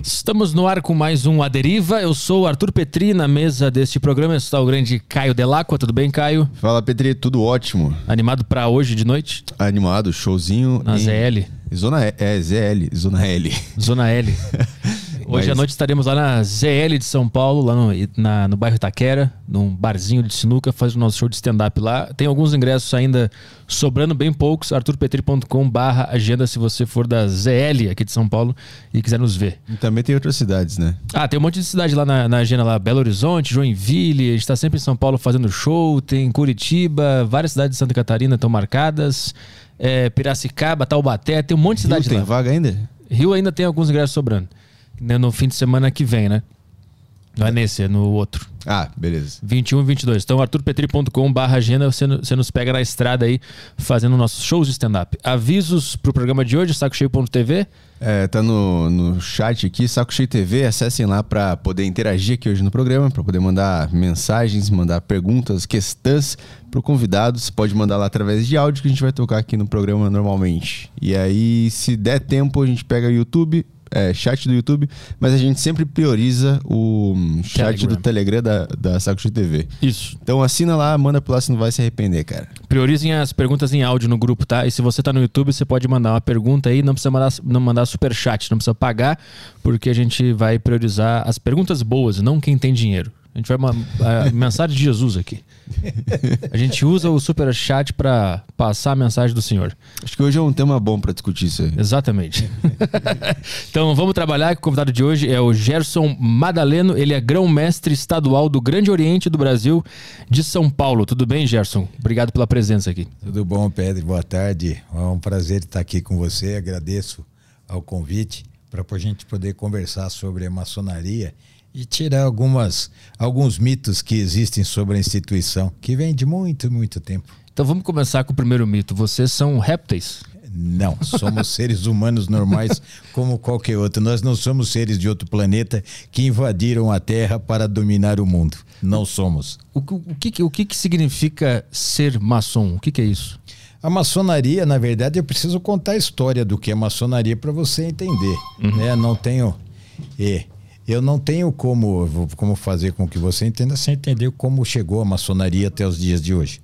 Estamos no ar com mais um A Deriva. Eu sou o Arthur Petri, na mesa deste programa está o grande Caio Delacqua. Tudo bem, Caio? Fala, Petri, tudo ótimo. Animado para hoje de noite? Animado, showzinho. Na em... ZL. Zona E, é, ZL, Zona L. Zona L. Hoje Mas... à noite estaremos lá na ZL de São Paulo, lá no, na, no bairro Itaquera, num barzinho de sinuca, fazendo o nosso show de stand-up lá. Tem alguns ingressos ainda sobrando bem poucos, arturpetri.com barra agenda se você for da ZL aqui de São Paulo e quiser nos ver. E também tem outras cidades, né? Ah, tem um monte de cidade lá na, na agenda lá, Belo Horizonte, Joinville, a gente está sempre em São Paulo fazendo show, tem Curitiba, várias cidades de Santa Catarina estão marcadas, é, Piracicaba, Taubaté, tem um monte de cidade Rio lá. tem vaga ainda? Rio ainda tem alguns ingressos sobrando no fim de semana que vem, né? Não é nesse, é no outro. Ah, beleza. 21 e 22. Então, arturpetri.com.br agenda, você, você nos pega na estrada aí, fazendo nossos shows de stand-up. Avisos pro programa de hoje, sacocheio.tv. É, tá no, no chat aqui, Saco Cheio TV. Acessem lá para poder interagir aqui hoje no programa, para poder mandar mensagens, mandar perguntas, questões pro convidado. Você pode mandar lá através de áudio que a gente vai tocar aqui no programa normalmente. E aí, se der tempo, a gente pega o YouTube é, chat do YouTube, mas a gente sempre prioriza o chat Telegram. do Telegram da, da Saco TV. Isso. Então assina lá, manda pro lá, você não vai se arrepender, cara. Priorizem as perguntas em áudio no grupo, tá? E se você tá no YouTube, você pode mandar uma pergunta aí, não precisa mandar, não mandar super chat, não precisa pagar, porque a gente vai priorizar as perguntas boas, não quem tem dinheiro. A gente vai uma a mensagem de Jesus aqui. A gente usa o super chat para passar a mensagem do Senhor. Acho que hoje é um tema bom para discutir isso aí. Exatamente. então vamos trabalhar. O convidado de hoje é o Gerson Madaleno. Ele é grão-mestre estadual do Grande Oriente do Brasil, de São Paulo. Tudo bem, Gerson? Obrigado pela presença aqui. Tudo bom, Pedro? Boa tarde. É um prazer estar aqui com você. Agradeço ao convite para a gente poder conversar sobre a maçonaria e tirar algumas, alguns mitos que existem sobre a instituição, que vem de muito, muito tempo. Então vamos começar com o primeiro mito. Vocês são répteis? Não, somos seres humanos normais como qualquer outro. Nós não somos seres de outro planeta que invadiram a Terra para dominar o mundo. Não somos. O, o, que, o que, que significa ser maçom? O que, que é isso? A maçonaria, na verdade, eu preciso contar a história do que é maçonaria para você entender. Uhum. Né? Não tenho. É, eu não tenho como, como fazer com que você entenda sem entender como chegou a maçonaria até os dias de hoje.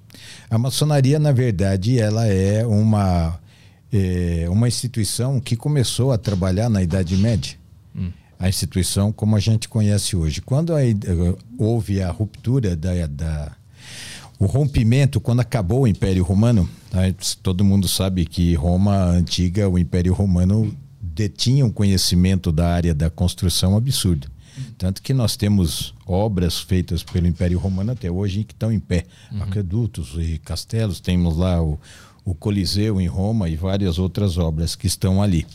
A maçonaria, na verdade, ela é uma, é, uma instituição que começou a trabalhar na Idade Média. Hum. A instituição como a gente conhece hoje. Quando a, houve a ruptura da, da o rompimento, quando acabou o Império Romano, né, todo mundo sabe que Roma antiga, o Império Romano detinham conhecimento da área da construção absurdo. Tanto que nós temos obras feitas pelo Império Romano até hoje que estão em pé. Uhum. Aquedutos e castelos, temos lá o, o Coliseu em Roma e várias outras obras que estão ali.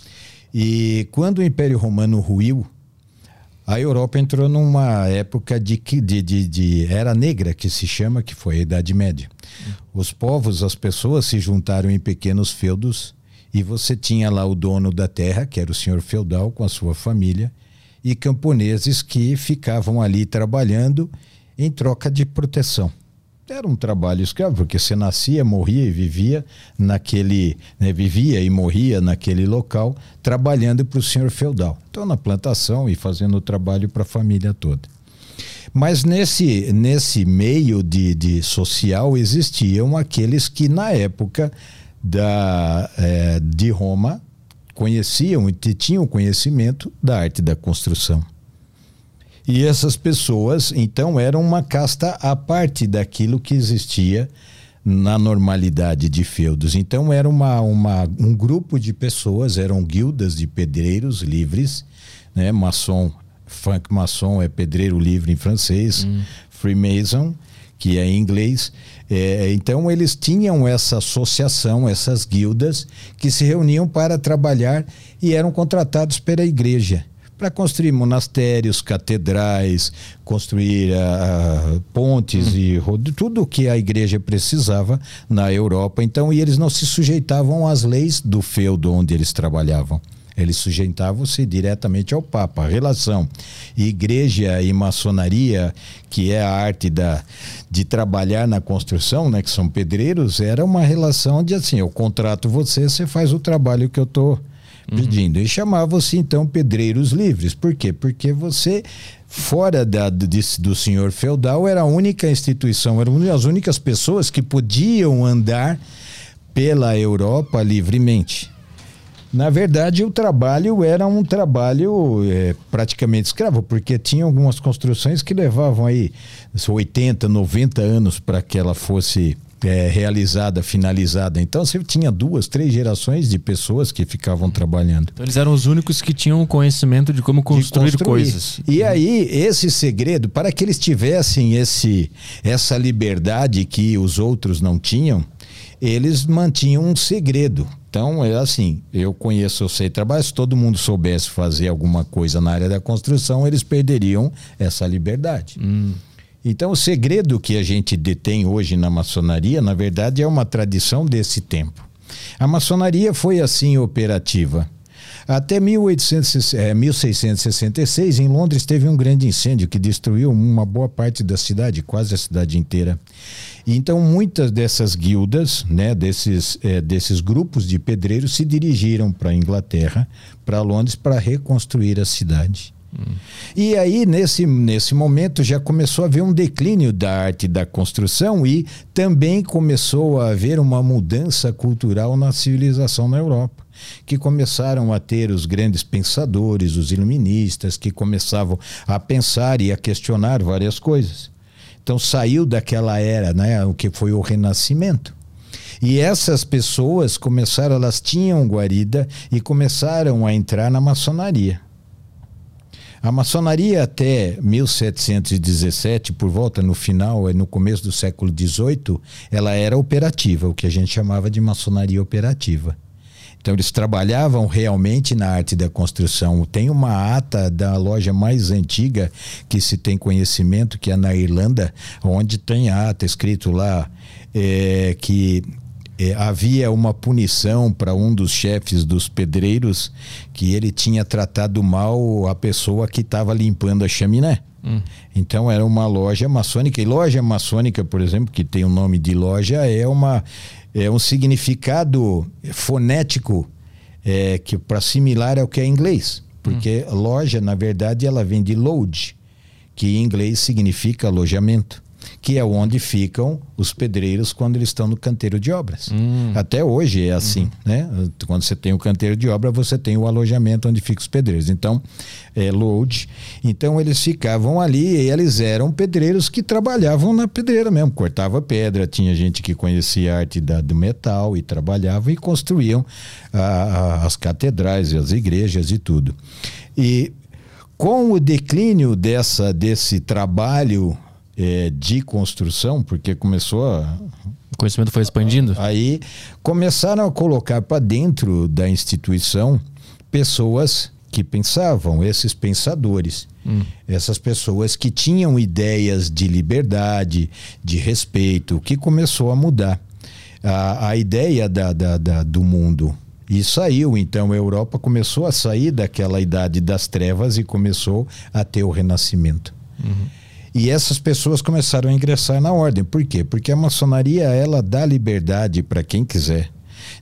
E quando o Império Romano ruiu, a Europa entrou numa época de, de, de, de, era negra, que se chama, que foi a Idade Média. Uhum. Os povos, as pessoas se juntaram em pequenos feudos e você tinha lá o dono da terra, que era o senhor feudal com a sua família, e camponeses que ficavam ali trabalhando em troca de proteção. Era um trabalho escravo, porque você nascia, morria e vivia naquele, né, vivia e morria naquele local, trabalhando para o senhor feudal. Então, na plantação e fazendo o trabalho para a família toda. Mas nesse, nesse meio de, de social existiam aqueles que, na época, da, é, de Roma conheciam e tinham conhecimento da arte da construção. E essas pessoas, então, eram uma casta à parte daquilo que existia na normalidade de feudos. Então, era uma, uma, um grupo de pessoas, eram guildas de pedreiros livres, né? maçom, funk maçom é pedreiro livre em francês, hum. Freemason, que é em inglês, é, então eles tinham essa associação, essas guildas, que se reuniam para trabalhar e eram contratados pela igreja para construir monastérios, catedrais, construir uh, pontes hum. e tudo o que a igreja precisava na Europa. Então, e eles não se sujeitavam às leis do feudo onde eles trabalhavam. Eles sujeitavam-se diretamente ao Papa. A relação igreja e maçonaria, que é a arte da, de trabalhar na construção, né, que são pedreiros, era uma relação de assim, eu contrato você, você faz o trabalho que eu estou pedindo. E chamavam-se então pedreiros livres. Por quê? Porque você, fora da, do, do senhor feudal, era a única instituição, eram as únicas pessoas que podiam andar pela Europa livremente. Na verdade, o trabalho era um trabalho é, praticamente escravo, porque tinha algumas construções que levavam aí 80, 90 anos para que ela fosse é, realizada, finalizada. Então você tinha duas, três gerações de pessoas que ficavam trabalhando. Então eles eram os únicos que tinham conhecimento de como construir, de construir. coisas. E aí esse segredo, para que eles tivessem esse, essa liberdade que os outros não tinham, eles mantinham um segredo. Então, é assim, eu conheço, eu sei trabalhar, se todo mundo soubesse fazer alguma coisa na área da construção, eles perderiam essa liberdade. Hum. Então, o segredo que a gente detém hoje na maçonaria, na verdade, é uma tradição desse tempo. A maçonaria foi assim operativa. Até 1800, é, 1666, em Londres, teve um grande incêndio que destruiu uma boa parte da cidade, quase a cidade inteira. Então, muitas dessas guildas, né, desses, é, desses grupos de pedreiros, se dirigiram para a Inglaterra, para Londres, para reconstruir a cidade. Hum. E aí, nesse, nesse momento, já começou a haver um declínio da arte da construção e também começou a haver uma mudança cultural na civilização na Europa que começaram a ter os grandes pensadores, os iluministas, que começavam a pensar e a questionar várias coisas. Então saiu daquela era, né, o que foi o Renascimento. E essas pessoas começaram, elas tinham guarida e começaram a entrar na maçonaria. A maçonaria até 1717, por volta no final, no começo do século XVIII, ela era operativa, o que a gente chamava de maçonaria operativa. Então eles trabalhavam realmente na arte da construção. Tem uma ata da loja mais antiga que se tem conhecimento, que é na Irlanda, onde tem ata escrito lá é, que é, havia uma punição para um dos chefes dos pedreiros que ele tinha tratado mal a pessoa que estava limpando a chaminé. Hum. Então era uma loja maçônica. E loja maçônica, por exemplo, que tem o nome de loja, é uma é um significado fonético é, que para similar ao que é inglês. Porque hum. loja, na verdade, ela vem de load, que em inglês significa alojamento que é onde ficam os pedreiros quando eles estão no canteiro de obras. Hum. Até hoje é assim, uhum. né? Quando você tem o canteiro de obra, você tem o alojamento onde ficam os pedreiros. Então, é load. Então eles ficavam ali e eles eram pedreiros que trabalhavam na pedreira mesmo, cortava pedra, tinha gente que conhecia a arte da, do metal e trabalhava e construíam a, a, as catedrais e as igrejas e tudo. E com o declínio dessa desse trabalho é, de construção, porque começou a. O conhecimento foi expandindo? Aí começaram a colocar para dentro da instituição pessoas que pensavam, esses pensadores, hum. essas pessoas que tinham ideias de liberdade, de respeito, que começou a mudar a, a ideia da, da, da, do mundo. E saiu, então a Europa começou a sair daquela idade das trevas e começou a ter o renascimento. Uhum. E essas pessoas começaram a ingressar na ordem. Por quê? Porque a maçonaria ela dá liberdade para quem quiser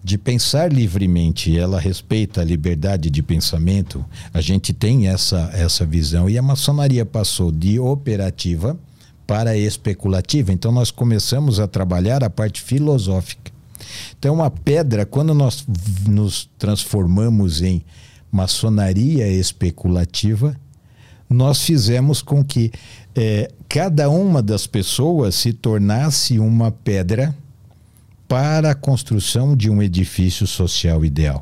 de pensar livremente, ela respeita a liberdade de pensamento. A gente tem essa essa visão e a maçonaria passou de operativa para especulativa. Então nós começamos a trabalhar a parte filosófica. Então a pedra, quando nós nos transformamos em maçonaria especulativa, nós fizemos com que é, cada uma das pessoas se tornasse uma pedra para a construção de um edifício social ideal.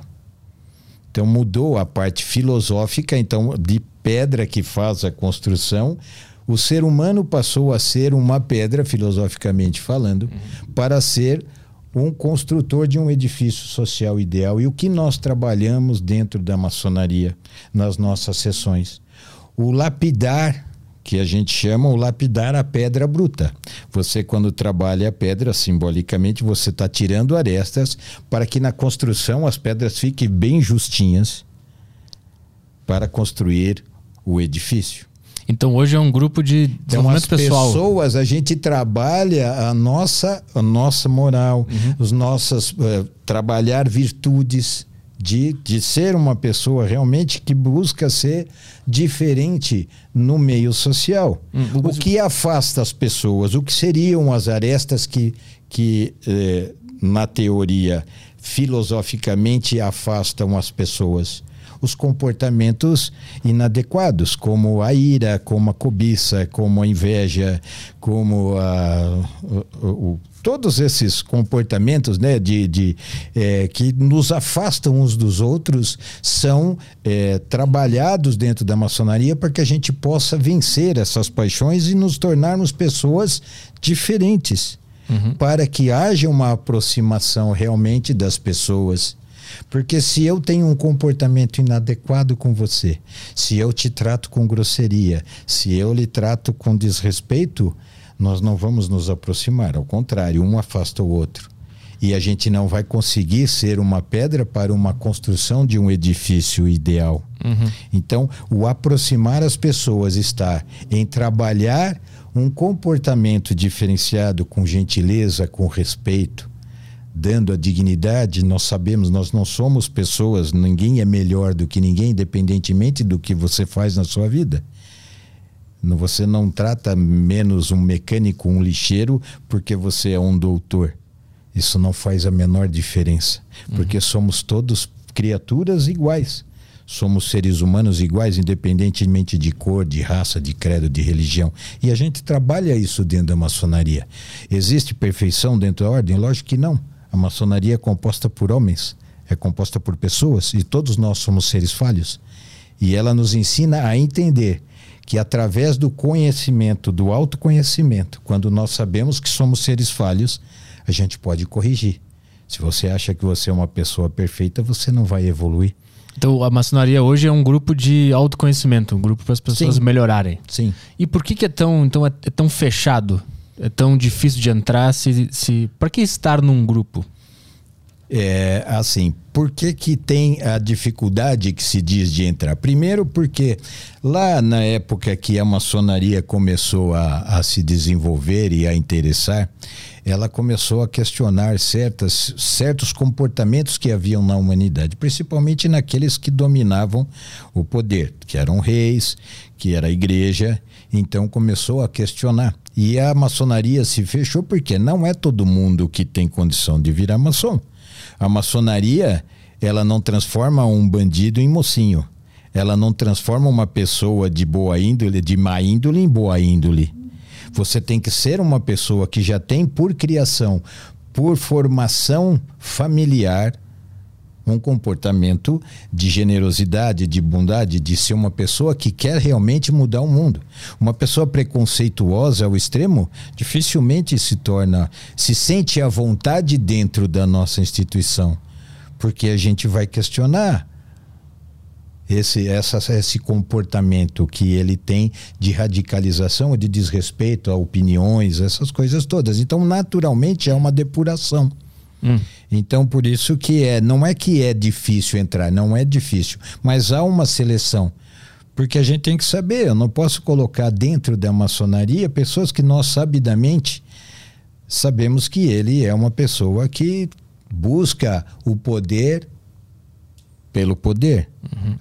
Então mudou a parte filosófica, então de pedra que faz a construção, o ser humano passou a ser uma pedra filosoficamente falando, uhum. para ser um construtor de um edifício social ideal. E o que nós trabalhamos dentro da maçonaria nas nossas sessões? O lapidar que a gente chama o lapidar a pedra bruta. Você, quando trabalha a pedra, simbolicamente, você está tirando arestas para que na construção as pedras fiquem bem justinhas para construir o edifício. Então hoje é um grupo de desenvolvimento então, as pessoal. pessoas, a gente trabalha a nossa, a nossa moral, uhum. os nossos uh, trabalhar virtudes de, de ser uma pessoa realmente que busca ser diferente no meio social. Hum, o mas- que afasta as pessoas? O que seriam as arestas que, que eh, na teoria, filosoficamente afastam as pessoas? Os comportamentos inadequados, como a ira, como a cobiça, como a inveja, como a, o- o- todos esses comportamentos né, de, de, eh, que nos afastam uns dos outros são eh, trabalhados dentro da maçonaria para que a gente possa vencer essas paixões e nos tornarmos pessoas diferentes para que haja uma aproximação realmente das pessoas. Porque se eu tenho um comportamento inadequado com você, se eu te trato com grosseria, se eu lhe trato com desrespeito, nós não vamos nos aproximar. Ao contrário, um afasta o outro. E a gente não vai conseguir ser uma pedra para uma construção de um edifício ideal. Então, o aproximar as pessoas está em trabalhar um comportamento diferenciado com gentileza, com respeito, dando a dignidade. Nós sabemos, nós não somos pessoas, ninguém é melhor do que ninguém, independentemente do que você faz na sua vida. Você não trata menos um mecânico, um lixeiro, porque você é um doutor. Isso não faz a menor diferença, porque somos todos criaturas iguais. Somos seres humanos iguais, independentemente de cor, de raça, de credo, de religião. E a gente trabalha isso dentro da maçonaria. Existe perfeição dentro da ordem? Lógico que não. A maçonaria é composta por homens, é composta por pessoas, e todos nós somos seres falhos. E ela nos ensina a entender que através do conhecimento, do autoconhecimento, quando nós sabemos que somos seres falhos, a gente pode corrigir. Se você acha que você é uma pessoa perfeita, você não vai evoluir. Então a maçonaria hoje é um grupo de autoconhecimento, um grupo para as pessoas Sim. melhorarem. Sim. E por que, que é tão então é, é tão fechado? É tão difícil de entrar? Se, se para que estar num grupo? É assim, por que, que tem a dificuldade que se diz de entrar? Primeiro, porque lá na época que a maçonaria começou a, a se desenvolver e a interessar, ela começou a questionar certas, certos comportamentos que haviam na humanidade, principalmente naqueles que dominavam o poder, que eram reis, que era a igreja. Então começou a questionar. E a maçonaria se fechou porque não é todo mundo que tem condição de virar maçom. A maçonaria, ela não transforma um bandido em mocinho. Ela não transforma uma pessoa de boa índole, de má índole, em boa índole. Você tem que ser uma pessoa que já tem por criação, por formação familiar, um comportamento de generosidade, de bondade, de ser uma pessoa que quer realmente mudar o mundo. Uma pessoa preconceituosa ao extremo dificilmente se torna, se sente à vontade dentro da nossa instituição, porque a gente vai questionar esse, essa, esse comportamento que ele tem de radicalização, de desrespeito a opiniões, essas coisas todas. Então, naturalmente, é uma depuração. Hum. Então, por isso que é, não é que é difícil entrar, não é difícil, mas há uma seleção. Porque a gente tem que saber, eu não posso colocar dentro da maçonaria pessoas que nós sabidamente sabemos que ele é uma pessoa que busca o poder pelo poder,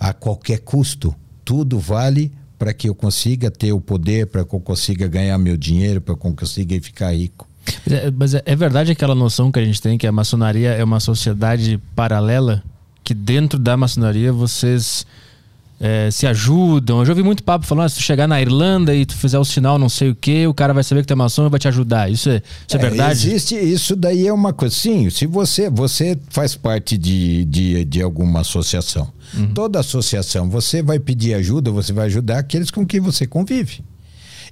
a qualquer custo. Tudo vale para que eu consiga ter o poder, para que eu consiga ganhar meu dinheiro, para que eu consiga ficar rico. Mas é, mas é- é verdade aquela noção que a gente tem que a maçonaria é uma sociedade paralela, que dentro da maçonaria vocês é, se ajudam. Eu já ouvi muito papo falando, ah, se tu chegar na Irlanda e tu fizer o sinal não sei o que, o cara vai saber que tu é maçom e vai te ajudar. Isso é, isso é, verdade? Existe isso daí é uma coisa. Sim, se você você faz parte de, de, de alguma associação, Uhum. toda associação, você vai pedir ajuda, você vai ajudar aqueles com quem você convive.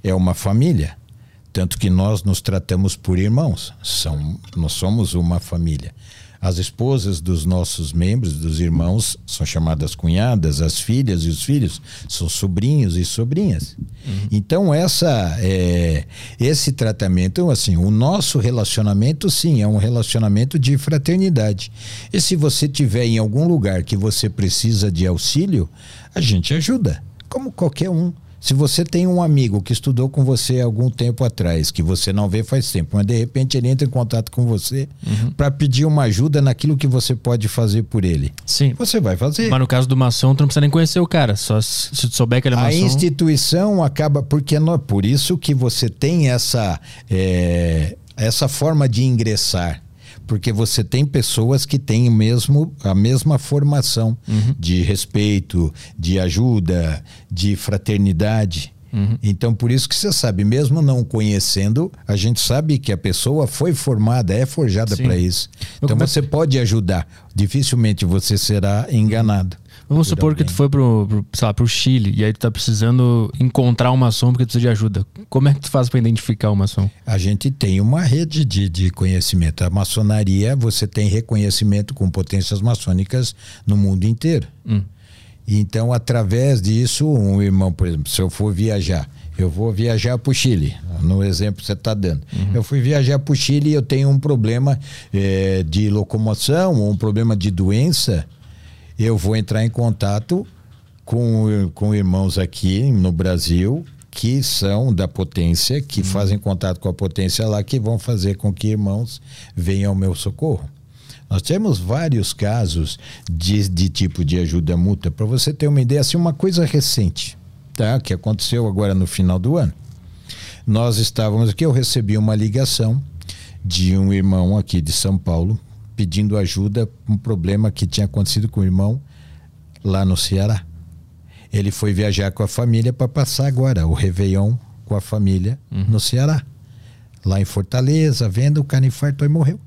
É uma família. Tanto que nós nos tratamos por irmãos. São, nós somos uma família. As esposas dos nossos membros, dos irmãos, são chamadas cunhadas, as filhas e os filhos são sobrinhos e sobrinhas. Então, essa, é, esse tratamento, assim, o nosso relacionamento, sim, é um relacionamento de fraternidade. E se você tiver em algum lugar que você precisa de auxílio, a gente ajuda, como qualquer um. Se você tem um amigo que estudou com você algum tempo atrás, que você não vê faz tempo, mas de repente ele entra em contato com você Uhum. para pedir uma ajuda naquilo que você pode fazer por ele, Sim. você vai fazer. Mas no caso do maçom, tu não precisa nem conhecer o cara. Só se tu souber que ele é A maçom. instituição acaba porque não, por isso que você tem essa é, essa forma de ingressar, porque você tem pessoas que têm o mesmo a mesma formação de respeito, de ajuda, de fraternidade. Então, por isso que você sabe, mesmo não conhecendo, a gente sabe que a pessoa foi formada, é forjada para isso. Então, você pode ajudar. Dificilmente você será enganado. Vamos por supor que alguém. tu foi pro, pro, sei lá, pro Chile e aí tu tá precisando encontrar um maçom porque tu precisa de ajuda. Como é que tu faz pra identificar o maçom? A gente tem uma rede de, de conhecimento. A maçonaria, você tem reconhecimento com potências maçônicas no mundo inteiro. Hum. Então, através disso, um irmão, por exemplo, se eu for viajar, eu vou viajar para o Chile, no exemplo que você está dando. Eu fui viajar para o Chile e eu tenho um problema eh, de locomoção ou um problema de doença, eu vou entrar em contato com, com irmãos aqui no Brasil que são da potência, que fazem contato com a potência lá, que vão fazer com que irmãos venham ao meu socorro. Nós temos vários casos de, de tipo de ajuda mútua. Para você ter uma ideia, assim, uma coisa recente, tá? que aconteceu agora no final do ano. Nós estávamos aqui, eu recebi uma ligação de um irmão aqui de São Paulo pedindo ajuda para um problema que tinha acontecido com o irmão lá no Ceará. Ele foi viajar com a família para passar agora o Réveillon com a família no Ceará. Lá em Fortaleza, vendo o cara infartou e morreu.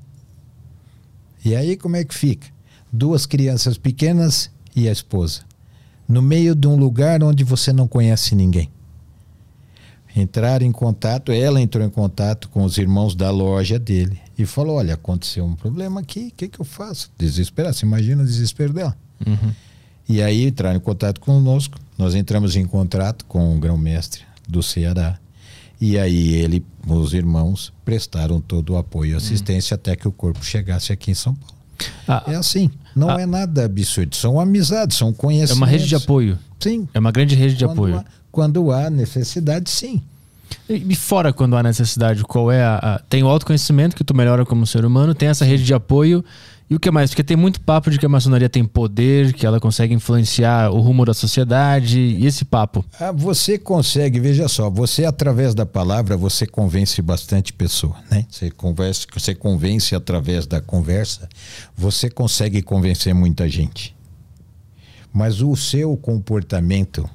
E aí como é que fica? Duas crianças pequenas e a esposa. No meio de um lugar onde você não conhece ninguém. Entraram em contato, ela entrou em contato com os irmãos da loja dele e falou: Olha, aconteceu um problema aqui, o que, que eu faço? Desesperado, você imagina o desespero dela. Uhum. E aí entraram em contato conosco, nós entramos em contato com o grão-mestre do Ceará. E aí ele, os irmãos, prestaram todo o apoio e assistência até que o corpo chegasse aqui em São Paulo. Ah, É assim, não Ah. é nada absurdo, são amizades, são é conhecimentos. uma rede de apoio. Sim. É uma grande rede de quando apoio. Há, quando há necessidade, sim. E fora quando há necessidade, qual é a, a- Tem o autoconhecimento que tu melhora como ser humano, tem essa rede de apoio. E o que mais? Porque tem muito papo de que a maçonaria tem poder, que ela consegue influenciar o rumo da sociedade. E esse papo. Ah, você consegue, veja só, você através da palavra você convence bastante pessoa, né? Você conversa, você convence através da conversa, você consegue convencer muita gente. Mas o seu comportamento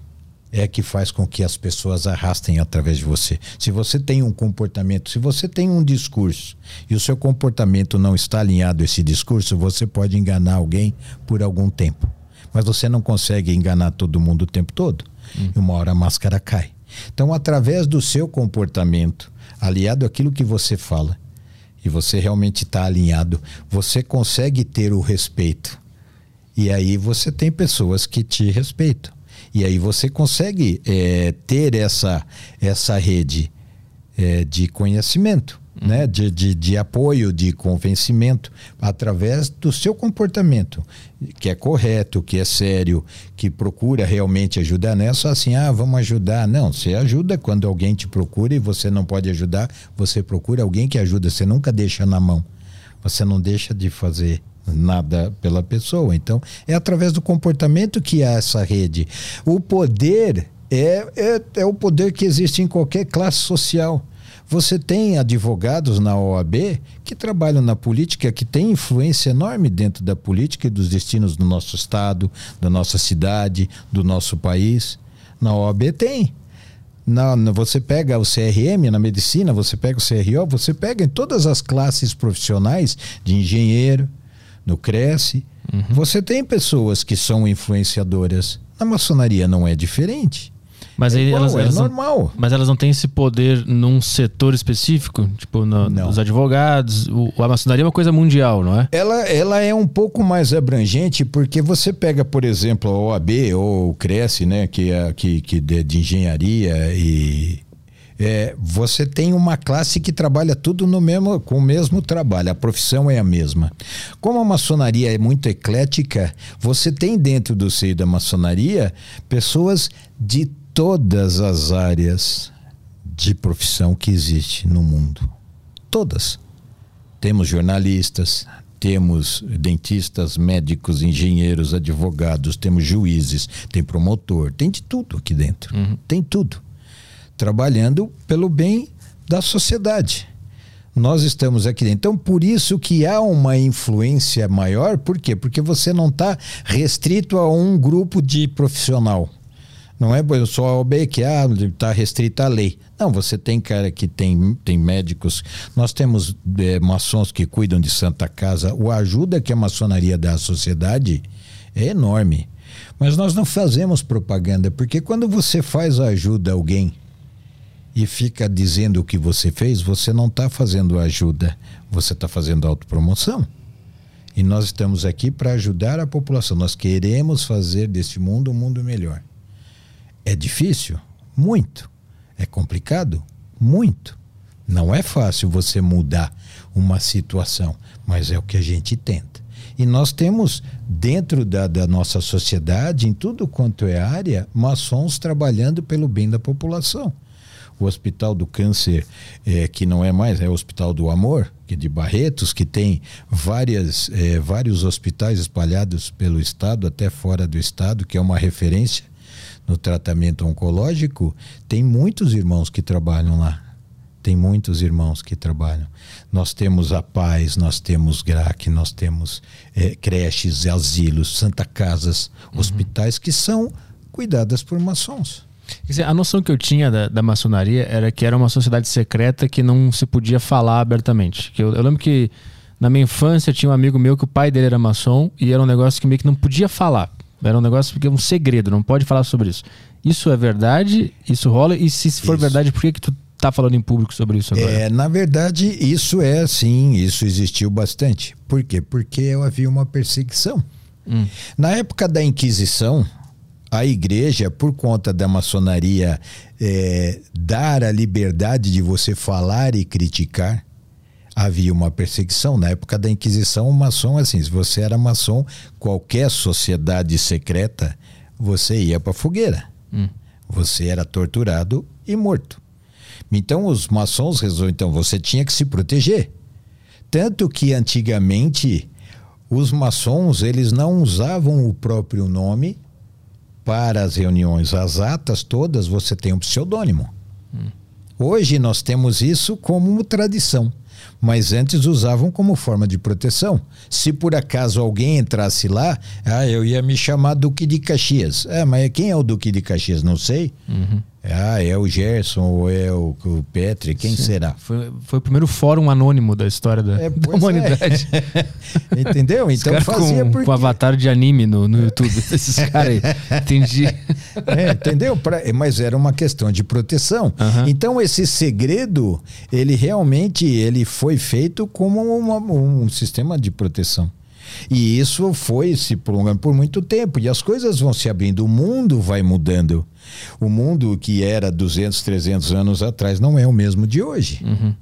é que faz com que as pessoas arrastem através de você. Se você tem um comportamento, se você tem um discurso e o seu comportamento não está alinhado a esse discurso, você pode enganar alguém por algum tempo. Mas você não consegue enganar todo mundo o tempo todo. E uma hora a máscara cai. Então, através do seu comportamento, aliado àquilo que você fala, e você realmente está alinhado, você consegue ter o respeito. E aí você tem pessoas que te respeitam. E aí você consegue eh, ter essa, essa rede eh, de conhecimento, né? De, de, de apoio, de convencimento, através do seu comportamento, que é correto, que é sério, que procura realmente ajudar. Não é só assim, ah, vamos ajudar. Não, você ajuda quando alguém te procura e você não pode ajudar, você procura alguém que ajuda, você nunca deixa na mão. Você não deixa de fazer nada pela pessoa. Então, é através do comportamento que há essa rede. O poder é, é, é o poder que existe em qualquer classe social. Você tem advogados na OAB que trabalham na política, que têm influência enorme dentro da política e dos destinos do nosso estado, da nossa cidade, do nosso país. Na OAB tem. Na, você pega o CRM na medicina, você pega o CRO, você pega em todas as classes profissionais de engenheiro, no Cresce. Você tem pessoas que são influenciadoras. Na maçonaria não é diferente. Mas É aí igual, elas, é elas não, normal. mas elas não têm esse poder num setor específico? Tipo, no, Não. nos advogados. O, a maçonaria é uma coisa mundial, não é? Ela, ela é um pouco mais abrangente porque você pega, por exemplo, a OAB ou o Cresce, né, que é que, que de, de engenharia e é, você tem uma classe que trabalha tudo no mesmo, com o mesmo trabalho, a profissão é a mesma. Como a maçonaria é muito eclética, você tem dentro do seio da maçonaria pessoas de todas as áreas de profissão que existe no mundo. Todas. Temos jornalistas, temos dentistas, médicos, engenheiros, advogados, temos juízes, tem promotor, tem de tudo aqui dentro. Uhum. Tem tudo. Trabalhando pelo bem da sociedade. Nós estamos aqui dentro. Então, por isso que há uma influência maior, por quê? Porque você não está restrito a um grupo de profissional. Não é só a OB que ah, está restrita à lei. Não, você tem cara que tem, tem médicos. Nós temos é, maçons que cuidam de Santa Casa. O ajuda que a maçonaria dá à sociedade é enorme. Mas nós não fazemos propaganda, porque quando você faz ajuda a alguém e fica dizendo o que você fez, você não está fazendo ajuda, você está fazendo autopromoção. E nós estamos aqui para ajudar a população. Nós queremos fazer deste mundo um mundo melhor. É difícil? Muito. É complicado? Muito. Não é fácil você mudar uma situação, mas é o que a gente tenta. E nós temos, dentro da, da nossa sociedade, em tudo quanto é área, maçons trabalhando pelo bem da população. O Hospital do Câncer, é, que não é mais, é o Hospital do Amor, que é de Barretos, que tem várias, é, vários hospitais espalhados pelo estado, até fora do estado, que é uma referência no tratamento oncológico, tem muitos irmãos que trabalham lá. Tem muitos irmãos que trabalham. Nós temos a Paz, nós temos GRAC, nós temos é, creches, asilos, Santa Casas, uhum. hospitais que são cuidadas por maçons. Dizer, a noção que eu tinha da, da, maçonaria era que era uma sociedade secreta que não se podia falar abertamente. Que eu, eu, lembro que na minha infância tinha um amigo meu que o pai dele era maçom e era um negócio que meio que não podia falar. Era um negócio que é um segredo, não pode falar sobre isso. Isso é verdade? Isso rola? E se for isso. verdade, por que, que tu tá falando em público sobre isso agora? É, na verdade, isso é sim, isso existiu bastante. Por quê? Porque havia uma perseguição. Hum. Na época da Inquisição, a igreja, por conta da maçonaria é, dar a liberdade de você falar e criticar, havia uma perseguição. Na época da Inquisição, o maçom, assim, se você era maçom, qualquer sociedade secreta, você ia para fogueira. Hum. Você era torturado e morto. Então, os maçons resolveram, então, você tinha que se proteger. Tanto que antigamente os maçons eles não usavam o próprio nome para as reuniões. As atas todas você tem um pseudônimo. Hum. Hoje nós temos isso como tradição mas antes usavam como forma de proteção. Se por acaso alguém entrasse lá, ah, eu ia me chamar Duque de Caxias. Ah, mas quem é o Duque de Caxias? Não sei. Uhum. Ah, é o Gerson ou é o, o Petri, quem Sim. será? Foi, foi o primeiro fórum anônimo da história da, é, da é. humanidade. É. Entendeu? Então fazia com, porque... com avatar de anime no, no YouTube. Esses caras aí. Entendi. É, entendeu? Pra, mas era uma questão de proteção. Uhum. Então esse segredo, ele realmente ele foi feito como uma, um sistema de proteção. E isso foi se prolongando por muito tempo. E as coisas vão se abrindo, o mundo vai mudando. O mundo que era 200, 300 anos atrás não é o mesmo de hoje. Uhum.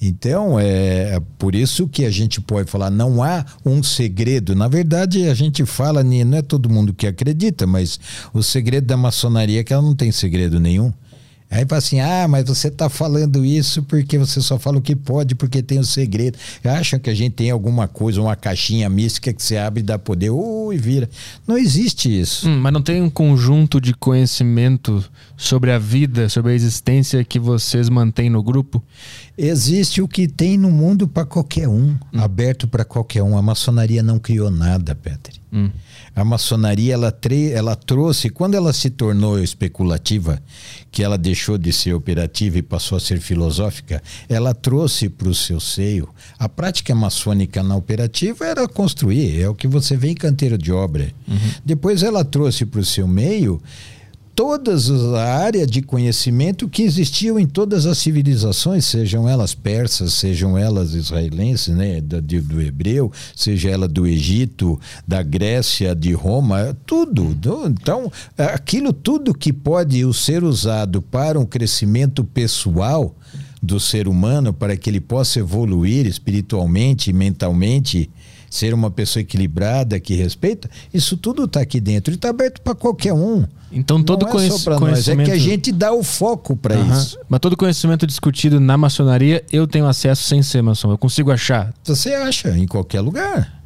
Então, é por isso que a gente pode falar, não há um segredo. Na verdade, a gente fala, não é todo mundo que acredita, mas o segredo da maçonaria é que ela não tem segredo nenhum. Aí fala assim: ah, mas você está falando isso porque você só fala o que pode, porque tem o segredo. Acham que a gente tem alguma coisa, uma caixinha mística que você abre e dá poder, ui, vira. Não existe isso. Hum, mas não tem um conjunto de conhecimento sobre a vida, sobre a existência que vocês mantêm no grupo? Existe o que tem no mundo para qualquer um, hum. aberto para qualquer um. A maçonaria não criou nada, Peter. Hum. A maçonaria ela, ela trouxe, quando ela se tornou especulativa, que ela deixou de ser operativa e passou a ser filosófica, ela trouxe para o seu seio. A prática maçônica na operativa era construir, é o que você vê em canteiro de obra. Uhum. Depois ela trouxe para o seu meio todas as áreas de conhecimento que existiam em todas as civilizações, sejam elas persas, sejam elas israelenses, né, do, do hebreu, seja ela do Egito, da Grécia, de Roma, tudo. Então, aquilo tudo que pode ser usado para um crescimento pessoal do ser humano, para que ele possa evoluir espiritualmente mentalmente, ser uma pessoa equilibrada, que respeita, isso tudo está aqui dentro e está aberto para qualquer um. Então todo é conhec- só para nós, conhecimento... é que a gente dá o foco para Aham. isso. Mas todo conhecimento discutido na maçonaria, eu tenho acesso sem ser maçom. Eu consigo achar. Você acha em qualquer lugar.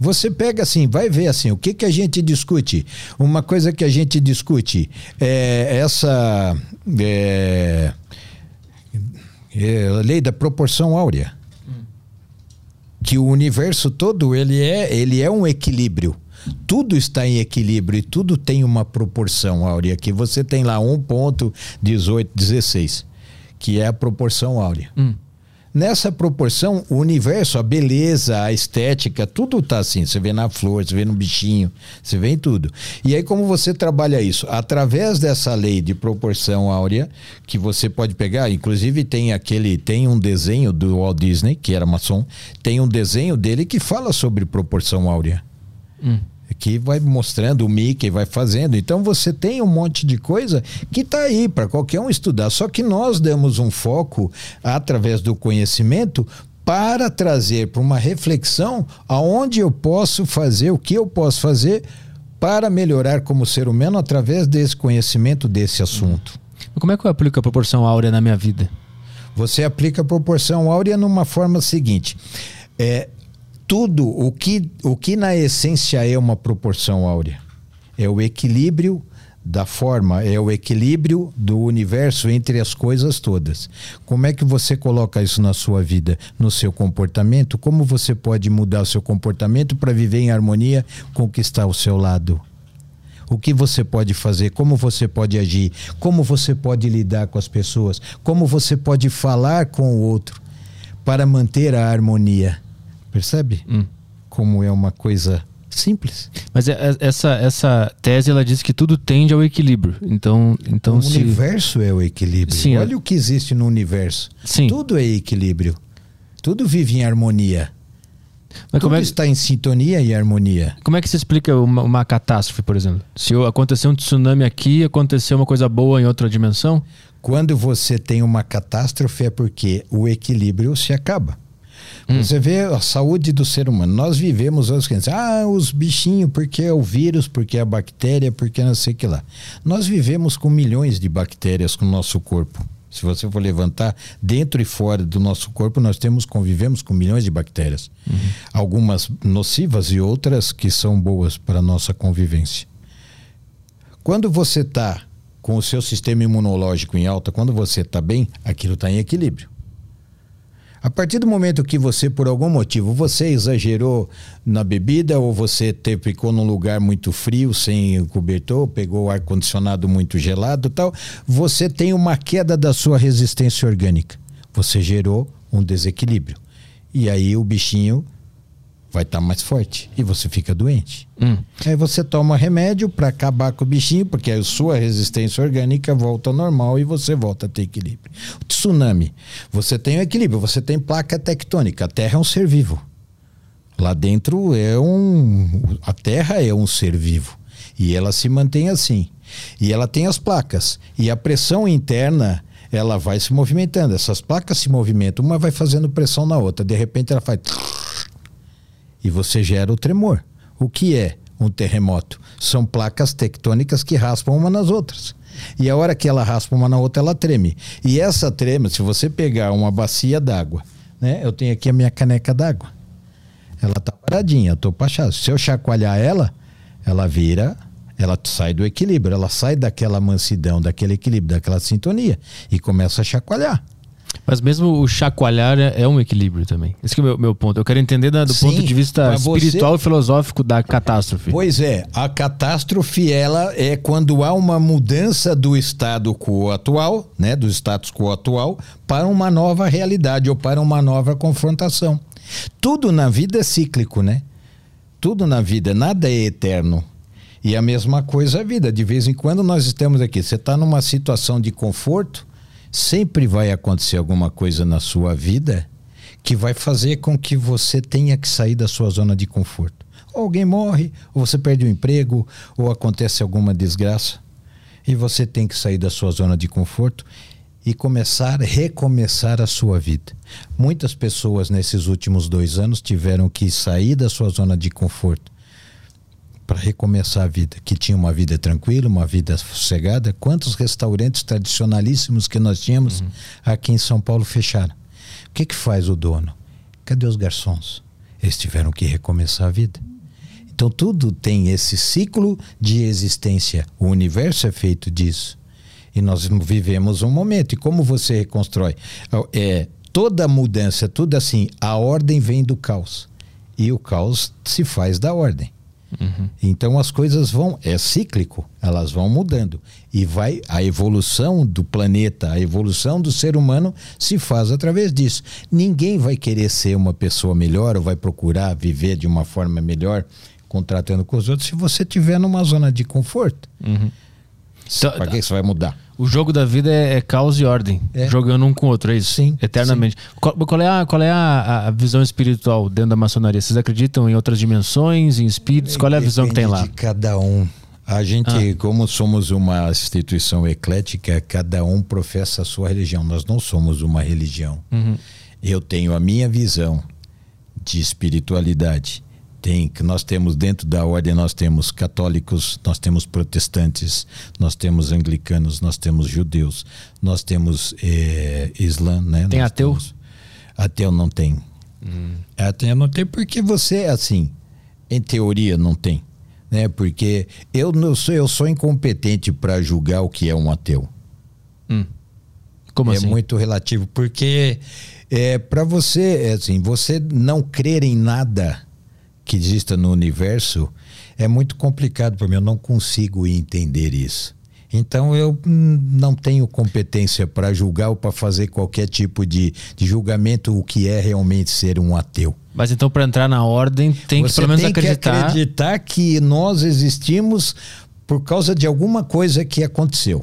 Você pega assim, vai ver assim, o que que a gente discute? Uma coisa que a gente discute é essa é, é a lei da proporção áurea. Que o universo todo ele é, ele é um equilíbrio. Tudo está em equilíbrio e tudo tem uma proporção áurea. Que você tem lá 1.1816, que é a proporção áurea. Hum. Nessa proporção, o universo, a beleza, a estética, tudo tá assim. Você vê na flor, você vê no bichinho, você vê em tudo. E aí, como você trabalha isso? Através dessa lei de proporção áurea, que você pode pegar, inclusive tem aquele, tem um desenho do Walt Disney, que era maçom, tem um desenho dele que fala sobre proporção áurea Hum. Que vai mostrando o Mickey, vai fazendo. Então você tem um monte de coisa que está aí para qualquer um estudar. Só que nós damos um foco através do conhecimento para trazer para uma reflexão aonde eu posso fazer, o que eu posso fazer para melhorar como ser humano através desse conhecimento desse assunto. Como é que eu aplico a proporção áurea na minha vida? Você aplica a proporção áurea numa forma seguinte: é tudo o que o que na essência é uma proporção áurea é o equilíbrio da forma, é o equilíbrio do universo entre as coisas todas. Como é que você coloca isso na sua vida, no seu comportamento? Como você pode mudar o seu comportamento para viver em harmonia com o que está ao seu lado? O que você pode fazer, como você pode agir, como você pode lidar com as pessoas, como você pode falar com o outro para manter a harmonia. Percebe? Hum. Como é uma coisa simples. Mas é- é- essa, essa tese ela diz que tudo tende ao equilíbrio. Então, então o se universo é o equilíbrio. Sim, Olha o que existe no universo. Sim. Tudo é equilíbrio. Tudo vive em harmonia. Mas Tudo como é, está em sintonia e harmonia. como é que se explica uma, uma catástrofe, por exemplo? Se eu- acontecer um tsunami aqui, acontecer uma coisa boa em outra dimensão? Quando você tem uma catástrofe é porque o equilíbrio se acaba. Você vê a saúde do ser humano. Nós vivemos as crianças, ah, os bichinhos, porque é o vírus, porque é a bactéria, porque não sei o que lá. Nós vivemos com milhões de bactérias no nosso corpo. Se você for levantar dentro e fora do nosso corpo, nós temos convivemos com milhões de bactérias. Algumas nocivas e outras que são boas para a nossa convivência. Quando você está com o seu sistema imunológico em alta, quando você está bem, aquilo está em equilíbrio. A partir do momento que você, por algum motivo, você exagerou na bebida ou você te, ficou num lugar muito frio, sem cobertor, pegou o ar-condicionado muito gelado tal, você tem uma queda da sua resistência orgânica. Você gerou um desequilíbrio. E aí o bichinho vai estar mais forte e você fica doente. Hum. Aí você toma remédio para acabar com o bichinho, porque a sua resistência orgânica volta ao normal e você volta a ter equilíbrio. O tsunami, você tem o equilíbrio, você tem placa tectônica. A Terra é um ser vivo. Lá dentro é um. A Terra é um ser vivo. E ela se mantém assim. E ela tem as placas. E a pressão interna, ela vai se movimentando. Essas placas se movimentam, uma vai fazendo pressão na outra. De repente ela faz e você gera o tremor. O que é um terremoto? São placas tectônicas que raspam uma nas outras. E a hora que ela raspa uma na outra, ela treme. E essa treme, se você pegar uma bacia d'água, né? Eu tenho aqui a minha caneca d'água. Ela tá paradinha, eu tô pachado. Se eu chacoalhar ela, ela vira, ela sai do equilíbrio, ela sai daquela mansidão, daquele equilíbrio, daquela sintonia e começa a chacoalhar. Mas mesmo o chacoalhar é, é um equilíbrio também. Esse que é o meu, meu ponto. Eu quero entender da- do Sim, ponto de vista mas você- espiritual e filosófico da catástrofe. Pois é, a catástrofe ela é quando há uma mudança do estado quo atual, né, do status quo atual, para uma nova realidade ou para uma nova confrontação. Tudo na vida é cíclico, né? Tudo na vida, nada é eterno. E a mesma coisa a vida. De vez em quando nós estamos aqui. Você está numa situação de conforto, sempre vai acontecer alguma coisa na sua vida que vai fazer com que você tenha que sair da sua zona de conforto. Ou alguém morre, ou você perde o emprego, ou acontece alguma desgraça. E você tem que sair da sua zona de conforto. e começar, recomeçar a sua vida. Muitas pessoas nesses últimos dois anos tiveram que sair da sua zona de conforto para recomeçar a vida, que tinha uma vida tranquila, uma vida sossegada. Quantos restaurantes tradicionalíssimos que nós tínhamos uhum. aqui em São Paulo fecharam? O que que faz o dono? Cadê os garçons? Eles tiveram que recomeçar a vida. Então tudo tem esse ciclo de existência. O universo é feito disso. E nós vivemos um momento. E como você reconstrói? É, toda mudança, tudo assim, a ordem vem do caos. E o caos se faz da ordem. Uhum. Então as coisas vão, é cíclico, elas vão mudando. E vai a evolução do planeta, a evolução do ser humano se faz através disso. Ninguém vai querer ser uma pessoa melhor ou vai procurar viver de uma forma melhor contratando com os outros se você estiver numa zona de conforto. Uhum. Então, Para que isso vai mudar? O jogo da vida é, é caos e ordem, é. jogando um com o outro, é isso? Sim. Eternamente. Sim. Qual, qual, é, a, qual é a, a, visão espiritual dentro da maçonaria? Vocês acreditam em outras dimensões, em espíritos? Qual é a visão que tem lá? De cada um. A gente, ah. como somos uma instituição eclética, cada um professa a sua religião. Nós não somos uma religião. Uhum. Eu tenho a minha visão de espiritualidade tem que nós temos dentro da ordem nós temos católicos, nós temos protestantes, nós temos anglicanos, nós temos judeus, nós temos é, islã, né? Tem nós ateu? Temos, ateu não tem. Hum. Ateu não tem porque você assim, em teoria não tem, né? Porque eu não sou eu sou incompetente para julgar o que é um ateu. Hum. Como é assim? muito relativo porque é para você é assim você não crer em nada que exista no universo é muito complicado para mim. Eu não consigo entender isso. Então eu não tenho competência para julgar ou para fazer qualquer tipo de, de, julgamento o que é realmente ser um ateu. Mas então para entrar na ordem tem Você que pelo menos tem acreditar. Que acreditar que nós existimos por causa de alguma coisa que aconteceu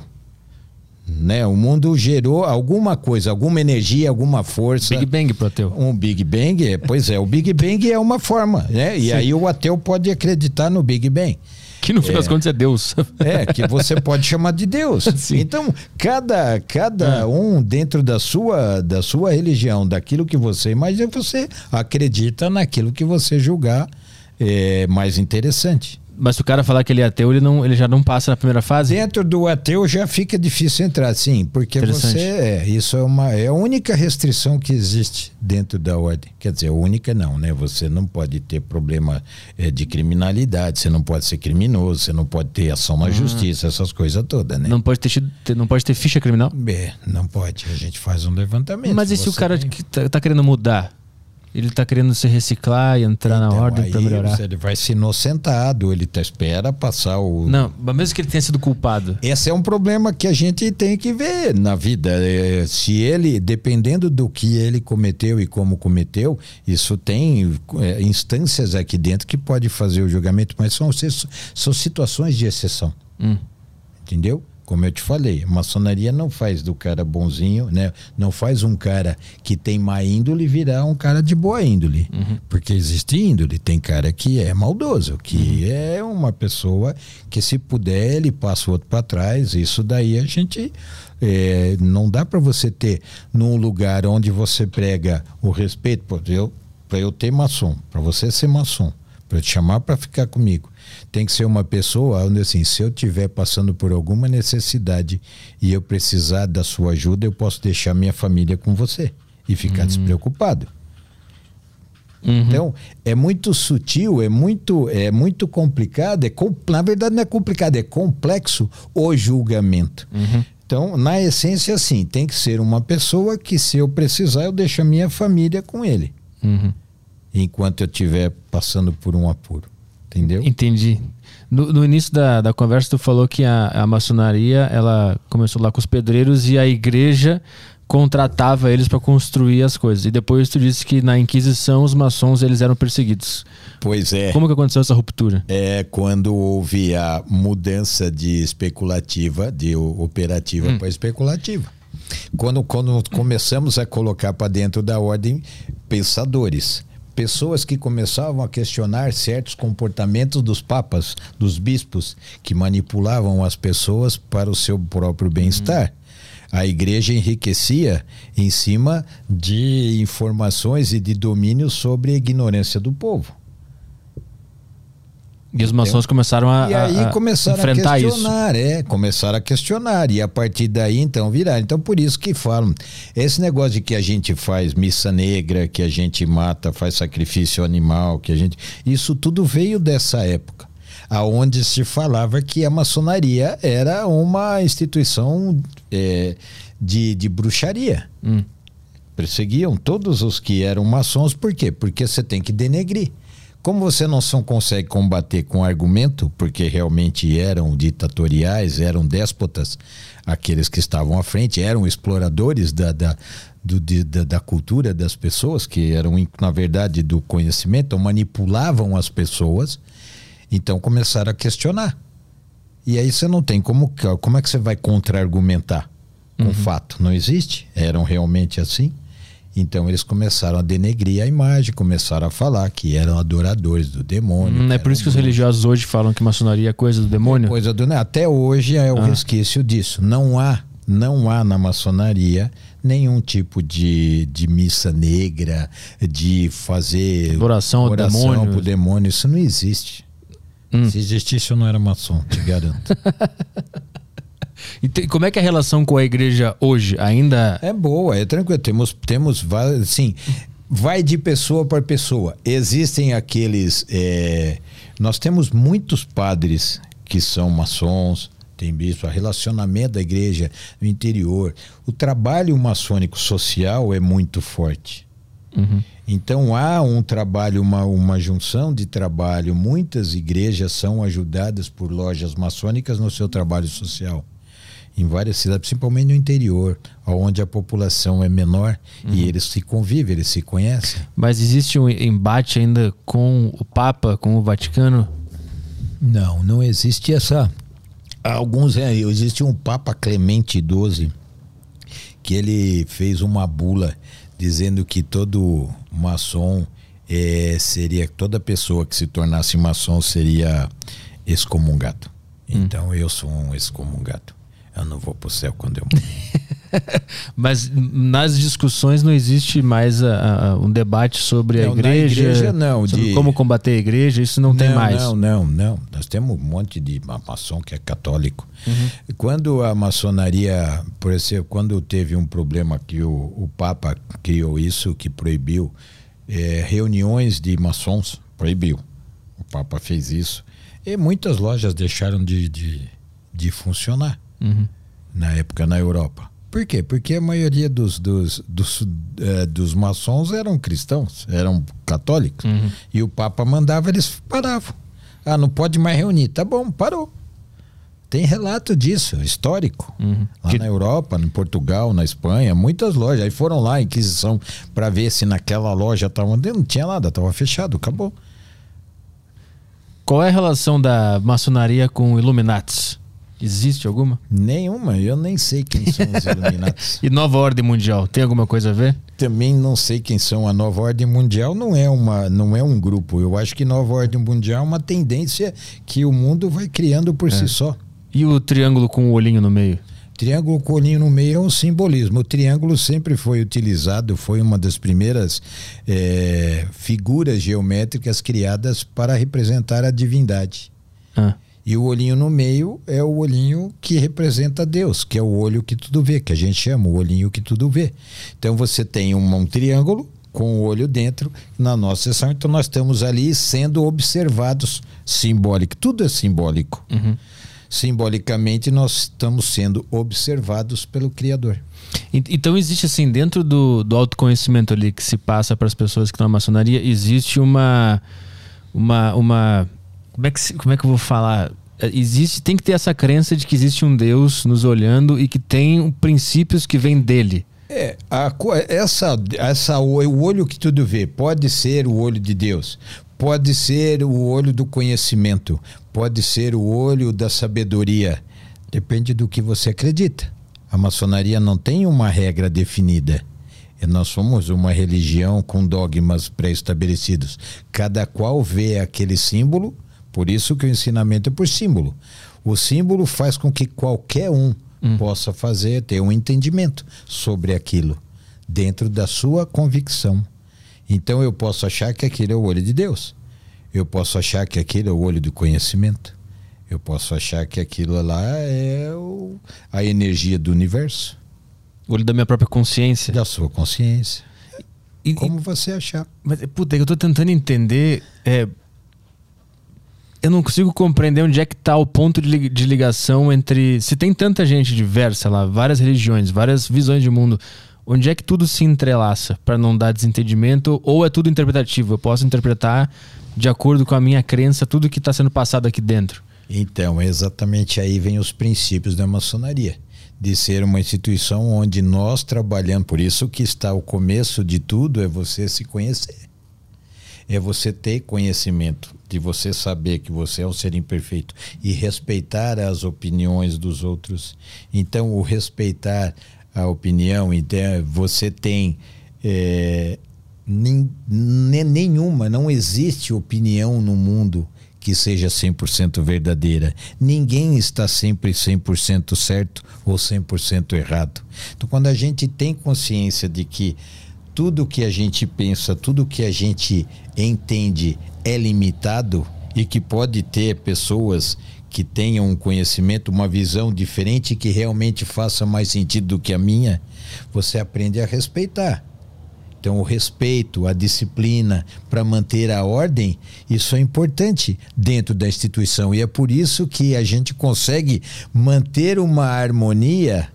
né? O mundo gerou alguma coisa, alguma energia, alguma força. Big Bang pro ateu. Um Big Bang, é, pois é, o Big Bang é uma forma, né? E Sim. aí o ateu pode acreditar no Big Bang. Que no fim é, das contas é Deus. É, que você pode chamar de Deus. Sim. Então, cada, cada é. um dentro da sua, da sua religião, daquilo que você imagina, você acredita naquilo que você julgar é, mais interessante. Mas se o cara falar que ele é ateu, ele, não, ele já não passa na primeira fase? Dentro do ateu já fica difícil entrar, sim, porque você é, isso é uma é a única restrição que existe dentro da ordem. Quer dizer, a única não, né? Você não pode ter problema é, de criminalidade, você não pode ser criminoso, você não pode ter ação na ah. justiça, essas coisas todas, né? Não pode ter, não pode ter ficha criminal? É, não pode. A gente faz um levantamento. Mas e se o cara tem... que tá, tá querendo mudar? Ele está querendo se reciclar e entrar então, na ordem para melhorar. Ele vai se inocentado, ele tá, espera passar o. Não, mas mesmo que ele tenha sido culpado. Esse é um problema que a gente tem que ver na vida. É, se ele, dependendo do que ele cometeu e como cometeu, isso tem é, instâncias aqui dentro que pode fazer o julgamento, mas são, são situações de exceção. Hum. Entendeu? Como eu te falei, maçonaria não faz do cara bonzinho, né? Não faz um cara que tem má índole virar um cara de boa índole. Uhum. Porque existe índole. Tem cara que é maldoso, que uhum. é uma pessoa que se puder ele passa o outro para trás. Isso daí a gente é, não dá para você ter num lugar onde você prega o respeito. Para eu, eu ter maçom, para você ser maçom, para te chamar para ficar comigo tem que ser uma pessoa onde assim, se eu estiver passando por alguma necessidade e eu precisar da sua ajuda, eu posso deixar minha família com você e ficar uhum. despreocupado. Uhum. Então, é muito sutil, é muito, é muito complicado, é, na verdade não é complicado, é complexo o julgamento. Uhum. Então, na essência, sim, tem que ser uma pessoa que, se eu precisar, eu deixo a minha família com ele. Uhum. Enquanto eu estiver passando por um apuro. Entendeu? Entendi. No, no, início da, da conversa, tu falou que a, a maçonaria ela começou lá com os pedreiros e a igreja contratava eles para construir as coisas. E depois tu disse que na Inquisição os maçons eles eram perseguidos. Pois é. Como que aconteceu essa ruptura? É quando houve a mudança de especulativa, de operativa hum. para especulativa. Quando, quando começamos a colocar para dentro da ordem pensadores pessoas que começavam a questionar certos comportamentos dos papas, dos bispos, que manipulavam as pessoas para o seu próprio bem-estar. Uhum. A igreja enriquecia em cima de informações e de domínio sobre a ignorância do povo. E os maçons começaram a, e aí a começaram a enfrentar isso. questionar, é, começaram a questionar e a partir daí então virar. Então por isso que falam, esse negócio de que a gente faz missa negra, que a gente mata, faz sacrifício animal, que a gente, isso tudo veio dessa época, aonde se falava que a maçonaria era uma instituição é, de, de bruxaria. Hum. Perseguiam todos os que eram maçons, por quê? Porque você tem que denegrir. Como você não só consegue combater com argumento, porque realmente eram ditatoriais, eram déspotas, aqueles que estavam à frente, eram exploradores da, da, do, de, da, da, cultura das pessoas, que eram, na verdade, do conhecimento, manipulavam as pessoas, então começaram a questionar. E aí você não tem como. Como é que você vai contra-argumentar com uhum. fato? Não existe. Eram realmente assim. Então eles começaram a denegrir a imagem, começaram a falar que eram adoradores do demônio. Hum, é por isso que os religiosos hoje falam que maçonaria é coisa do demônio? É coisa do Até hoje é o ah. resquício disso. Não há, não há na maçonaria nenhum tipo de, de missa negra, de fazer oração ao demônio. pro demônio. Isso não existe. Hum. Se existisse, eu não era maçom, te garanto. E te, como é que é a relação com a igreja hoje? Ainda. É boa, é tranquilo. Temos, temos sim, vai de pessoa para pessoa. Existem aqueles. É, nós temos muitos padres que são maçons, tem bispo, o relacionamento da igreja no interior. O trabalho maçônico social é muito forte. Uhum. Então há um trabalho, uma, uma junção de trabalho. Muitas igrejas são ajudadas por lojas maçônicas no seu trabalho social em várias cidades, principalmente no interior, onde a população é menor uhum. e eles se convivem, eles se conhecem. Mas existe um embate ainda com o Papa, com o Vaticano? Não, não existe essa. Alguns é, existe um Papa Clemente XII que ele fez uma bula dizendo que todo maçom é, seria toda pessoa que se tornasse maçom seria excomungado. Hum. Então eu sou um excomungado eu não vou para o céu quando eu Mas nas discussões não existe mais a, a, um debate sobre não, a igreja, igreja não, sobre de... como combater a igreja, isso não, não, tem mais. Não, não, não. Nós temos um monte de maçom que é católico. Uhum. Quando a maçonaria, por exemplo, quando teve um problema que o, o Papa criou isso, que proibiu é, reuniões de maçons, proibiu. O Papa fez isso. E muitas lojas deixaram de, de, de funcionar uhum. na época na Europa. Por quê? Porque a maioria dos, dos, dos, é, dos maçons eram cristãos, eram católicos. Uhum. E o Papa mandava, eles paravam. Ah, não pode mais reunir. Tá bom, parou. Tem relato disso, histórico. Uhum. Lá que... na Europa, em Portugal, na Espanha, muitas lojas. Aí foram lá, Inquisição, para ver se naquela loja estava. Não tinha nada, estava fechado, acabou. Qual é a relação da maçonaria com Illuminatis? Existe alguma? Nenhuma, eu nem sei quem são os Illuminatis. e Nova Ordem Mundial, tem alguma coisa a ver? Também não sei quem são. A Nova Ordem Mundial não é, uma, não é um grupo. Eu acho que Nova Ordem Mundial é uma tendência que o mundo vai criando por é. si só. E o triângulo com o olhinho no meio? Triângulo com o olhinho no meio é um simbolismo. O triângulo sempre foi utilizado, foi uma das primeiras é, figuras geométricas criadas para representar a divindade. Ah. E o olhinho no meio é o olhinho que representa Deus, que é o olho que tudo vê, que a gente chama o olhinho que tudo vê. Então você tem um, um triângulo com o olho dentro na nossa sessão, então nós estamos ali sendo observados simbólico, tudo é simbólico. Uhum. Simbolicamente nós estamos sendo observados pelo Criador. Então existe assim, dentro do, do autoconhecimento ali que se passa para as pessoas que estão na maçonaria, existe uma uma, uma como é que, como é que eu vou falar? É, existe, tem que ter essa crença de que existe um Deus nos olhando e que tem princípios que vêm dele. É, a, essa, essa, o olho que tudo vê pode ser o olho de Deus, pode ser o olho do conhecimento, pode ser o olho da sabedoria. Depende do que você acredita. A maçonaria não tem uma regra definida. Nós somos uma religião com dogmas pré-estabelecidos. Cada qual vê aquele símbolo por isso que o ensinamento é por símbolo. O símbolo faz com que qualquer um possa fazer, ter um entendimento sobre aquilo, dentro da sua convicção. Então eu posso achar que aquilo é o olho de Deus. Eu posso achar que aquilo é o olho do conhecimento. Eu posso achar que aquilo lá é o, a energia do universo. O olho da minha própria consciência. Da sua consciência. E, Como você achar. Mas, puta, eu tô tentando entender. É, eu não consigo compreender onde é que tá o ponto de, de ligação entre. Se tem tanta gente diversa lá, várias religiões, várias visões de mundo, onde é que tudo se entrelaça para não dar desentendimento? Ou é tudo interpretativo? Eu posso interpretar de acordo com a minha crença tudo que está sendo passado aqui dentro. Então, exatamente aí vem os princípios da maçonaria. De ser uma instituição onde nós trabalhamos, por isso que está o começo de tudo, é você se conhecer é você ter conhecimento, de você saber que você é um ser imperfeito e respeitar as opiniões dos outros. Então, o respeitar a opinião, então, você tem é, nem, nenhuma, não existe opinião no mundo que seja 100% verdadeira. Ninguém está sempre 100% certo ou 100% errado. Então, quando a gente tem consciência de que tudo que a gente pensa, tudo que a gente entende é limitado e que pode ter pessoas que tenham um conhecimento, uma visão diferente que realmente faça mais sentido do que a minha, você aprende a respeitar. Então, o respeito, a disciplina para manter a ordem, isso é importante dentro da instituição. E é por isso que a gente consegue manter uma harmonia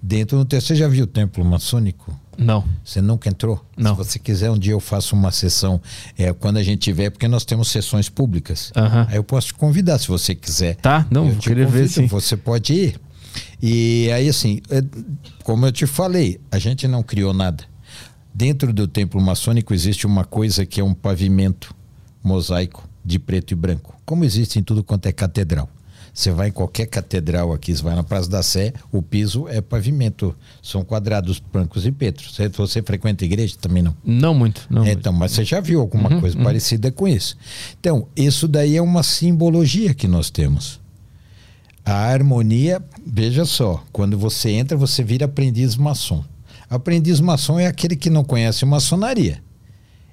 dentro do. Você já viu o templo maçônico? Não. Você nunca entrou? Não. Se você quiser, um dia eu faço uma sessão, é, quando a gente tiver, porque nós temos sessões públicas. Aham. Aí eu posso te convidar se você quiser. Tá, não, eu te querer ver convido, sim. Você pode ir. E aí, assim, é, como eu te falei, a gente não criou nada. Dentro do templo maçônico existe uma coisa que é um pavimento mosaico de preto e branco, como existe em tudo quanto é catedral. Você vai em qualquer catedral aqui, você vai na Praça da Sé, o piso é pavimento, são quadrados brancos e pretos. Você, você frequenta igreja? Também não. Não muito. Não muito. Então, mas você já viu alguma Uhum, coisa uhum. parecida com isso. Então, isso daí é uma simbologia que nós temos. A harmonia, veja só, quando você entra, você vira aprendiz maçom. Aprendiz maçom é aquele que não conhece maçonaria.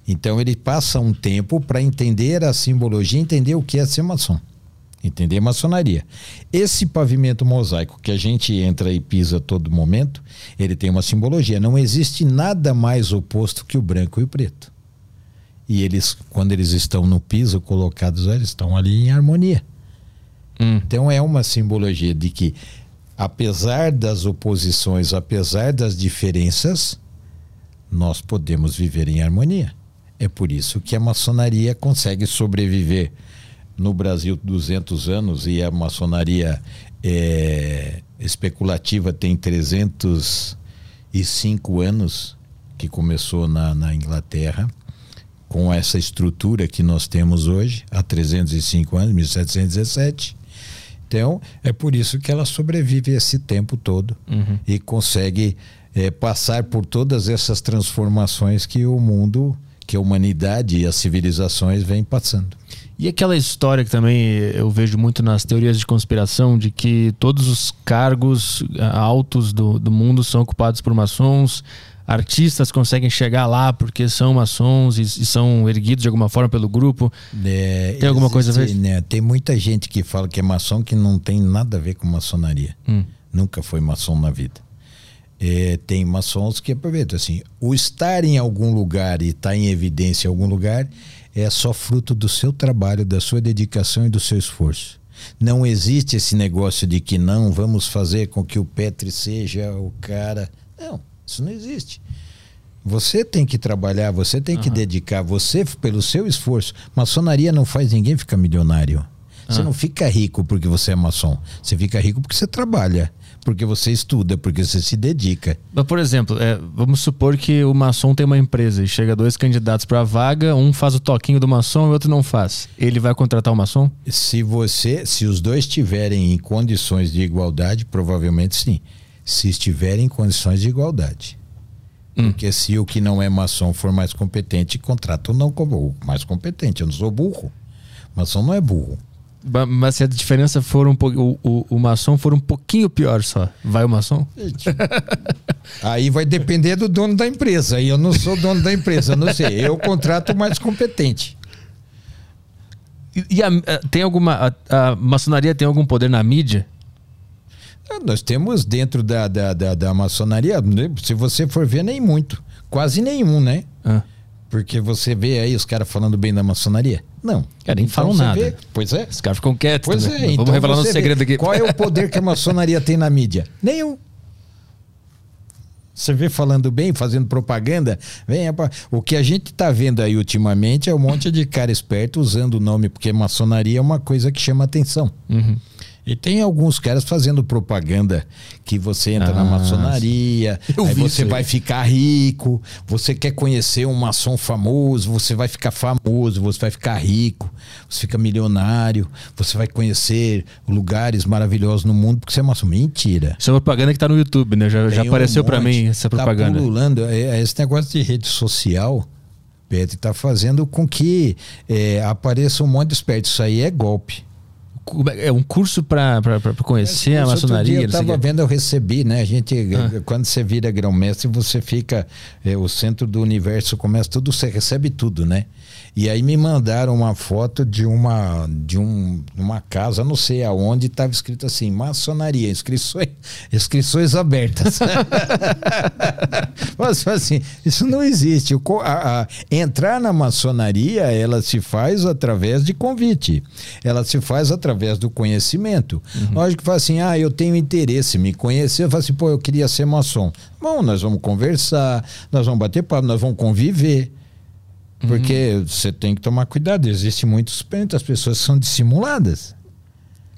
Então ele passa um tempo para entender a simbologia, entender o que é ser maçom. Entender maçonaria. Esse pavimento mosaico que a gente entra e pisa a todo momento, ele tem uma simbologia. Não existe nada mais oposto que o branco e o preto. E eles, quando eles estão no piso colocados, eles estão ali em harmonia. Hum. Então é uma simbologia de que, apesar das oposições, apesar das diferenças, nós podemos viver em harmonia. É por isso que a maçonaria consegue sobreviver no Brasil 200 anos e a maçonaria é, especulativa tem 305 anos, que começou na, na Inglaterra, com essa estrutura que nós temos hoje, há 305 anos, 1717. Então, é por isso que ela sobrevive esse tempo todo Uhum. e consegue é, passar por todas essas transformações que o mundo, que a humanidade e as civilizações vêm passando. E aquela história que também eu vejo muito nas teorias de conspiração de que todos os cargos ah, altos do, do mundo são ocupados por maçons, artistas conseguem chegar lá porque são maçons e, e são erguidos de alguma forma pelo grupo. É, Tem alguma coisa a ver? existe, né, tem muita gente que fala que é maçom que não tem nada a ver com maçonaria. Hum. Nunca foi maçom na vida. É, tem maçons que aproveitam assim. O estar em algum lugar e estar em evidência em algum lugar é só fruto do seu trabalho, da sua dedicação e do seu esforço. Não existe esse negócio de que não vamos fazer com que o Petri seja o cara. Não, isso não existe. Você tem que trabalhar, você tem que dedicar, você pelo seu esforço. Maçonaria não faz ninguém ficar milionário. Você Ah. não fica rico porque você é maçom. Você fica rico porque você trabalha, porque você estuda, porque você se dedica. Mas, por exemplo, é, vamos supor que o maçom tem uma empresa e chega dois candidatos para a vaga, um faz o toquinho do maçom e o outro não faz. Ele vai contratar o maçom? Se você, se os dois estiverem em condições de igualdade, provavelmente sim. Se estiverem em condições de igualdade. Hum. Porque se o que não é maçom for mais competente, contrata o não como o mais competente. Eu não sou burro. Maçom não é burro. Mas se a diferença for um pouco. O, o, o maçom for um pouquinho pior só, vai o maçom? Aí vai depender do dono da empresa. E eu não sou dono da empresa, não sei. Eu contrato o mais competente. E, e a- a- tem alguma. A, a maçonaria tem algum poder na mídia? Ah, Nós temos dentro da, da, da, da maçonaria, né, se você for ver, nem muito. Quase nenhum, né? Ah. Porque você vê aí os caras falando bem da maçonaria? Não. É, nem falam você nada. vê- Pois é. Os caras ficam quietos. Pois também. é. então Vamos revelar nosso vê segredo aqui. Qual é o poder que a maçonaria tem na mídia? Nenhum. Você vê falando bem, fazendo propaganda, vem o que a gente está vendo aí ultimamente é um monte de cara esperto usando o nome, porque maçonaria é uma coisa que chama atenção. Uhum. E tem alguns caras fazendo propaganda que você entra na Ah, maçonaria, Eu aí você aí. vai ficar rico, você quer conhecer um maçom famoso, você vai ficar famoso, você vai ficar rico, você fica milionário, você vai conhecer lugares maravilhosos no mundo porque você é maçom. Mentira. Isso é uma propaganda que tá no YouTube, né? Já, já um apareceu pra monte, mim essa propaganda. Tá pululando. É, é esse negócio de rede social, Pedro, está fazendo com que é, apareça um monte de esperto. Isso aí é golpe. É é um curso pra conhecer a Esse outro maçonaria. dia Eu estava vendo, eu recebi, né? A gente, Ah. quando você vira grão-mestre, você fica. é, o centro do universo começa tudo, você recebe tudo, né? E aí me mandaram uma foto de uma de um, uma casa, não sei aonde, estava escrito assim: maçonaria, inscrições, inscrições abertas. Mas assim, isso não existe. A- a- entrar na maçonaria, ela se faz através de convite. Ela se faz através do conhecimento. Lógico que fala assim, ah, eu tenho interesse em me conhecer. Eu falo assim, pô, eu queria ser maçom. Bom, nós vamos conversar, nós vamos bater papo, nós vamos conviver. Porque você tem que tomar cuidado. Existem muitos, muitas pessoas são dissimuladas.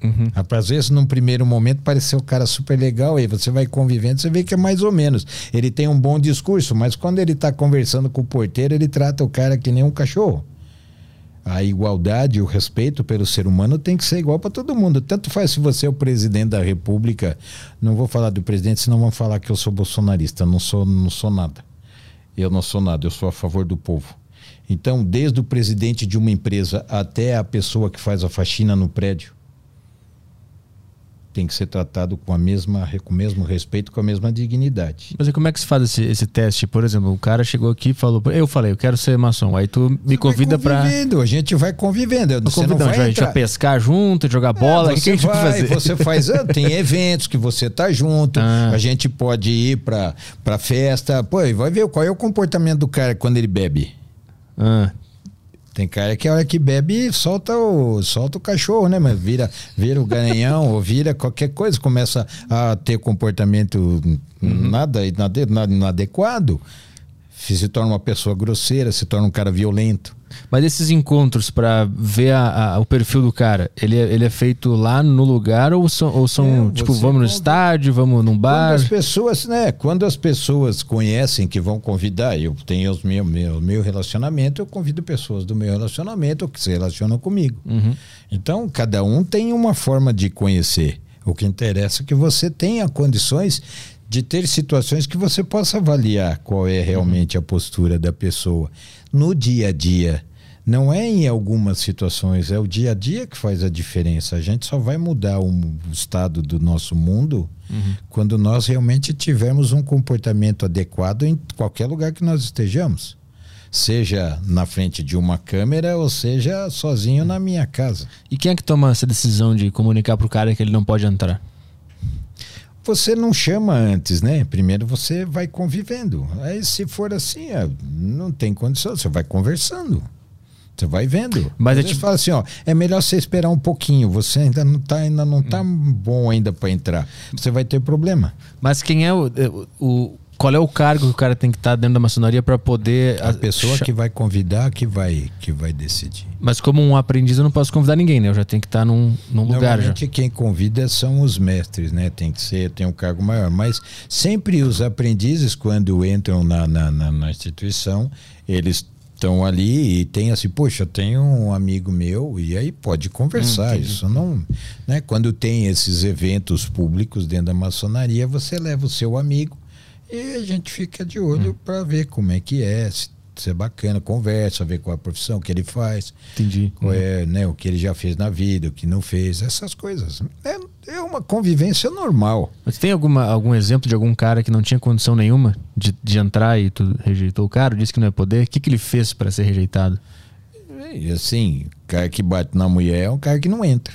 Uhum. Às vezes, num primeiro momento, pareceu o cara super legal, aí você vai convivendo, você vê que é mais ou menos. Ele tem um bom discurso, mas quando ele está conversando com o porteiro, ele trata o cara que nem um cachorro. A igualdade, o respeito pelo ser humano tem que ser igual para todo mundo. Tanto faz se você é o presidente da República. Não vou falar do presidente, senão vão falar que eu sou bolsonarista. Não sou, não sou nada. Eu não sou nada, eu sou a favor do povo. Então, desde o presidente de uma empresa até a pessoa que faz a faxina no prédio, tem que ser tratado com, a mesma, com o mesmo respeito, com a mesma dignidade. Mas e como é que se faz esse, esse teste? Por exemplo, o cara chegou aqui e falou: Eu falei, eu quero ser maçom. Aí tu me convida Vai pra. convivendo, A gente vai convivendo. Você não vai a gente vai pescar junto, jogar bola. É, o que, que a gente você vai fazer? Você faz, ah, tem eventos que você tá junto. Ah. A gente pode ir pra, pra festa. Pô, e vai ver qual é o comportamento do cara quando ele bebe. Ah, Tem cara que a hora que bebe solta o, solta o cachorro, né? Mas vira, vira o garanhão ou vira qualquer coisa, começa a ter comportamento nada, inade- nada inadequado. Se torna uma pessoa grosseira, se torna um cara violento. Mas esses encontros pra ver a- a- o perfil do cara, ele é, ele é feito lá no lugar ou são, ou são É, tipo, vamos no estádio, vamos num Quando bar? as pessoas, né? Quando as pessoas conhecem que vão convidar, eu tenho os meu, meu, meu relacionamento, eu convido pessoas do meu relacionamento que se relacionam comigo. Uhum. Então, cada um tem uma forma de conhecer. O que interessa é que você tenha condições de ter situações que você possa avaliar qual é realmente a postura da pessoa no dia a dia. Não é em algumas situações, é o dia a dia que faz a diferença. A gente só vai mudar o, o estado do nosso mundo quando nós realmente tivermos um comportamento adequado em qualquer lugar que nós estejamos. Seja na frente de uma câmera ou seja sozinho na minha casa. E quem é que toma essa decisão de comunicar pro cara que ele não pode entrar? Você não chama antes, né? Primeiro você vai convivendo. Aí se for assim, ah, não tem condição, você vai conversando. Você vai vendo. Mas Às é vezes tipo- fala assim, ó, é melhor você esperar um pouquinho. Você ainda não tá, ainda não tá bom ainda para entrar. Você vai ter problema. Mas quem é o, o- o- qual é o cargo que o cara tem que estar dentro da maçonaria pra poder A pessoa cha- que vai convidar que vai que vai decidir. Mas como um aprendiz eu não posso convidar ninguém, né? Eu já tenho que estar num, num lugar já. Normalmente quem convida são os mestres, né? Tem que ser, tem um cargo maior. Mas sempre os aprendizes, quando entram na, na, na- na instituição, eles estão ali e tem assim, poxa, tenho um amigo meu, e aí pode conversar. Isso não. Né? Quando tem esses eventos públicos dentro da maçonaria, você leva o seu amigo e a gente fica de olho para ver como é que é. Se, é bacana, conversa, vê qual é a profissão, que ele faz. Entendi. Qual é, né, o que ele já fez na vida, o que não fez, essas coisas. É, é uma convivência normal. Mas tem alguma, algum exemplo de algum cara que não tinha condição nenhuma de, de entrar e tu rejeitou o cara, disse que não é poder? O que, que ele fez para ser rejeitado? E assim, o cara que bate na mulher é um cara que não entra.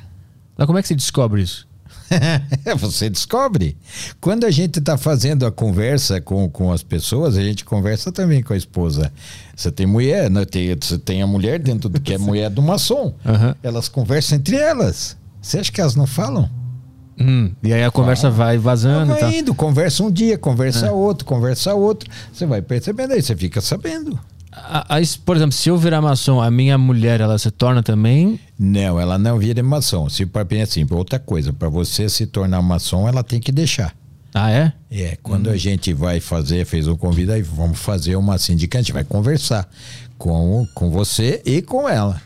Mas como é que se descobre isso? Você descobre. Quando a gente está fazendo a conversa com, com as pessoas, a gente conversa também com a esposa. Você tem mulher, né? tem, você tem a mulher dentro do que é mulher do maçom. Aham. Elas conversam entre elas. Você acha que elas não falam? Hum, e aí a conversa vai vazando. Vai indo, conversa um dia, conversa outro, conversa outro. Você vai percebendo aí, você fica sabendo. A- a- por exemplo, se eu virar maçom, a minha mulher, ela se torna também. Não, ela não vira maçom. Se para assim, outra coisa, para você se tornar maçom, ela tem que deixar. Ah, é? É, quando a gente vai fazer, fez o convite, aí vamos fazer uma sindicato, a gente vai conversar com, com você e com ela.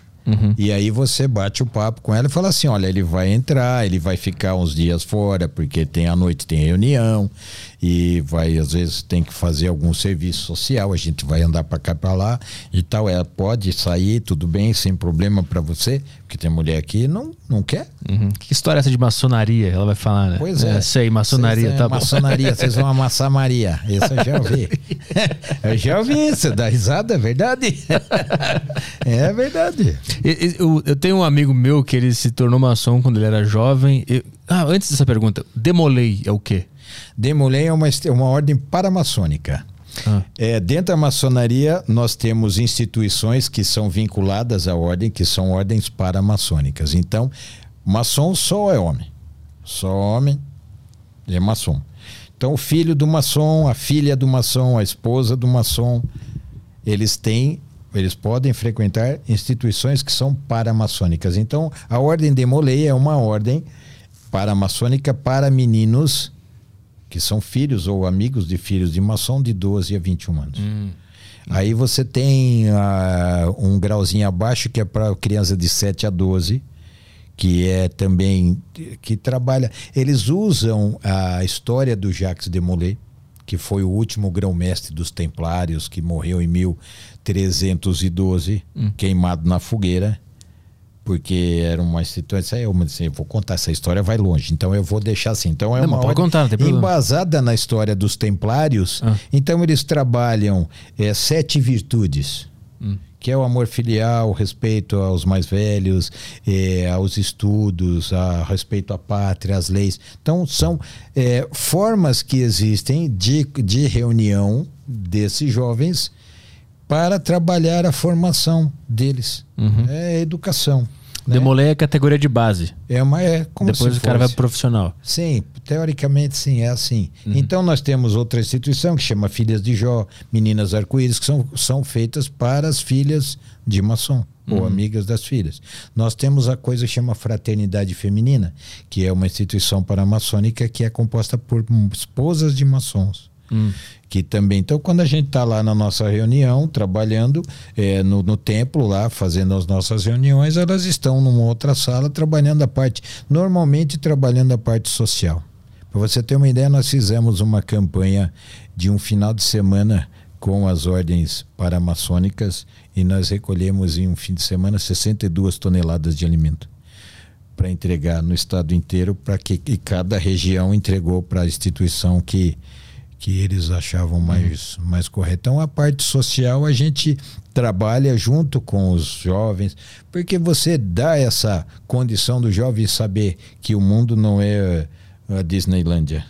E aí você bate o papo com ela e fala assim: olha, ele vai entrar, ele vai ficar uns dias fora, porque tem à noite tem reunião, e vai, às vezes, tem que fazer algum serviço social, a gente vai andar para cá para lá e tal. Ela pode sair, tudo bem, sem problema para você, porque tem mulher aqui não, não quer. Uhum. Que história é essa de maçonaria? Ela vai falar, né? Pois é. sei, maçonaria, Vocês, é, tá bom. Maçonaria, vocês vão amassar Maria. Isso eu já ouvi. eu já ouvi isso, dá risada, é verdade? é verdade. Eu, eu tenho um amigo meu que ele se tornou maçom quando ele era jovem. Eu- ah, antes dessa pergunta, demolei é o quê? Demolém é uma, est- uma ordem paramaçônica. Ah. É, dentro da maçonaria, nós temos instituições que são vinculadas à ordem, que são ordens paramaçônicas. Então, maçom só é homem. Só homem é maçom. Então, o filho do maçom, a filha do maçom, a esposa do maçom, eles têm, eles podem frequentar instituições que são paramaçônicas. Então, a ordem de Molay é uma ordem paramaçônica para meninos que são filhos ou amigos de filhos de maçom de 12 a 21 anos. Aí você tem ah, um grauzinho abaixo que é para criança de 7 a 12, que é também que trabalha. Eles usam a história do Jacques de Molay, que foi o último grão-mestre dos Templários, que morreu em 1312, queimado na fogueira porque era uma situação. Eu disse, eu vou contar essa história, vai longe. Então eu vou deixar assim. Então é Não, uma contar, embasada na história dos Templários. Ah. Então eles trabalham é, sete virtudes. Hum. Que é o amor filial, o respeito aos mais velhos, é, aos estudos, a respeito à pátria, às leis. Então, são é, formas que existem de, de reunião desses jovens para trabalhar a formação deles. Uhum. É educação. Né? Demolei é a categoria de base. É uma é como Depois o cara vai pro profissional. Sim, teoricamente sim, é assim. Então nós temos outra instituição que chama Filhas de Jó, Meninas Arco-Íris, que são, são feitas para as filhas de maçom. Ou amigas das filhas. Nós temos a coisa que chama Fraternidade Feminina, que é uma instituição paramaçônica que é composta por esposas de maçons. Que também. Então, quando a gente está lá na nossa reunião, trabalhando eh, no, no templo, lá, fazendo as nossas reuniões, elas estão numa outra sala trabalhando a parte, normalmente trabalhando a parte social. Para você ter uma ideia, nós fizemos uma campanha de um final de semana com as ordens paramaçônicas e nós recolhemos em um fim de semana 62 toneladas de alimento para entregar no estado inteiro, para que cada região entregou para a instituição que, que eles achavam mais, mais correta. Então, a parte social a gente trabalha junto com os jovens, porque você dá essa condição do jovem saber que o mundo não é a Disneylândia.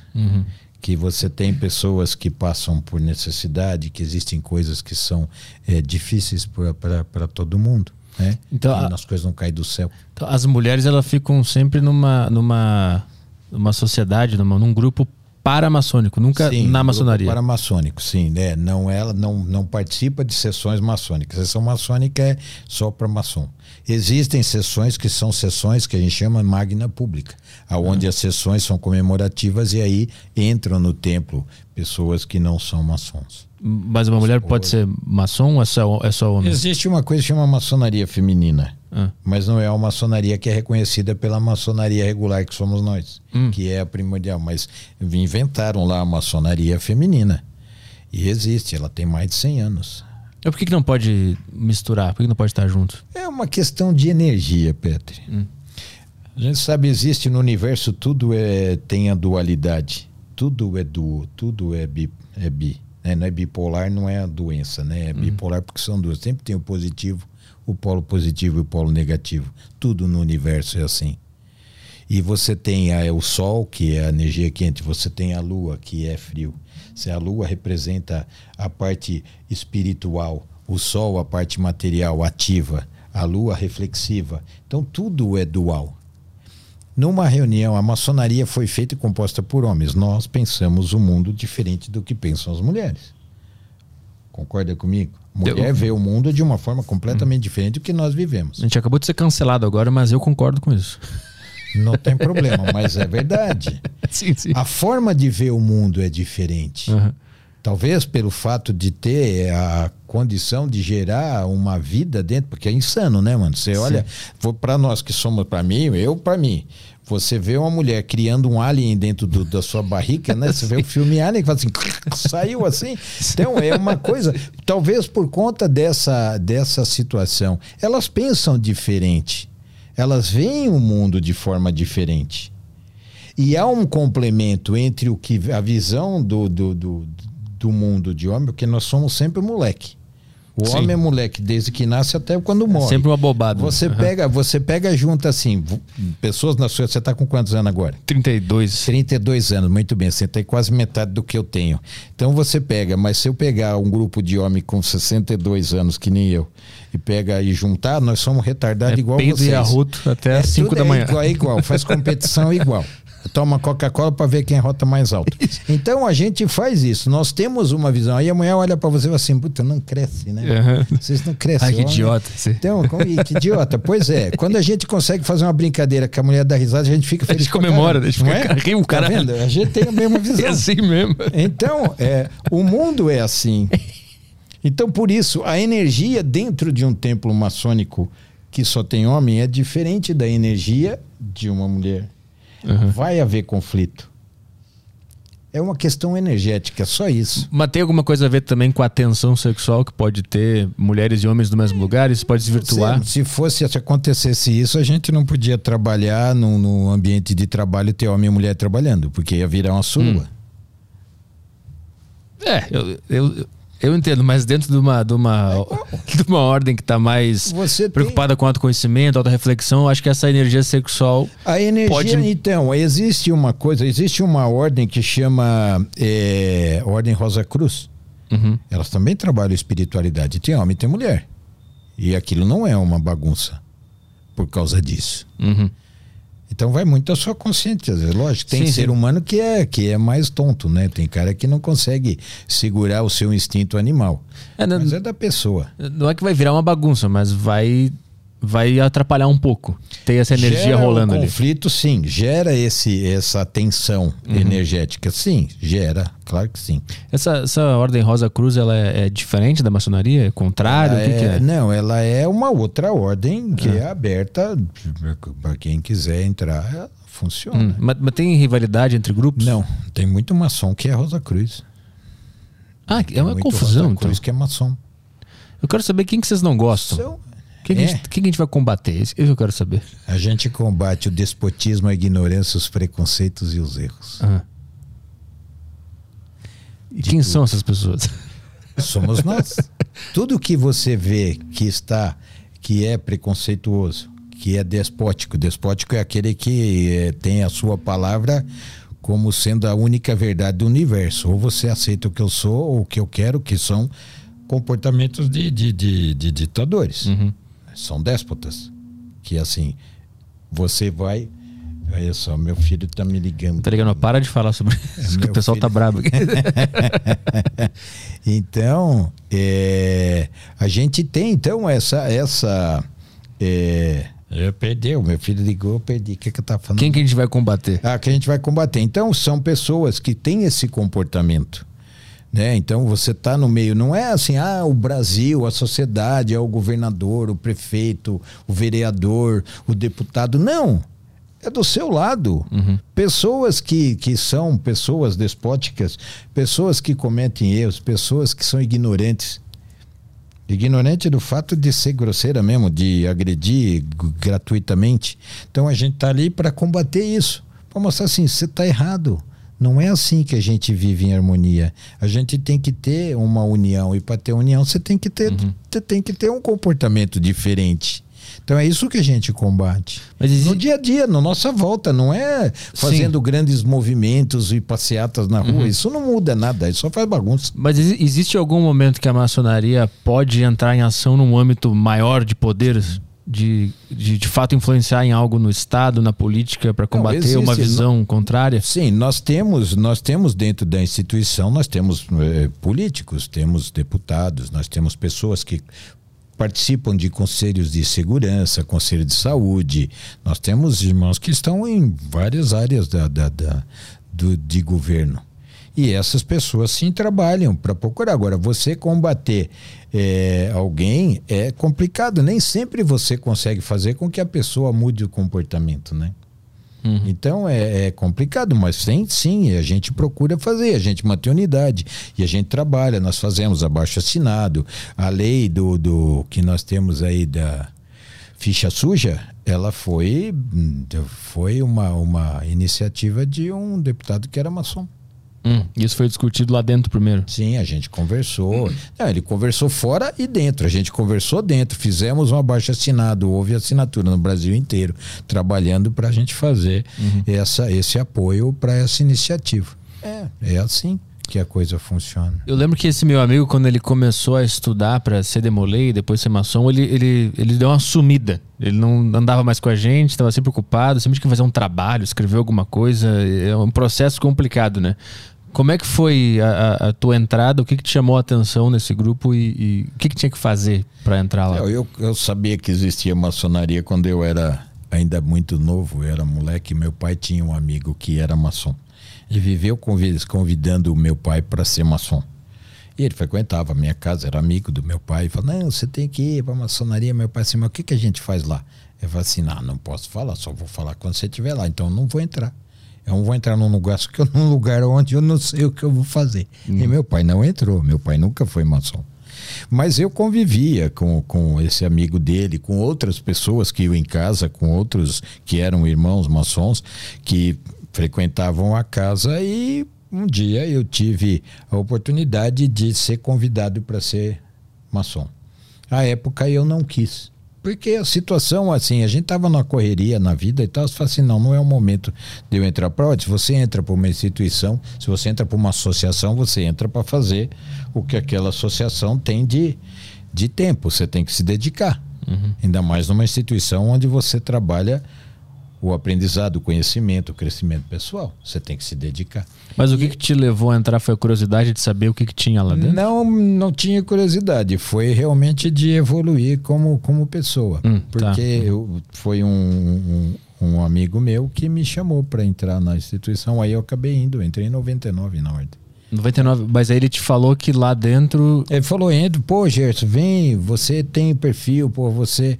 Que você tem pessoas que passam por necessidade, que existem coisas que são eh, difíceis para todo mundo. Né? Então, a- as coisas não caem do céu. Então, as mulheres elas ficam sempre numa numa numa sociedade, numa, num grupo paramaçônico, nunca Sim, na maçonaria. Paramaçônico, sim, né? Não ela não, não participa de sessões maçônicas. Sessão maçônica é só para maçom. Existem sessões que são sessões que a gente chama magna pública, aonde Ah. as sessões são comemorativas e aí entram no templo pessoas que não são maçons. Mas uma mulher pode ser maçom ou é só, é só homem? Existe uma coisa que chama maçonaria feminina, Ah. mas não é uma maçonaria que é reconhecida pela maçonaria regular que somos nós, Hum. que é a primordial. Mas inventaram lá a maçonaria feminina. E existe, ela tem mais de 100 anos. É por que, que não pode misturar? Por que não pode estar junto? É uma questão de energia, Petri. Hum. A gente sabe, existe no universo, tudo é, tem a dualidade. Tudo é duo, tudo é bi. É bi né? Não é bipolar, não é a doença, né? É bipolar porque são duas. Sempre tem o positivo, o polo positivo e o polo negativo. Tudo no universo é assim. E você tem a, o Sol, que é a energia quente, você tem a Lua, que é frio. Se a Lua representa a parte espiritual, o Sol a parte material ativa, a Lua reflexiva. Então tudo é dual. Numa reunião, a maçonaria foi feita e composta por homens. Nós pensamos o um mundo diferente do que pensam as mulheres. Concorda comigo? Mulher eu... vê o mundo de uma forma completamente hum. diferente do que nós vivemos. A gente acabou de ser cancelado agora, mas eu concordo com isso. Não tem problema, mas é verdade. Sim, sim. A forma de ver o mundo é diferente. Uhum. Talvez pelo fato de ter a condição de gerar uma vida dentro, porque é insano, né, mano? Você olha, para nós que somos, para mim, eu para mim, você vê uma mulher criando um alien dentro do, da sua barriga, né? Você vê o filme Alien que fala assim, saiu assim. Então é uma coisa, talvez por conta dessa, dessa situação, elas pensam diferente, elas veem o mundo de forma diferente. E há um complemento entre o que a visão do, do, do do mundo de homem, porque nós somos sempre moleque. O Sim. homem é moleque desde que nasce até quando morre. É sempre uma bobada. Você uhum. pega, você pega junto assim, pessoas na sua, você está com quantos anos agora? 32. 32 anos, muito bem, você tem quase metade do que eu tenho. Então você pega, mas se eu pegar um grupo de homem com 62 anos que nem eu e pega e juntar, nós somos retardados é igual peido vocês. e arroto até é, 5 da manhã. É igual, é igual, faz competição igual. Toma Coca-Cola para ver quem rota mais alto. Então a gente faz isso. Nós temos uma visão. Aí amanhã olha para você e fala assim: puta, não cresce, né? Uhum. Vocês não crescem. Ai, que idiota. Então, que idiota. Pois é. Quando a gente consegue fazer uma brincadeira que a mulher dá risada, a gente fica feliz. A gente comemora, a gente fica é? o cara. Tá vendo? A gente tem a mesma visão. É assim mesmo. Então, é, o mundo é assim. Então, por isso, a energia dentro de um templo maçônico que só tem homem é diferente da energia de uma mulher. Uhum. Vai haver conflito. É uma questão energética, só isso. Mas tem alguma coisa a ver também com a tensão sexual que pode ter mulheres e homens no mesmo lugar? Isso pode se virtuar? Se, se fosse, se acontecesse isso, a gente não podia trabalhar no, no ambiente de trabalho ter homem e mulher trabalhando, porque ia virar uma surua. Hum. É, eu, eu, eu entendo, mas dentro de uma, de uma, de uma ordem que está mais Você preocupada tem... com autoconhecimento, autorreflexão, acho que essa energia sexual. A energia, pode... então, existe uma coisa, existe uma ordem que chama é, Ordem Rosa Cruz. Uhum. Elas também trabalham espiritualidade. Tem homem e tem mulher. E aquilo não é uma bagunça por causa disso. Uhum. Então vai muito da sua consciência, lógico. Tem sim, ser sim. humano que é que é mais tonto, né? Tem cara que não consegue segurar o seu instinto animal. É, não, mas é da pessoa. Não é que vai virar uma bagunça, mas vai vai atrapalhar um pouco. Tem essa energia gera rolando um conflito, ali. sim. Gera esse, essa tensão uhum. energética, sim. Gera, claro que sim. Essa, essa ordem Rosa Cruz, ela é, é diferente da maçonaria? É contrário? que, é, que é? Não, ela é uma outra ordem que é, é aberta para quem quiser entrar. Funciona. Hum, mas, mas, tem rivalidade entre grupos? Não, tem muito maçom que é Rosa Cruz. Ah, é uma confusão. Rosa então. Cruz que é maçom. Eu quero saber quem que vocês não gostam. São, quem, é. que a gente, que a gente vai combater? Isso que eu quero saber. A gente combate o despotismo, a ignorância, os preconceitos e os erros. Ah. E quem tudo. são essas pessoas? Somos nós. Tudo que você vê que está, que é preconceituoso, que é despótico. Despótico é aquele que é, tem a sua palavra como sendo a única verdade do universo. Ou você aceita o que eu sou, ou o que eu quero, que são comportamentos de, de, de, de ditadores. Uhum são déspotas. Que assim, você vai. Olha só, meu filho tá me ligando. Tá ligando? Para de falar sobre é, isso, que o pessoal tá filho... tá brabo aqui. então, é, a gente tem então essa. essa é, eu perdi, o meu filho ligou, eu perdi. O que, que eu tava falando? Quem que a gente vai combater? Ah, que a gente vai combater. Então, são pessoas que têm esse comportamento. Né? Então você está no meio, não é assim, ah, o Brasil, a sociedade, é o governador, o prefeito, o vereador, o deputado. Não. É do seu lado. Uhum. Pessoas que, que são pessoas despóticas, pessoas que cometem erros, pessoas que são ignorantes. Ignorante do fato de ser grosseira mesmo, de agredir gratuitamente. Então a gente está ali para combater isso. Para mostrar assim, você está errado. Não é assim que a gente vive em harmonia. A gente tem que ter uma união e para ter união você tem que ter, uhum. você tem que ter um comportamento diferente. Então é isso que a gente combate. Mas No dia a dia, na nossa volta, não é fazendo Sim. grandes movimentos e passeatas na rua. Uhum. Isso não muda nada, isso só faz bagunça. Mas existe algum momento que a maçonaria pode entrar em ação num âmbito maior de poderes? De, de, de fato influenciar em algo no Estado, na política, para combater existe, uma visão contrária? Sim, nós temos, nós temos dentro da instituição, nós temos é, políticos, temos deputados, nós temos pessoas que participam de conselhos de segurança, conselho de saúde. Nós temos irmãos que estão em várias áreas da, da, da do, de governo. E essas pessoas sim trabalham para procurar. Agora, você combater é, alguém é complicado. Nem sempre você consegue fazer com que a pessoa mude o comportamento, né? Uhum. Então é, é, complicado, mas tem sim, a gente procura fazer, a gente mantém unidade e a gente trabalha, nós fazemos abaixo assinado, a lei do, do que nós temos aí da ficha suja, ela foi, foi uma, uma iniciativa de um deputado que era maçom. Hum, isso foi discutido lá dentro primeiro? Sim, a gente conversou. Hum. Não, ele conversou fora e dentro. A gente conversou dentro. Fizemos um abaixo assinado. Houve assinatura no Brasil inteiro, trabalhando para a gente fazer uhum. essa, esse apoio para essa iniciativa. É, é assim que a coisa funciona. Eu lembro que esse meu amigo, quando ele começou a estudar para ser demolei e depois ser maçom, ele, ele, ele deu uma sumida. Ele não andava mais com a gente, estava sempre ocupado, sempre tinha que fazer um trabalho, escrever alguma coisa. É um processo complicado, né? Como é que foi a, a, tua entrada? O que, que te chamou a atenção nesse grupo e, e o que, que tinha que fazer para entrar lá? Eu, eu sabia que existia maçonaria quando eu era ainda muito novo, eu era moleque. Meu pai tinha um amigo que era maçom e viveu convidando o meu pai para ser maçom. E ele frequentava a minha casa, era amigo do meu pai. E falou: Não, você tem que ir para a maçonaria. Meu pai disse: Mas o que, que a gente faz lá? Eu falei assim: Não, não posso falar, só vou falar quando você estiver lá. Então não vou entrar. Eu não vou entrar num lugar, que eu, num lugar onde eu não sei o que eu vou fazer. Hum. E meu pai não entrou, meu pai nunca foi maçom. Mas eu convivia com, com esse amigo dele, com outras pessoas que iam em casa, com outros que eram irmãos maçons, que frequentavam a casa e um dia eu tive a oportunidade de ser convidado para ser maçom. À época eu não quis. Porque a situação, assim, a gente tava numa correria na vida e tal, você fala assim, não, não é o momento de eu entrar para Se você entra para uma instituição, se você entra para uma associação, você entra para fazer o que aquela associação tem de, de tempo, você tem que se dedicar. Uhum. Ainda mais numa instituição onde você trabalha o aprendizado, o conhecimento, o crescimento pessoal. Você tem que se dedicar. Mas o que, que te levou a entrar foi a curiosidade de saber o que, que tinha lá dentro? Não, não tinha curiosidade. Foi realmente de evoluir como, como pessoa. Hum, tá. porque tá. eu, foi um, um, um, amigo meu que me chamou para entrar na instituição. Aí eu acabei indo. Entrei em 99 na ordem. 99, mas aí ele te falou que lá dentro. Ele falou: entra, pô, Gerson, vem, você tem perfil, pô, você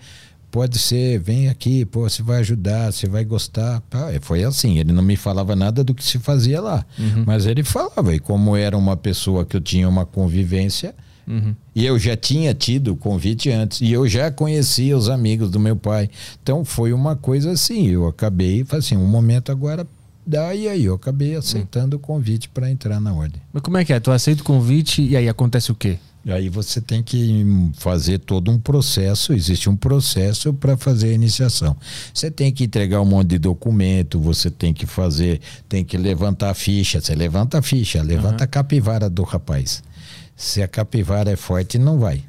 pode ser, vem aqui, pô, você vai ajudar, você vai gostar. foi assim, ele não me falava nada do que se fazia lá, uhum. mas ele falava, e como era uma pessoa que eu tinha uma convivência, uhum. e eu já tinha tido convite antes, e eu já conhecia os amigos do meu pai, então foi uma coisa assim, eu acabei, assim, um momento agora Daí aí eu acabei aceitando o convite para entrar na ordem. Mas como é que é? Tu aceita o convite e aí acontece o quê? Aí você tem que fazer todo um processo, existe um processo para fazer a iniciação. Você tem que entregar um monte de documento, você tem que fazer, tem que levantar a ficha. Você levanta a ficha, levanta uhum. a capivara do rapaz. Se a capivara é forte, não vai.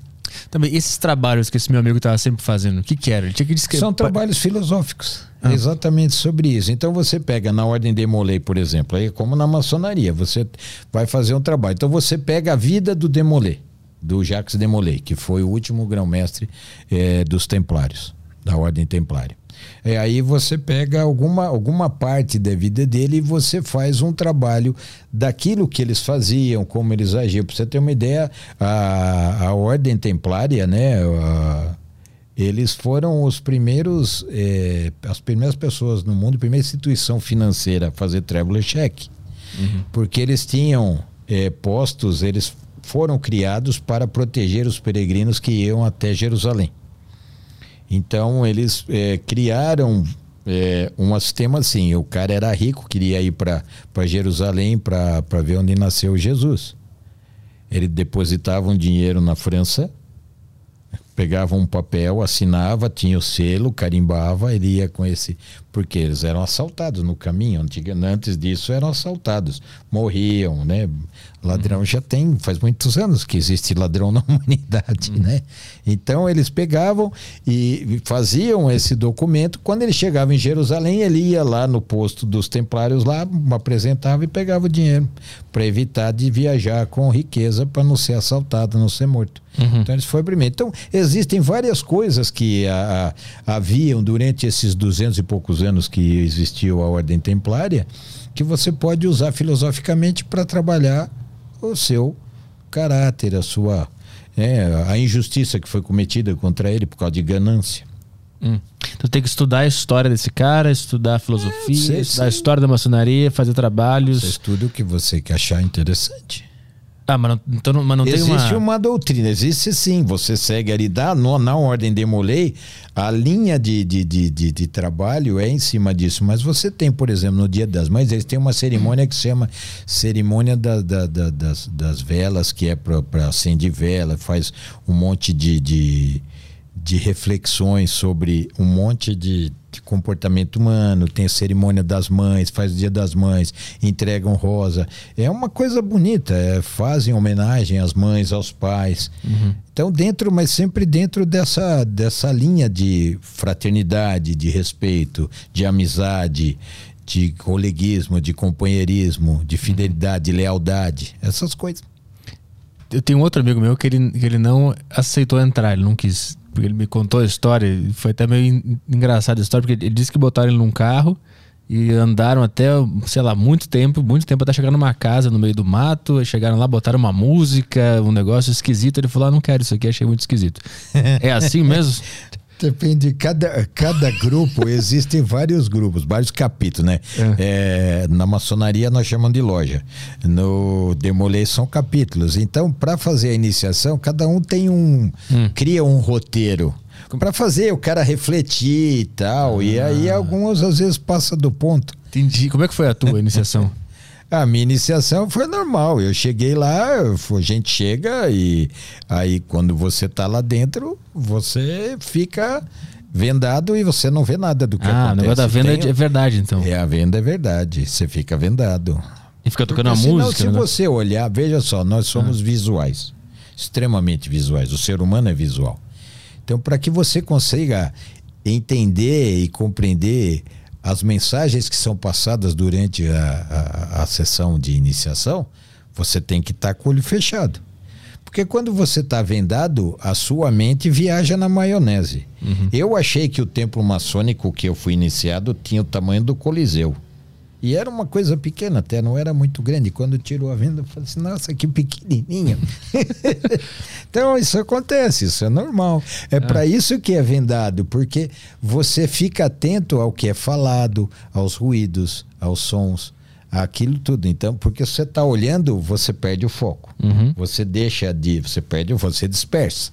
Também, esses trabalhos que esse meu amigo estava sempre fazendo, o que, que era? Ele tinha que descrever. São trabalhos filosóficos. Ah. Exatamente sobre isso. Então você pega na ordem de Demolay, por exemplo, aí como na maçonaria, você vai fazer um trabalho. Então você pega a vida do Demolay do Jacques de Molay, que foi o último grão-mestre é, dos Templários, da Ordem Templária. É, aí você pega alguma, alguma parte da vida dele e você faz um trabalho daquilo que eles faziam, como eles agiam. Para você ter uma ideia, a, a Ordem Templária, né? A, eles foram os primeiros, é, as primeiras pessoas no mundo, a primeira instituição financeira a fazer traveler check. Uhum. Porque eles tinham é, postos, eles foram criados para proteger os peregrinos que iam até Jerusalém. Então eles é, criaram é, um sistema assim: o cara era rico, queria ir para Jerusalém para ver onde nasceu Jesus. Ele depositava um dinheiro na França pegava um papel, assinava, tinha o selo, carimbava, ele ia com esse. Porque eles eram assaltados no caminho. Antes disso eram assaltados, morriam, né? Ladrão uhum. já tem, faz muitos anos que existe ladrão na humanidade, uhum. né? Então eles pegavam e faziam esse documento. Quando ele chegava em Jerusalém, ele ia lá no posto dos templários lá, apresentava e pegava o dinheiro para evitar de viajar com riqueza para não ser assaltado, não ser morto. Uhum. Então eles foram primeiro. Então existem várias coisas que a, a, haviam durante esses duzentos e poucos anos que existiu a ordem templária que você pode usar filosoficamente para trabalhar o seu caráter, a sua é, a injustiça que foi cometida contra ele por causa de ganância. Hum. Então tem que estudar a história desse cara, estudar a filosofia, é, estudar a história da maçonaria, fazer trabalhos. Você estuda o que você achar interessante. Ah, mas não, então, mas não existe tem uma... uma doutrina, existe sim. Você segue ali, dá, no, na ordem de Molay, a linha de, de, de, de, de trabalho é em cima disso. Mas você tem, por exemplo, no Dia das Mães, eles têm uma cerimônia que se chama Cerimônia da, da, da, das, das Velas, que é para acender vela, faz um monte de, de, de reflexões sobre um monte de, de comportamento humano, tem a cerimônia das mães, faz o dia das mães, entregam rosa. É uma coisa bonita, é, fazem homenagem às mães, aos pais. Uhum. Então, dentro, mas sempre dentro dessa, dessa linha de fraternidade, de respeito, de amizade, de coleguismo, de companheirismo, de fidelidade, de lealdade, essas coisas. Eu tenho outro amigo meu que ele, que ele não aceitou entrar, ele não quis ele me contou a história, foi até meio engraçada a história, porque ele disse que botaram ele num carro e andaram até, sei lá, muito tempo, muito tempo até chegar numa casa no meio do mato, chegaram lá, botaram uma música, um negócio esquisito, ele falou, ah, não quero isso aqui, achei muito esquisito. é assim mesmo? Depende, cada, cada grupo, existem vários grupos, vários capítulos, né? É. É, na maçonaria nós chamamos de loja. No Demolê são capítulos. Então, para fazer a iniciação, cada um tem um. Hum. cria um roteiro para fazer o cara refletir e tal. Ah. E aí alguns às vezes passa do ponto. Entendi. Como é que foi a tua iniciação? A minha iniciação foi normal. Eu cheguei lá, a gente chega e aí quando você tá lá dentro, você fica vendado e você não vê nada do que ah, acontece. Ah, o negócio da venda Tem... é verdade, então. É, a venda é verdade. Você fica vendado. E fica tocando Porque, a senão, música. Se né? você olhar, veja só, nós somos ah. visuais. Extremamente visuais. O ser humano é visual. Então, para que você consiga entender e compreender as mensagens que são passadas durante a, a, a sessão de iniciação, você tem que estar tá com o olho fechado. Porque quando você está vendado, a sua mente viaja na maionese. Uhum. Eu achei que o templo maçônico que eu fui iniciado tinha o tamanho do Coliseu. E era uma coisa pequena até, não era muito grande. Quando tirou a venda, eu falei assim, nossa, que pequenininho. então, isso acontece, isso é normal. É ah. para isso que é vendado, porque você fica atento ao que é falado, aos ruídos, aos sons, aquilo tudo. Então, porque você está olhando, você perde o foco. Uhum. Você deixa de, você perde, você dispersa.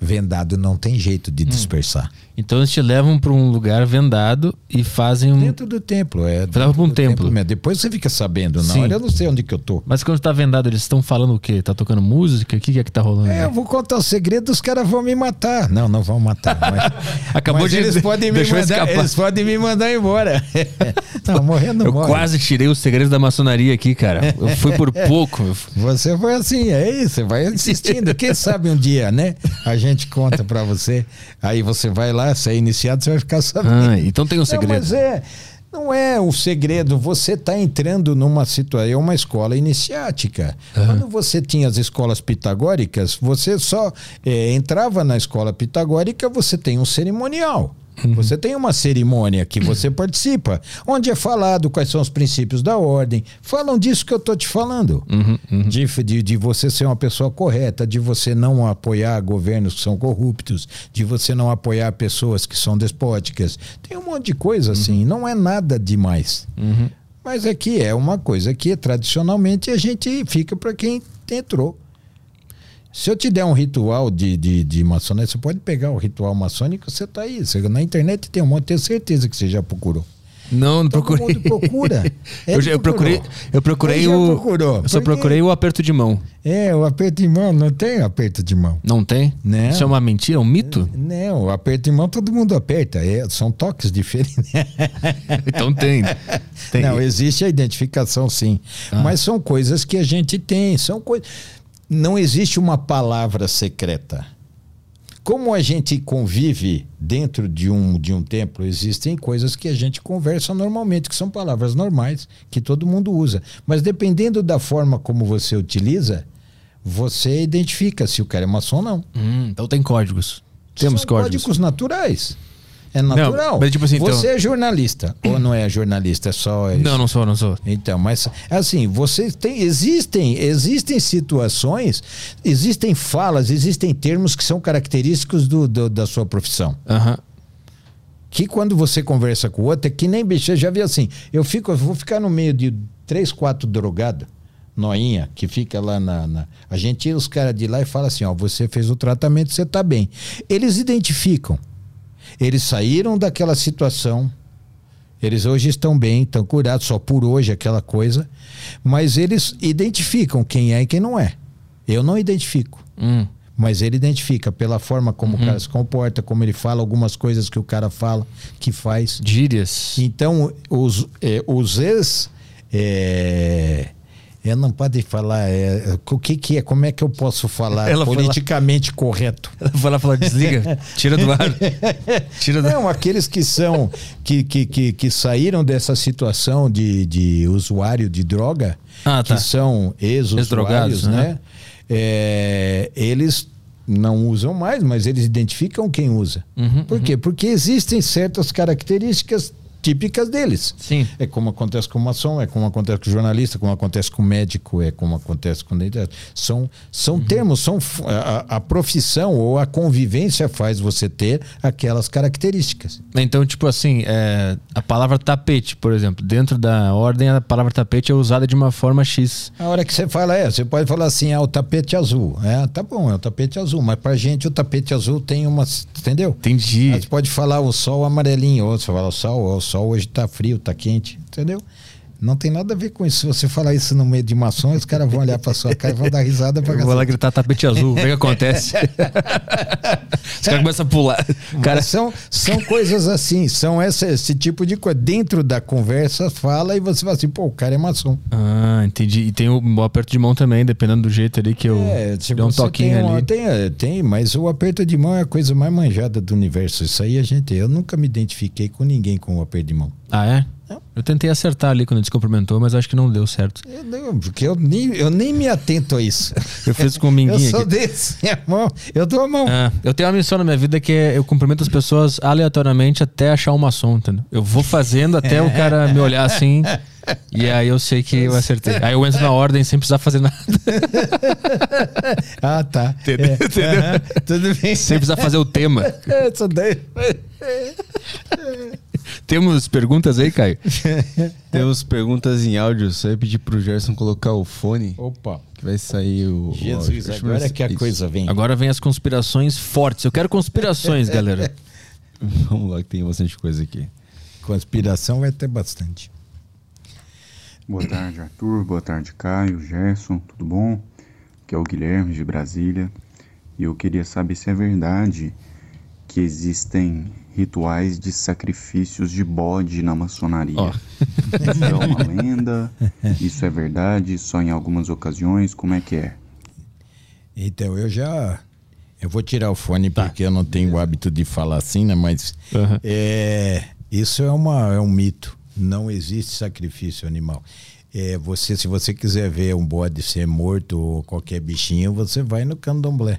Vendado não tem jeito de hum. dispersar. Então eles te levam para um lugar vendado e fazem um. Dentro do templo, é. Levam para um templo. templo Depois você fica sabendo, na Sim. hora eu não sei onde que eu tô. Mas quando está vendado, eles estão falando o quê? Tá tocando música? O que é que tá rolando? É, eu vou contar o segredo, os caras vão me matar. Não, não vão matar. Mas, Acabou mas de eles podem me mandar, eles podem me mandar embora. não, morrer não Eu morre. quase tirei os segredos da maçonaria aqui, cara. Eu fui por pouco. Você foi assim, é isso, vai insistindo. Quem sabe um dia, né? A gente conta para você. Aí você vai lá, você é iniciado, você vai ficar sabendo. Ah, então tem um segredo. Não, mas é. Não é o segredo, você está entrando numa situação, é uma escola iniciática. Uhum. Quando você tinha as escolas pitagóricas, você só é, entrava na escola pitagórica, você tem um cerimonial. Uhum. Você tem uma cerimônia que você participa, onde é falado quais são os princípios da ordem. Falam disso que eu estou te falando. Uhum, uhum. De, de, de, você ser uma pessoa correta, de você não apoiar governos que são corruptos, de você não apoiar pessoas que são despóticas. Tem um monte de coisa assim, não é nada demais. Uhum. Mas é que é uma coisa que tradicionalmente a gente fica para quem entrou. Se eu te der um ritual de, de, de maçonaria, você pode pegar o ritual maçônico, você tá aí. Você, na internet tem um monte, tenho certeza que você já procurou. Não, não Todo procurei. mundo procura. eu, já- eu procurei, eu procurei o. procurou. Eu só procurei o aperto de mão. É, o aperto de mão, não tem aperto de mão. Não tem? Não. Isso é uma mentira, um mito? Não, o aperto de mão todo mundo aperta. É, são toques diferentes. então tem. tem. Não, existe a identificação sim. Ah. Mas são coisas que a gente tem. São coisas. Não existe uma palavra secreta. Como a gente convive dentro de um, de um templo, existem coisas que a gente conversa normalmente, que são palavras normais, que todo mundo usa. Mas dependendo da forma como você utiliza, você identifica se o cara é maçom ou não. Hum, então tem códigos. Temos São códigos. códigos naturais. É natural. mas tipo assim, então- você é jornalista ou não é jornalista? É só. Não, não sou, não sou. Então, mas assim, você tem existem existem situações, existem falas, existem termos que são característicos do, do- da sua profissão. Aham. Que quando você conversa com o outro, é que nem bicho, já vi assim, eu fico, eu vou ficar no meio de três, quatro drogados, noinha, que fica lá na, na- A gente tira os caras de lá e fala assim, ó, você fez o tratamento, você tá bem. Eles identificam. Eles saíram daquela situação. Eles hoje estão bem, estão curados, só por hoje aquela coisa. Mas eles identificam quem é e quem não é. Eu não identifico. Hum. Mas ele identifica pela forma como o cara se comporta, como ele fala, algumas coisas que o cara fala, que faz. Gírias. Então, os, eh, os ex. É, eu não pode falar. é, o que, que é? Como é que eu posso falar Ela politicamente correto? Ela vai lá falar, desliga, tira do ar. Tira do Não, aqueles que são. Que, que, que, que saíram dessa situação de, de usuário de droga, Ah, tá. que são ex-usuários, né? É, eles não usam mais, mas eles identificam quem usa. Uhum, Por quê? Porque existem certas características típicas deles. Sim. É como acontece com o maçom, é como acontece com o jornalista, como acontece com o médico, é como acontece com. São, são Uhum. termos, são a, a profissão ou a convivência faz você ter aquelas características. Então, tipo assim, é, a palavra tapete, por exemplo, dentro da ordem, a palavra tapete é usada de uma forma X. A hora que você fala, é, você pode falar assim, ah, o tapete azul. É, tá bom, é o tapete azul, mas pra gente o tapete azul tem uma. Entendeu? Entendi. Você pode falar o sol amarelinho, ou você fala o sol, ó, o sol hoje tá frio, tá quente, entendeu? Não tem nada a ver com isso. Se você falar isso no meio de maçom, os caras vão olhar pra sua cara e vão dar risada pra Eu vou lá gritar tapete azul, vê o que acontece. Os caras começam a pular. Cara, são, são coisas assim, são essa, esse tipo de coisa. Dentro da conversa, fala e você fala assim, pô, o cara é maçom. Ah, entendi. E tem o, o aperto de mão também, dependendo do jeito ali que eu É, se dei um toquinho tem, uma- ali. tem, é, tem, mas o aperto de mão é a coisa mais manjada do universo. Isso aí a gente. Eu nunca me identifiquei com ninguém com o aperto de mão. Ah, é? Eu tentei acertar ali quando ele se cumprimentou, mas acho que não deu certo. Eu, não, porque eu nem, eu nem me atento a isso. Eu fiz com o Eu minguinho sou aqui. desse, a mão, eu dou a mão. Ah, eu tenho uma missão na minha vida que é eu cumprimento as pessoas aleatoriamente até achar um maçom, entendeu? Eu vou fazendo até o cara me olhar assim. E aí eu sei que eu acertei. Aí eu entro na ordem sem precisar fazer nada. Ah, tá. Entendeu? É, Entendeu? aham, tudo bem. Sem precisar fazer o tema. Essa daí. Temos perguntas aí, Caio? Temos perguntas em áudio. Só ia pedir pro Gerson colocar o fone, Opa. que vai sair o. o Jesus. Acho agora vai- que a isso. coisa vem. Agora vem as conspirações fortes. Eu quero conspirações, galera. Vamos lá, que tem bastante coisa aqui. Conspiração vai ter bastante. Boa tarde, Arthur. Boa tarde, Caio, Gerson. Tudo bom? Aqui é o Guilherme de Brasília. E eu queria saber se é verdade que existem rituais de sacrifícios de bode na maçonaria. Ó. Isso é uma lenda? Isso é verdade? Só em algumas ocasiões? Como é que é? Então, eu já. Eu vou tirar o fone porque eu não tenho o hábito de falar assim, né? Mas Aham. é, isso é, uma, é um mito. Não existe sacrifício animal. É, você, se você quiser ver um bode ser morto ou qualquer bichinho, você vai no candomblé.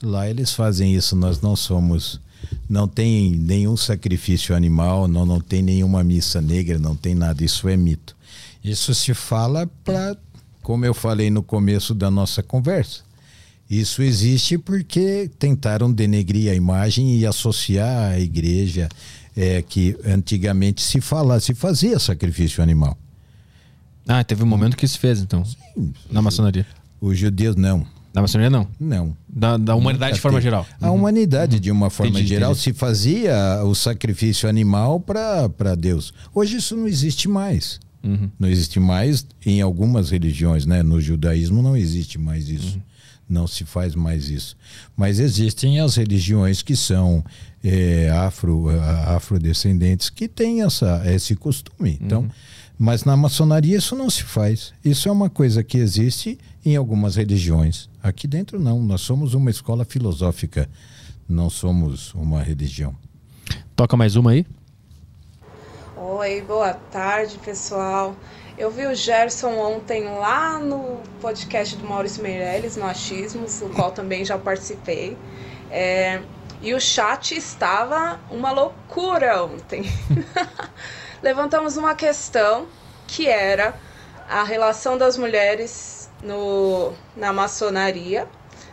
Lá eles fazem isso. Nós não somos. Não tem nenhum sacrifício animal, não, não tem nenhuma missa negra, não tem nada. Isso é mito. Isso se fala para, como eu falei no começo da nossa conversa, isso existe porque tentaram denegrir a imagem e associar a igreja é, que antigamente se fala, se fazia sacrifício animal. Ah, teve um momento que se fez, então. Na maçonaria. Os judeus não. Da maçonaria não? Não. Da, da humanidade de forma geral. A humanidade, de uma forma Entendi, geral, entendi. se fazia o sacrifício animal para Deus. Hoje isso não existe mais. Uhum. Não existe mais em algumas religiões, né? No judaísmo não existe mais isso. Não se faz mais isso. Mas existem as religiões que são é, afro, afrodescendentes que têm essa, esse costume. Então, mas na maçonaria isso não se faz. Isso é uma coisa que existe em algumas religiões. Aqui dentro não. Nós somos uma escola filosófica. Não somos uma religião. Toca mais uma aí? Oi, boa tarde, pessoal. Eu vi o Gerson ontem lá no podcast do Maurício Meirelles, no Achismos, do qual também já participei. É, e o chat estava uma loucura ontem. Levantamos uma questão que era a relação das mulheres no, na maçonaria,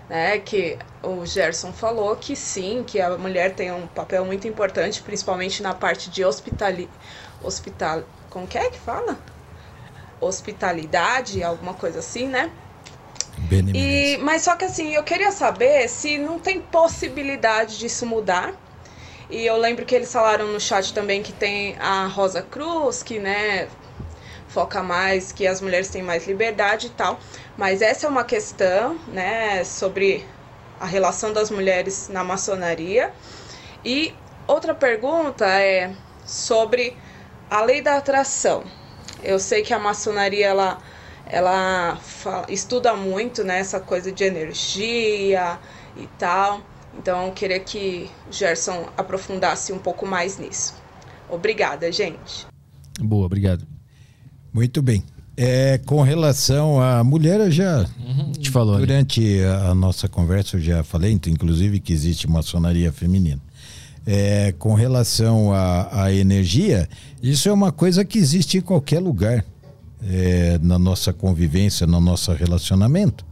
né? Que o Gerson falou que sim, que a mulher tem um papel muito importante, principalmente na parte de hospitali, hospital, como que é que fala? Hospitalidade, alguma coisa assim, né? E, mas só que assim, eu queria saber se não tem possibilidade disso mudar. E eu lembro que eles falaram no chat também que tem a Rosa Cruz, que né, foca mais, que as mulheres têm mais liberdade e tal. Mas essa é uma questão, né, sobre a relação das mulheres na maçonaria. E outra pergunta é sobre a lei da atração. Eu sei que a maçonaria ela, ela fa- estuda muito né, essa coisa de energia e tal. Então eu queria que o Gerson aprofundasse um pouco mais nisso. Obrigada, gente. Boa, obrigado. Muito bem. É, com relação à mulher, eu já Te falou. Durante a a nossa conversa eu já falei, então, inclusive, que existe maçonaria feminina. É, com relação à, à energia, isso é uma coisa que existe em qualquer lugar é, na nossa convivência, no nosso relacionamento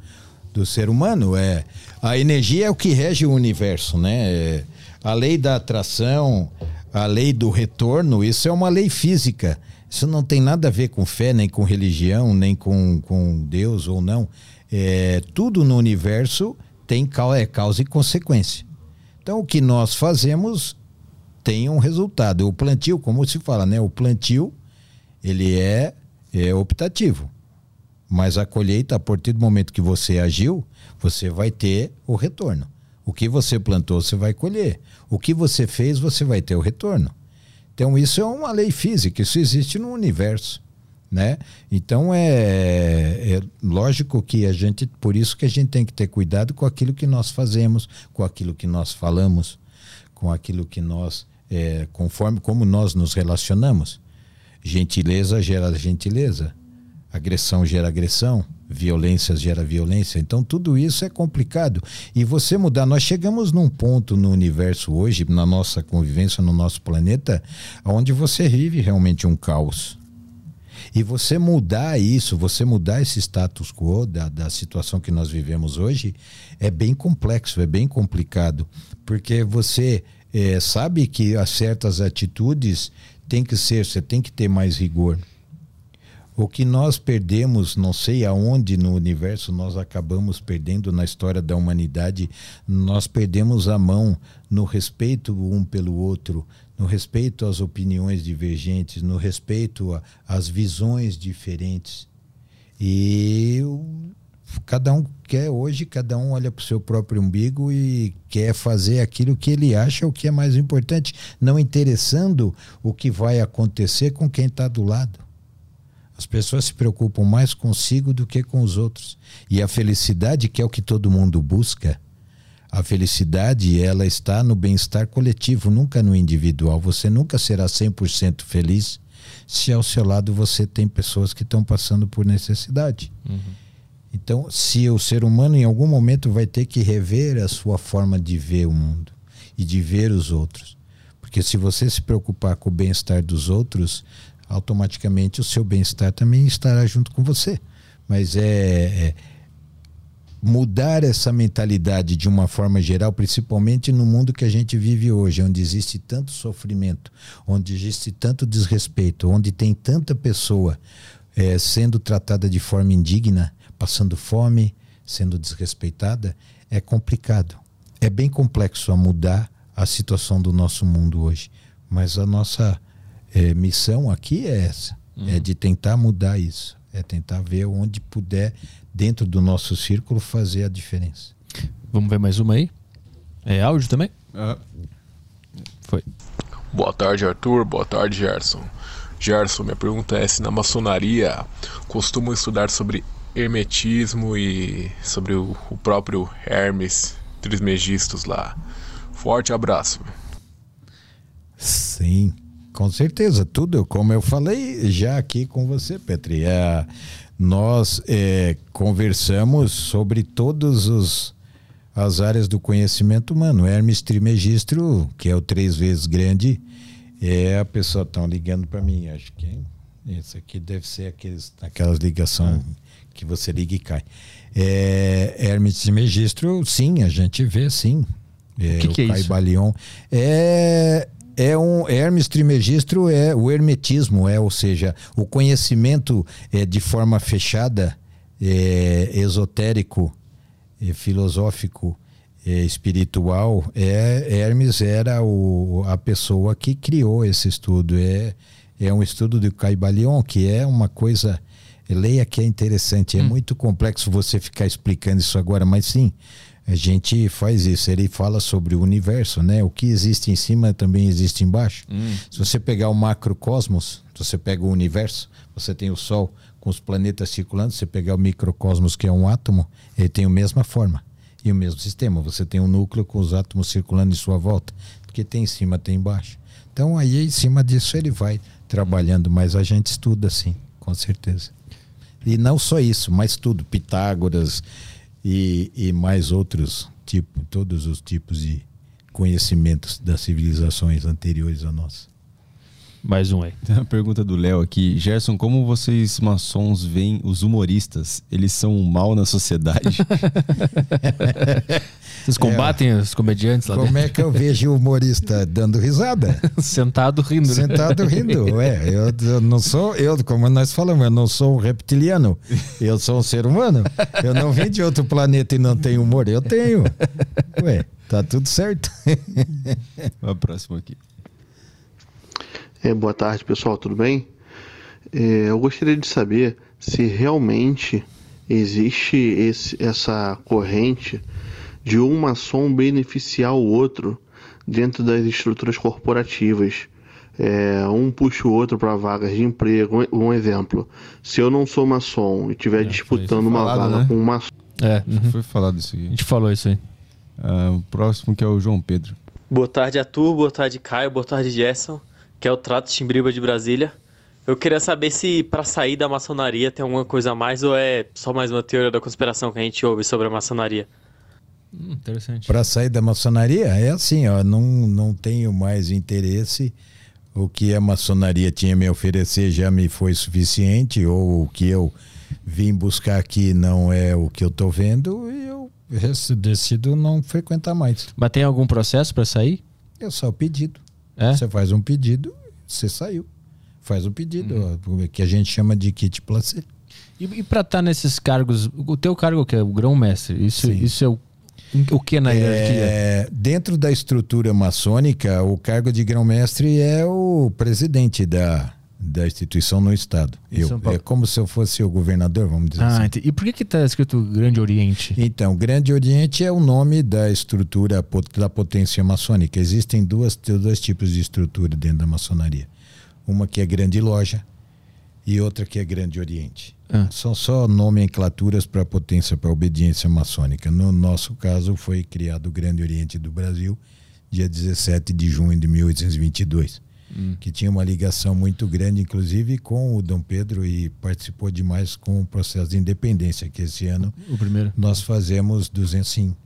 do ser humano. É, a energia é o que rege o universo, né? É, a lei da atração, a lei do retorno, isso é uma lei física. Isso não tem nada a ver com fé, nem com religião, nem com, com Deus ou não. É, tudo no universo tem é causa e consequência. Então, o que nós fazemos tem um resultado. O plantio, como se fala, né? O plantio, ele é, é optativo. Mas a colheita, a partir do momento que você agiu, você vai ter o retorno. O que você plantou, você vai colher. O que você fez, você vai ter o retorno. Então, isso é uma lei física, isso existe no universo. Né? Então é, é lógico que a gente, por isso que a gente tem que ter cuidado com aquilo que nós fazemos, com aquilo que nós falamos, com aquilo que nós, é, conforme como nós nos relacionamos. Gentileza gera gentileza, agressão gera agressão, violência gera violência. Então tudo isso é complicado. E você mudar, nós chegamos num ponto no universo hoje, na nossa convivência, no nosso planeta, onde você vive realmente um caos. E você mudar isso, você mudar esse status quo da, da situação que nós vivemos hoje, é bem complexo, é bem complicado. Porque você eh, sabe que as certas atitudes tem que ser, você tem que ter mais rigor. O que nós perdemos, não sei aonde no universo nós acabamos perdendo na história da humanidade, nós perdemos a mão no respeito um pelo outro, no respeito às opiniões divergentes, no respeito às visões diferentes. E cada um quer hoje, cada um olha para o seu próprio umbigo e quer fazer aquilo que ele acha o que é mais importante, não interessando o que vai acontecer com quem está do lado. As pessoas se preocupam mais consigo do que com os outros. E a felicidade, que é o que todo mundo busca, a felicidade, ela está no bem-estar coletivo, nunca no individual. Você nunca será 100% feliz se ao seu lado você tem pessoas que estão passando por necessidade. Então, se o ser humano em algum momento vai ter que rever a sua forma de ver o mundo e de ver os outros. Porque se você se preocupar com o bem-estar dos outros, automaticamente o seu bem-estar também estará junto com você. Mas é, é mudar essa mentalidade de uma forma geral, principalmente no mundo que a gente vive hoje, onde existe tanto sofrimento, onde existe tanto desrespeito, onde tem tanta pessoa eh, sendo tratada de forma indigna, passando fome, sendo desrespeitada, é complicado. É bem complexo a mudar a situação do nosso mundo hoje. Mas a nossa é, missão aqui é essa: uhum. é de tentar mudar isso. É tentar ver onde puder, dentro do nosso círculo, fazer a diferença. Vamos ver mais uma aí? É áudio também? Uhum. Foi. Boa tarde, Arthur. Boa tarde, Gerson. Gerson, minha pergunta é se na maçonaria costumam estudar sobre hermetismo e sobre o, o próprio Hermes Trismegistus lá. Forte abraço. Sim, com certeza. Tudo, como eu falei já aqui com você, Petri. É, nós é, conversamos sobre todos os as áreas do conhecimento humano. Hermes Trimegistro, que é o três vezes grande, é a pessoa estão ligando para mim. Acho que esse aqui deve ser aqueles, aquelas ligações ah. que você liga e cai. É, Hermes Trimegistro, sim, a gente vê, sim. É, o que, que é isso? Balion. É, é um Hermes Trimegistro é o hermetismo, é, ou seja, o conhecimento é, de forma fechada, é, esotérico é, filosófico é, espiritual, é, Hermes era o, a pessoa que criou esse estudo. É, é um estudo de Caibalion, que é uma coisa. Leia que é interessante. É hum. muito complexo você ficar explicando isso agora, mas sim, a gente faz isso. Ele fala sobre o universo, né? O que existe em cima também existe embaixo. Hum. Se você pegar o macrocosmos, você pega o universo, você tem o Sol, com os planetas circulando, você pegar o microcosmos, que é um átomo, ele tem a mesma forma e o mesmo sistema. Você tem um núcleo com os átomos circulando em sua volta, porque tem em cima, tem embaixo. Então aí em cima disso ele vai trabalhando, mas a gente estuda sim, com certeza. E não só isso, mas tudo, Pitágoras e, e mais outros tipos, todos os tipos de conhecimentos das civilizações anteriores a nós. Mais um aí. Tem uma pergunta do Léo aqui. Gerson, como vocês maçons veem os humoristas? Eles são um mal na sociedade? Vocês combatem é, os comediantes lá Como dentro? é que eu vejo o humorista dando risada? Sentado rindo. Né? Sentado rindo. É, eu, eu, não sou, eu, como nós falamos, eu não sou um reptiliano. Eu sou um ser humano. Eu não vim de outro planeta e não tenho humor. Eu tenho. Ué, tá tudo certo. A próxima aqui. É, boa tarde, pessoal, tudo bem? É, eu gostaria de saber se realmente existe esse, essa corrente de um maçom beneficiar o outro dentro das estruturas corporativas. É, um puxa o outro para vagas de emprego. Um exemplo: se eu não sou maçom e estiver é, disputando uma falado, vaga né? com um maçom. É, uhum. foi falado isso aqui. A gente falou isso aí. Uh, o próximo que é o João Pedro. Boa tarde, Arthur. Boa tarde, Caio. Boa tarde, Gerson que é o Trato Chimbriba de Brasília. Eu queria saber se para sair da maçonaria tem alguma coisa a mais ou é só mais uma teoria da conspiração que a gente ouve sobre a maçonaria. Hum, interessante. Para sair da maçonaria é assim, ó, não, não tenho mais interesse. O que a maçonaria tinha a me oferecer já me foi suficiente, ou o que eu vim buscar aqui não é o que eu estou vendo, e eu decido não frequentar mais. Mas tem algum processo para sair? É só o pedido. É? Você faz um pedido, você saiu. Faz um pedido, uhum. que a gente chama de kit placê. E, e para estar tá nesses cargos, o teu cargo que é o grão-mestre, isso, isso é o, o que na hierarquia? É, dentro da estrutura maçônica, o cargo de grão-mestre é o presidente da, da instituição no Estado. Eu, é como se eu fosse o governador, vamos dizer ah, assim. E por que está escrito Grande Oriente? Então, Grande Oriente é o nome da estrutura da potência maçônica. Existem duas, dois tipos de estrutura dentro da maçonaria. Uma que é Grande Loja e outra que é Grande Oriente. Ah. São só nomenclaturas para potência, para obediência maçônica. No nosso caso, foi criado o Grande Oriente do Brasil, dia 17 de junho de 1822 hum. que tinha uma ligação muito grande, inclusive com o Dom Pedro, e participou demais com o processo de independência, que esse ano o primeiro. nós fazemos 205.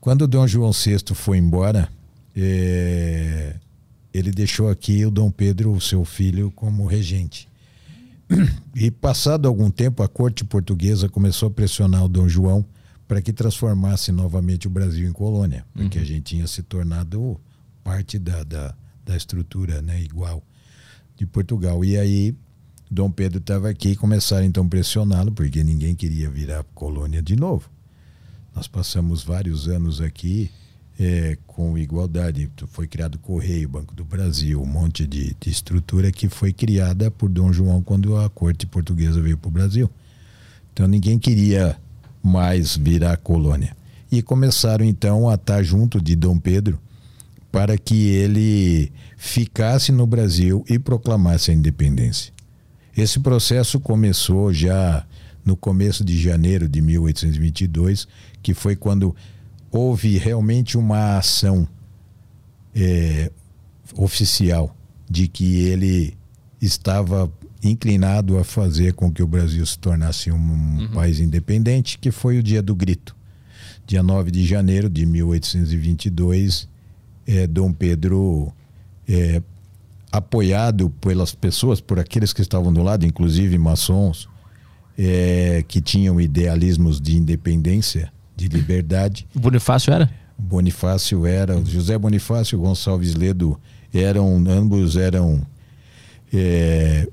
Quando o Dom João VI foi embora, é, ele deixou aqui o Dom Pedro, o seu filho, como regente. E passado algum tempo, a corte portuguesa começou a pressionar o Dom João para que transformasse novamente o Brasil em colônia, porque uhum. a gente tinha se tornado parte da, da, da estrutura né, igual de Portugal. E aí Dom Pedro estava aqui e começaram então a pressioná-lo, porque ninguém queria virar colônia de novo. Nós passamos vários anos aqui é, com igualdade. Foi criado o Correio, Banco do Brasil, um monte de, de estrutura que foi criada por Dom João quando a corte portuguesa veio para o Brasil. Então ninguém queria mais virar colônia. E começaram então a estar junto de Dom Pedro para que ele ficasse no Brasil e proclamasse a independência. Esse processo começou já no começo de janeiro de 1822, que foi quando houve realmente uma ação é, oficial de que ele estava inclinado a fazer com que o Brasil se tornasse um uhum. país independente, que foi o dia do grito. Dia 9 de janeiro de 1822, é, Dom Pedro, é, apoiado pelas pessoas, por aqueles que estavam do lado, inclusive maçons, é, que tinham idealismos de independência, de liberdade. O Bonifácio era? Bonifácio era, José Bonifácio e Gonçalves Ledo eram, ambos eram é,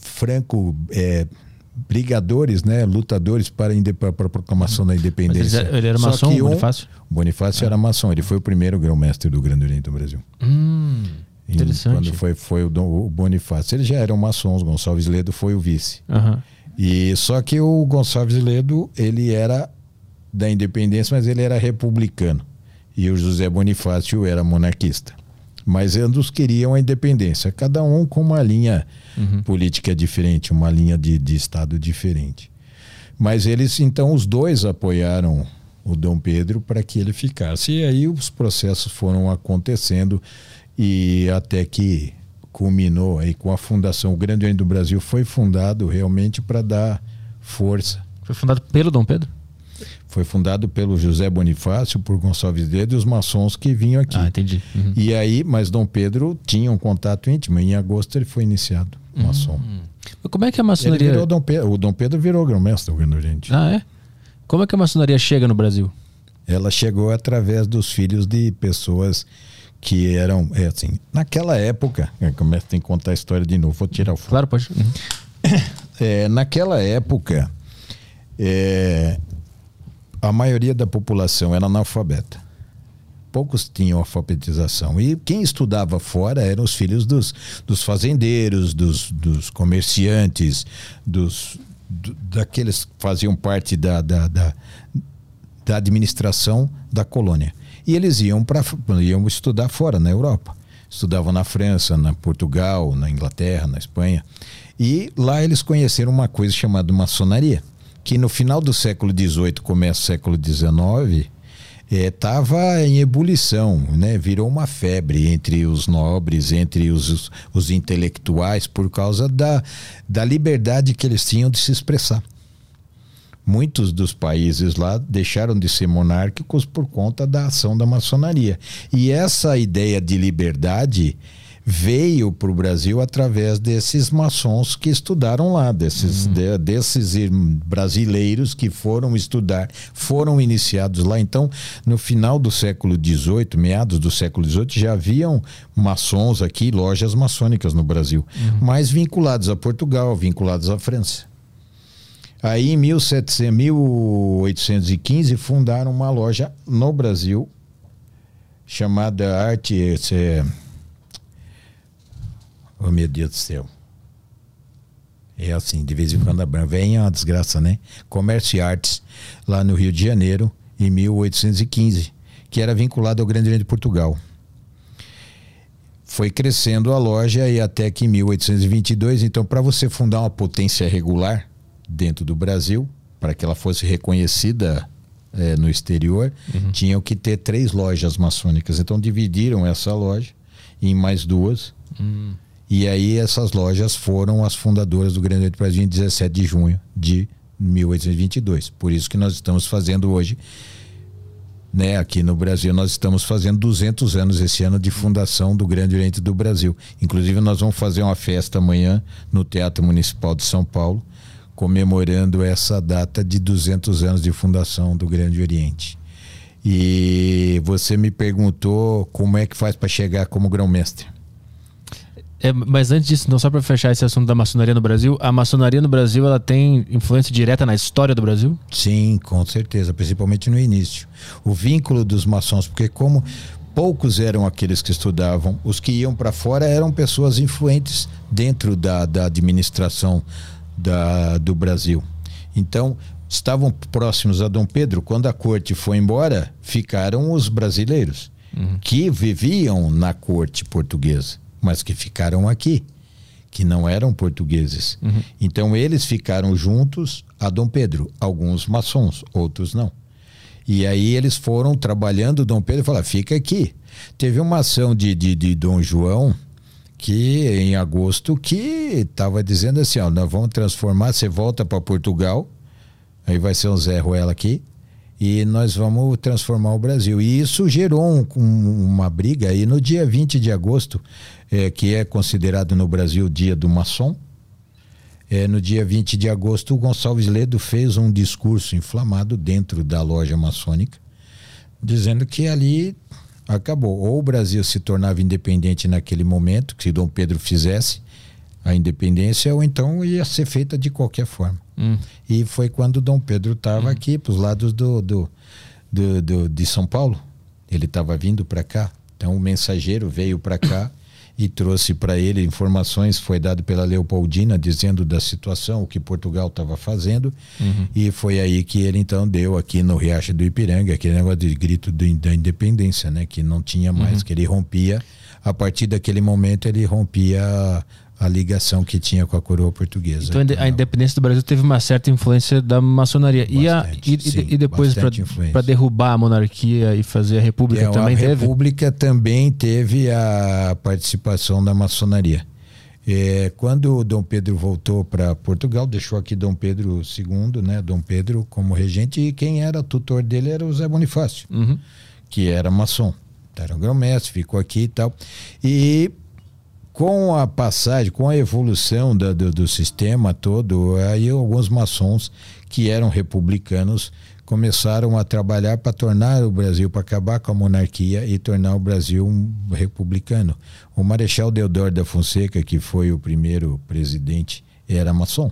franco é, brigadores, né, lutadores para, a proclamação da independência. Ele, ele, era Só maçom, um, Bonifácio? Bonifácio ah. era maçom, ele foi o primeiro grão-mestre do Grande Oriente do Brasil. Hum, interessante. Quando foi, foi o, o Bonifácio. Eles já eram maçons, Gonçalves Ledo foi o vice. Uhum. E só que o Gonçalves Ledo, ele era da independência, mas ele era republicano. E o José Bonifácio era monarquista. Mas ambos queriam a independência, cada um com uma linha uhum. política diferente, uma linha de, de Estado diferente. Mas eles, então, os dois apoiaram o Dom Pedro para que ele ficasse. E aí os processos foram acontecendo e até que culminou aí com a fundação. O Grande Oriente do Brasil foi fundado realmente para dar força. Foi fundado pelo Dom Pedro? Foi fundado pelo José Bonifácio, por Gonçalves Dedo e os maçons que vinham aqui. Ah, entendi. Uhum. E aí, mas Dom Pedro tinha um contato íntimo. Em agosto ele foi iniciado, maçom. Mas como é que a maçonaria. Dom Pedro, o Dom Pedro virou grão-mestre do Grande Oriente. Ah, é? Como é que a maçonaria chega no Brasil? Ela chegou através dos filhos de pessoas que eram, é assim, naquela época, é, começa tem que contar a história de novo, vou tirar o fogo. Claro, pode. Uhum. É, naquela época, é, a maioria da população era analfabeta. Poucos tinham alfabetização. E quem estudava fora eram os filhos dos, dos fazendeiros, dos, dos comerciantes, dos, do, daqueles que faziam parte da, da, da, da administração da colônia. E eles iam, para iam estudar fora, na Europa. Estudavam na França, na Portugal, na Inglaterra, na Espanha. E lá eles conheceram uma coisa chamada maçonaria que no final do século XVIII, começo do século XIX, estava é, em ebulição, né? virou uma febre entre os nobres, entre os, os, os, intelectuais, por causa da, da liberdade que eles tinham de se expressar. Muitos dos países lá deixaram de ser monárquicos por conta da ação da maçonaria. E essa ideia de liberdade veio para o Brasil através desses maçons que estudaram lá, desses, uhum. de, desses brasileiros que foram estudar, foram iniciados lá. Então, no final do século XVIII, meados do século XVIII, já haviam maçons aqui, lojas maçônicas no Brasil, uhum. mas vinculados a Portugal, vinculados à França. Aí, em 1700, 1815, fundaram uma loja no Brasil chamada Arte. É, Oh, meu Deus do céu. É assim, de vez em quando vem a desgraça, né? Comércio e Artes, lá no Rio de Janeiro, em 1815, que era vinculado ao Grande Oriente de Portugal. Foi crescendo a loja e até que em 1822, então, para você fundar uma potência regular dentro do Brasil, para que ela fosse reconhecida é, no exterior, uhum. tinham que ter três lojas maçônicas. Então, dividiram essa loja em mais duas. Uhum. E aí essas lojas foram as fundadoras do Grande Oriente Brasil em 17 de junho de 1822. Por isso que nós estamos fazendo hoje, né, aqui no Brasil, nós estamos fazendo 200 anos esse ano de fundação do Grande Oriente do Brasil. Inclusive nós vamos fazer uma festa amanhã no Teatro Municipal de São Paulo, comemorando essa data de 200 anos de fundação do Grande Oriente. E você me perguntou como é que faz para chegar como grão-mestre. É, mas antes disso, não só para fechar esse assunto da maçonaria no Brasil, a maçonaria no Brasil ela tem influência direta na história do Brasil? Sim, com certeza, principalmente no início. O vínculo dos maçons, porque como poucos eram aqueles que estudavam, os que iam para fora eram pessoas influentes dentro da, da administração da, do Brasil. Então, estavam próximos a Dom Pedro. Quando a corte foi embora, ficaram os brasileiros uhum. que viviam na corte portuguesa mas que ficaram aqui, que não eram portugueses. Uhum. Então eles ficaram juntos a Dom Pedro, alguns maçons, outros não. E aí eles foram trabalhando, Dom Pedro falou: fica aqui. Teve uma ação de, de, de Dom João que em agosto que estava dizendo assim, ó, nós vamos transformar, você volta para Portugal, aí vai ser um Zé Ruela aqui, e nós vamos transformar o Brasil. E isso gerou um, um, uma briga aí no dia 20 de agosto, é, que é considerado no Brasil o dia do maçom. É, no dia 20 de agosto, o Gonçalves Ledo fez um discurso inflamado dentro da loja maçônica, dizendo que ali acabou. Ou o Brasil se tornava independente naquele momento, que Dom Pedro fizesse a independência, ou então ia ser feita de qualquer forma. Hum. E foi quando Dom Pedro estava hum. aqui, para os lados do, do, do, do, de São Paulo. Ele estava vindo para cá. Então o mensageiro veio para cá e trouxe para ele informações, foi dado pela Leopoldina dizendo da situação, o que Portugal estava fazendo, uhum. e foi aí que ele então deu aqui no Riacho do Ipiranga, aquele negócio de grito da independência, né, que não tinha mais, uhum. que ele rompia, a partir daquele momento ele rompia a ligação que tinha com a coroa portuguesa. Então a independência do Brasil teve uma certa influência da maçonaria. Bastante, e, a, e, sim, e depois para derrubar a monarquia e fazer a república é, também a teve? A república também teve a participação da maçonaria. É, quando Dom Pedro voltou para Portugal, deixou aqui Dom Pedro II, né, Dom Pedro como regente, e quem era tutor dele era o Zé Bonifácio, uhum. que era maçom. Era um grão-mestre, ficou aqui e tal. E com a passagem, com a evolução do, do, sistema todo, aí alguns maçons que eram republicanos começaram a trabalhar para tornar o Brasil, para acabar com a monarquia e tornar o Brasil um republicano. O Marechal Deodoro da Fonseca, que foi o primeiro presidente, era maçom.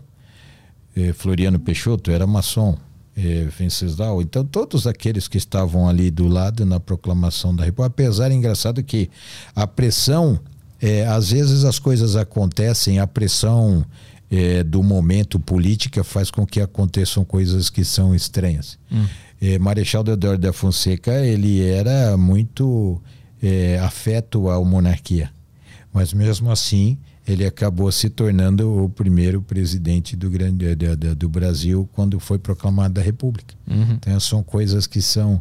Eh, Floriano Peixoto era maçom. Eh, Venceslau. Então, todos aqueles que estavam ali do lado na proclamação da República, apesar, engraçado que a pressão é, às vezes as coisas acontecem, a pressão é, do momento política faz com que aconteçam coisas que são estranhas. Hum. É, Marechal Deodoro da Fonseca ele era muito é, afeto à monarquia, mas mesmo assim ele acabou se tornando o primeiro presidente do, grande, do, Brasil quando foi proclamada a República. Uhum. Então são coisas que são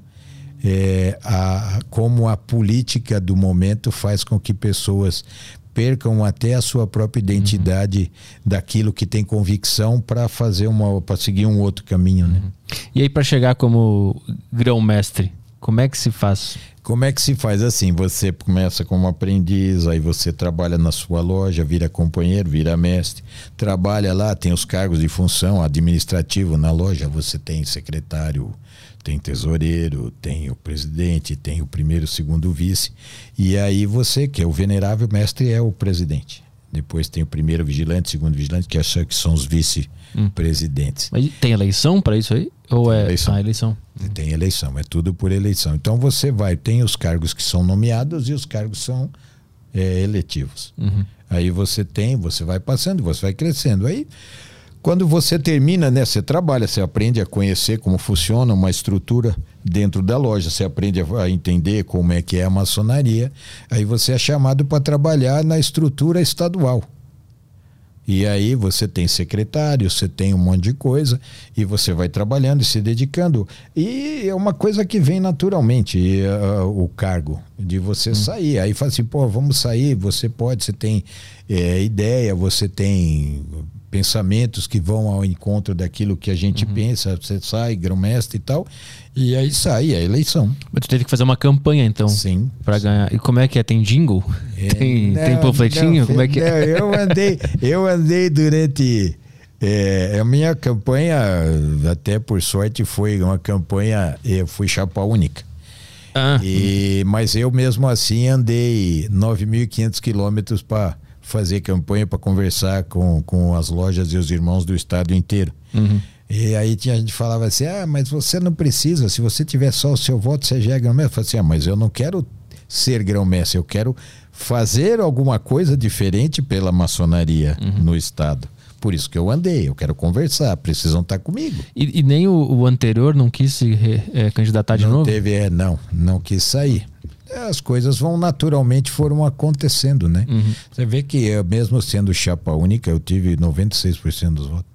é, a, como a política do momento faz com que pessoas percam até a sua própria identidade uhum. daquilo que tem convicção para fazer uma para seguir um outro caminho, né? Uhum. E aí para chegar como grão-mestre, como é que se faz? Como é que se faz assim? Você começa como aprendiz, aí você trabalha na sua loja, vira companheiro, vira mestre, trabalha lá, tem os cargos de função administrativo na loja, você tem secretário, tem tesoureiro, tem o presidente, tem o primeiro, segundo vice. E aí você, que é o venerável mestre, é o presidente. Depois tem o primeiro vigilante, segundo vigilante, que, acha que são os vice-presidentes. Hum. Mas tem eleição para isso aí? Ou tem é eleição. Ah, eleição? Tem eleição, é tudo por eleição. Então você vai, tem os cargos que são nomeados e os cargos são é, eletivos. Uhum. Aí você tem, você vai passando, você vai crescendo. Aí quando você termina, né, você trabalha, você aprende a conhecer como funciona uma estrutura dentro da loja, você aprende a entender como é que é a maçonaria, aí você é chamado para trabalhar na estrutura estadual. E aí você tem secretário, você tem um monte de coisa e você vai trabalhando e se dedicando. E é uma coisa que vem naturalmente, uh, o cargo de você hum. sair. Aí fala assim, pô, vamos sair, você pode, você tem é, ideia, você tem pensamentos que vão ao encontro daquilo que a gente uhum. pensa, você sai, grão-mestre e tal, e aí sai a eleição. Mas tu teve que fazer uma campanha então? Sim. Para ganhar. E como é que é? Tem jingle? É, tem, não, tem panfletinho? Não, como é que é? eu andei, eu andei durante é, a minha campanha, até por sorte, foi uma campanha, eu fui chapa única. Ah. E, mas eu mesmo assim andei 9.500 quilômetros para fazer campanha para conversar com, com as lojas e os irmãos do estado inteiro. Uhum. E aí tinha gente falava assim: ah, mas você não precisa, se você tiver só o seu voto, você já é grão-mestre. Eu falei assim: ah, mas eu não quero ser grão-mestre, eu quero fazer alguma coisa diferente pela maçonaria Uhum. no estado. Por isso que eu andei, eu quero conversar, precisam estar comigo. E, e nem o, o anterior não quis se re- é, candidatar de não novo? teve, é, não, não quis sair. É, As coisas vão naturalmente foram acontecendo, né? Uhum. Você vê que eu, mesmo sendo chapa única, eu tive 96% dos votos.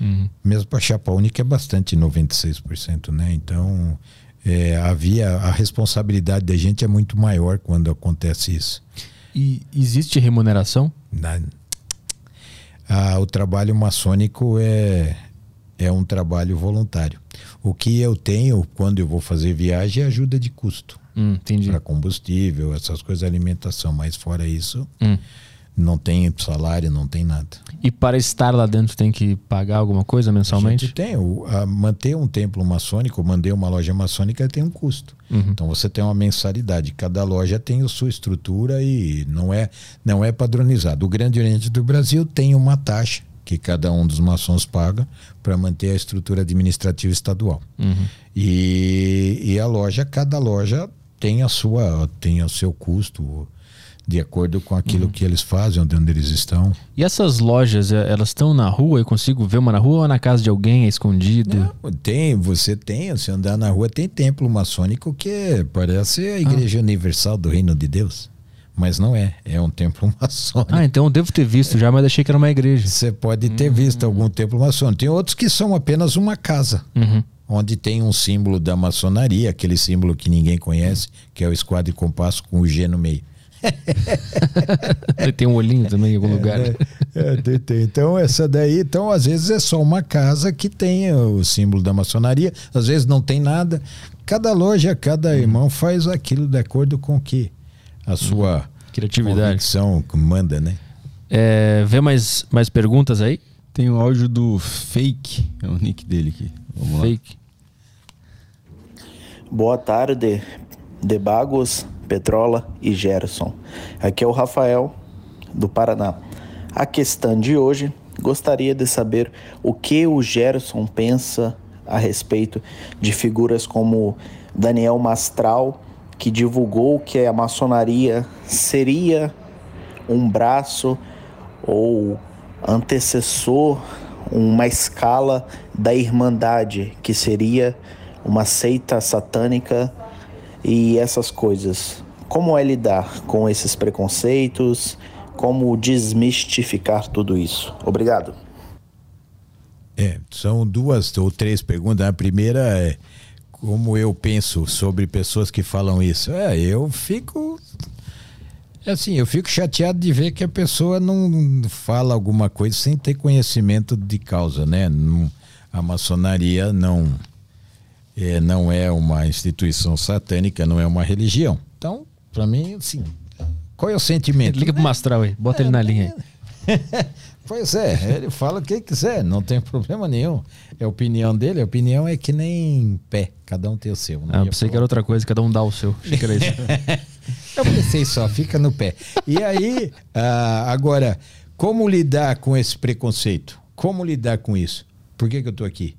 Uhum. Mesmo para chapa única é bastante 96%, né? Então, é, havia a responsabilidade da gente é muito maior quando acontece isso. E existe remuneração? Na- Ah, o trabalho maçônico é, é um trabalho voluntário. O que eu tenho quando eu vou fazer viagem é ajuda de custo Hum, entendi. para combustível, essas coisas, alimentação. Mas fora isso, Hum. não tem salário, não tem nada. E para estar lá dentro tem que pagar alguma coisa A mensalmente? gente tem. O, a- manter um templo maçônico, manter uma loja maçônica tem um custo. Uhum. Então você tem uma mensalidade. Cada loja tem a sua estrutura e não é, não é padronizado. O Grande Oriente do Brasil tem uma taxa que cada um dos maçons paga para manter a estrutura administrativa estadual. Uhum. E, e a loja, cada loja tem a sua, tem o seu custo de acordo com aquilo que eles fazem, onde, onde eles estão. E essas lojas, eh, elas estão na rua? Eu consigo ver uma na rua ou na casa de alguém, é escondido? Não, tem, você tem, se andar na rua, tem templo maçônico que parece a Igreja Universal do Reino de Deus. Mas não é, é um templo maçônico. Ah, então eu devo ter visto já, mas achei que era uma igreja. Você pode ter visto algum templo maçônico. Tem outros que são apenas uma casa, Uhum. onde tem um símbolo da maçonaria, aquele símbolo que ninguém conhece, que é o esquadro e compasso com o G no meio. Ele tem um olhinho também em algum lugar. É, tem, tem. Então, essa daí, então, às vezes é só uma casa que tem o símbolo da maçonaria, às vezes não tem nada. Cada loja, cada irmão faz aquilo de acordo com que a sua Criatividade. convicção manda, né? É, vê mais, mais perguntas aí? Tem o áudio do Fake, é o nick dele aqui. Vamos lá. Fake. Boa tarde, Debagos, Petrola e Gerson. Aqui é o Rafael, do Paraná. A questão de hoje, gostaria de saber o que o Gerson pensa a respeito de figuras como Daniel Mastral, que divulgou que a maçonaria seria um braço ou antecessor, uma escala da Irmandade, que seria uma seita satânica e essas coisas. Como é lidar com esses preconceitos? Como desmistificar tudo isso? Obrigado. É, são duas ou três perguntas. A primeira é como eu penso sobre pessoas que falam isso. É, eu fico é assim, eu fico chateado de ver que a pessoa não fala alguma coisa sem ter conhecimento de causa, né? Não- a maçonaria não é, não é uma instituição satânica, não é uma religião. Então, para mim, assim, qual é o sentimento? Liga pro Mastral aí, bota ele na linha aí. Pois é, ele fala o que quiser, não tem problema nenhum. É a opinião dele, a opinião é que nem pé, cada um tem o seu. não Ah, ia pensei que falar. era outra coisa, cada um dá o seu. Que. Eu pensei só, fica no pé. E aí, ah, agora, como lidar com esse preconceito? Como lidar com isso? Por que, que eu tô aqui?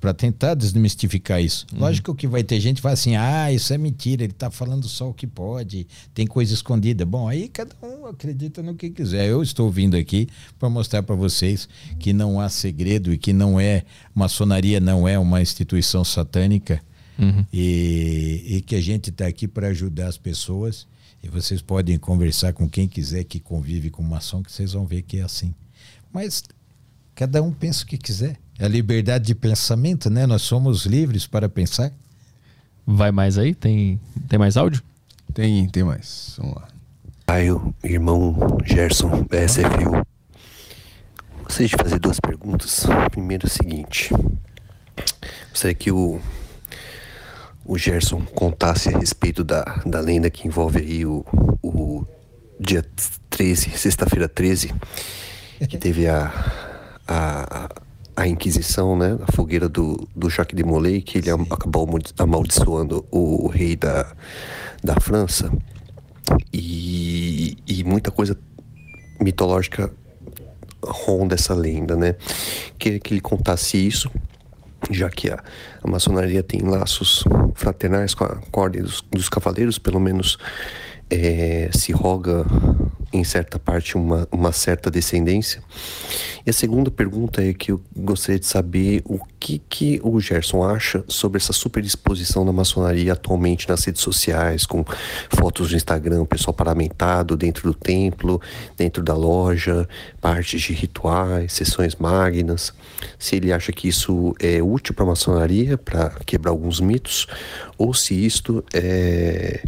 Para tentar desmistificar isso. Lógico que vai ter gente que vai assim: ah, isso é mentira, ele tá falando só o que pode, tem coisa escondida. Bom, aí cada um acredita no que quiser. Eu estou vindo aqui para mostrar para vocês que não há segredo e que não é, maçonaria não é uma instituição satânica e, e que a gente está aqui para ajudar as pessoas. E vocês podem conversar com quem quiser que convive com maçom, que vocês vão ver que é assim. Mas cada um pensa o que quiser. É a liberdade de pensamento, né? Nós somos livres para pensar. Vai mais aí? Tem, tem mais áudio? Tem, tem mais. Vamos lá. Caio, irmão Gerson, BSFU. Gostaria de fazer duas perguntas. Primeiro, é o seguinte: gostaria que o, o Gerson contasse a respeito da, da lenda que envolve aí o, o dia 13, sexta-feira 13, que teve a, a, a Inquisição, né? A fogueira do, do Jacques de Molay, que ele acabou amaldi- amaldiçoando o, rei da, da França. E, e muita coisa mitológica ronda essa lenda, né? Queria que ele contasse isso, já que a, a maçonaria tem laços fraternais com a, com a ordem dos, dos cavaleiros, pelo menos é, se roga em certa parte uma, uma certa descendência. E a segunda pergunta é que eu gostaria de saber o que, que o Gerson acha sobre essa superdisposição da maçonaria atualmente nas redes sociais, com fotos no Instagram, pessoal paramentado dentro do templo, dentro da loja, partes de rituais, sessões magnas. Se ele acha que isso é útil para a maçonaria, para quebrar alguns mitos, ou se isto é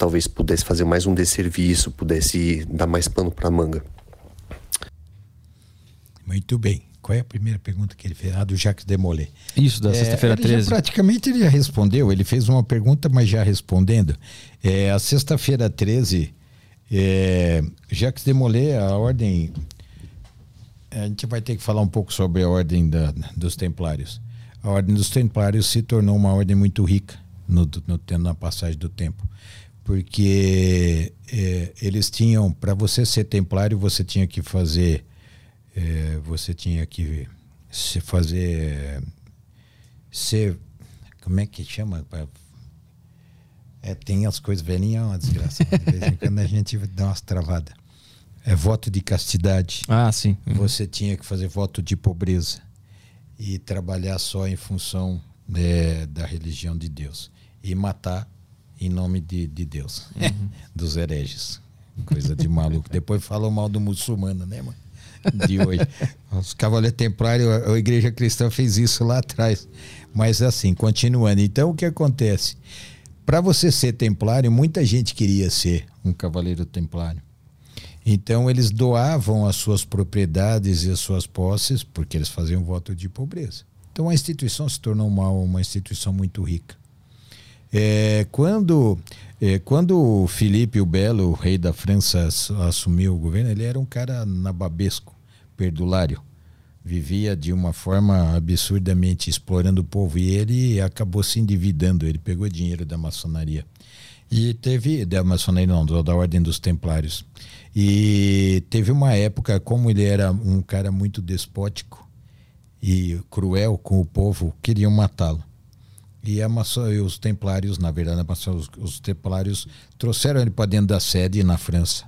talvez pudesse fazer mais um desserviço, pudesse dar mais pano para manga. Muito bem. Qual é a primeira pergunta que ele fez? Ah, do Jacques Demolé. Isso, da É, sexta-feira ele 13. Já, praticamente ele já respondeu. Ele fez uma pergunta, mas já respondendo. É, a sexta-feira 13, é, Jacques Demolé, a ordem. A gente vai ter que falar um pouco sobre a ordem da- dos Templários. A ordem dos Templários se tornou uma ordem muito rica no, no, na passagem do tempo. Porque é, eles tinham, para você ser templário, você tinha que fazer é, você tinha que se fazer ser como é que chama? É, tem as coisas velhinhas é uma desgraça. De vez em quando a gente dá umas travadas. É voto de castidade. Ah, sim. você tinha que fazer voto de pobreza e trabalhar só em função né, da religião de Deus. E matar em nome de, de Deus dos hereges coisa de maluco depois falam mal do muçulmano né mano de hoje. Os Cavaleiros Templários, a a Igreja Cristã fez isso lá atrás. Mas assim, continuando. Então, o que acontece? Para você ser templário, muita gente queria ser um Cavaleiro Templário. Então, eles doavam as suas propriedades e as suas posses, porque eles faziam voto de pobreza. Então, a instituição se tornou uma, uma instituição muito rica. É, quando, é, quando o Felipe o Belo, o rei da França, ass- assumiu o governo, ele era um cara nababesco, perdulário. Vivia de uma forma absurdamente explorando o povo e ele acabou se endividando. Ele pegou dinheiro da maçonaria. E teve, da maçonaria não, da Ordem dos Templários. E teve uma época, como ele era um cara muito despótico e cruel com o povo, queriam matá-lo. E, a maçã, e os templários, na verdade, maçã, os, os templários trouxeram ele para dentro da sede na França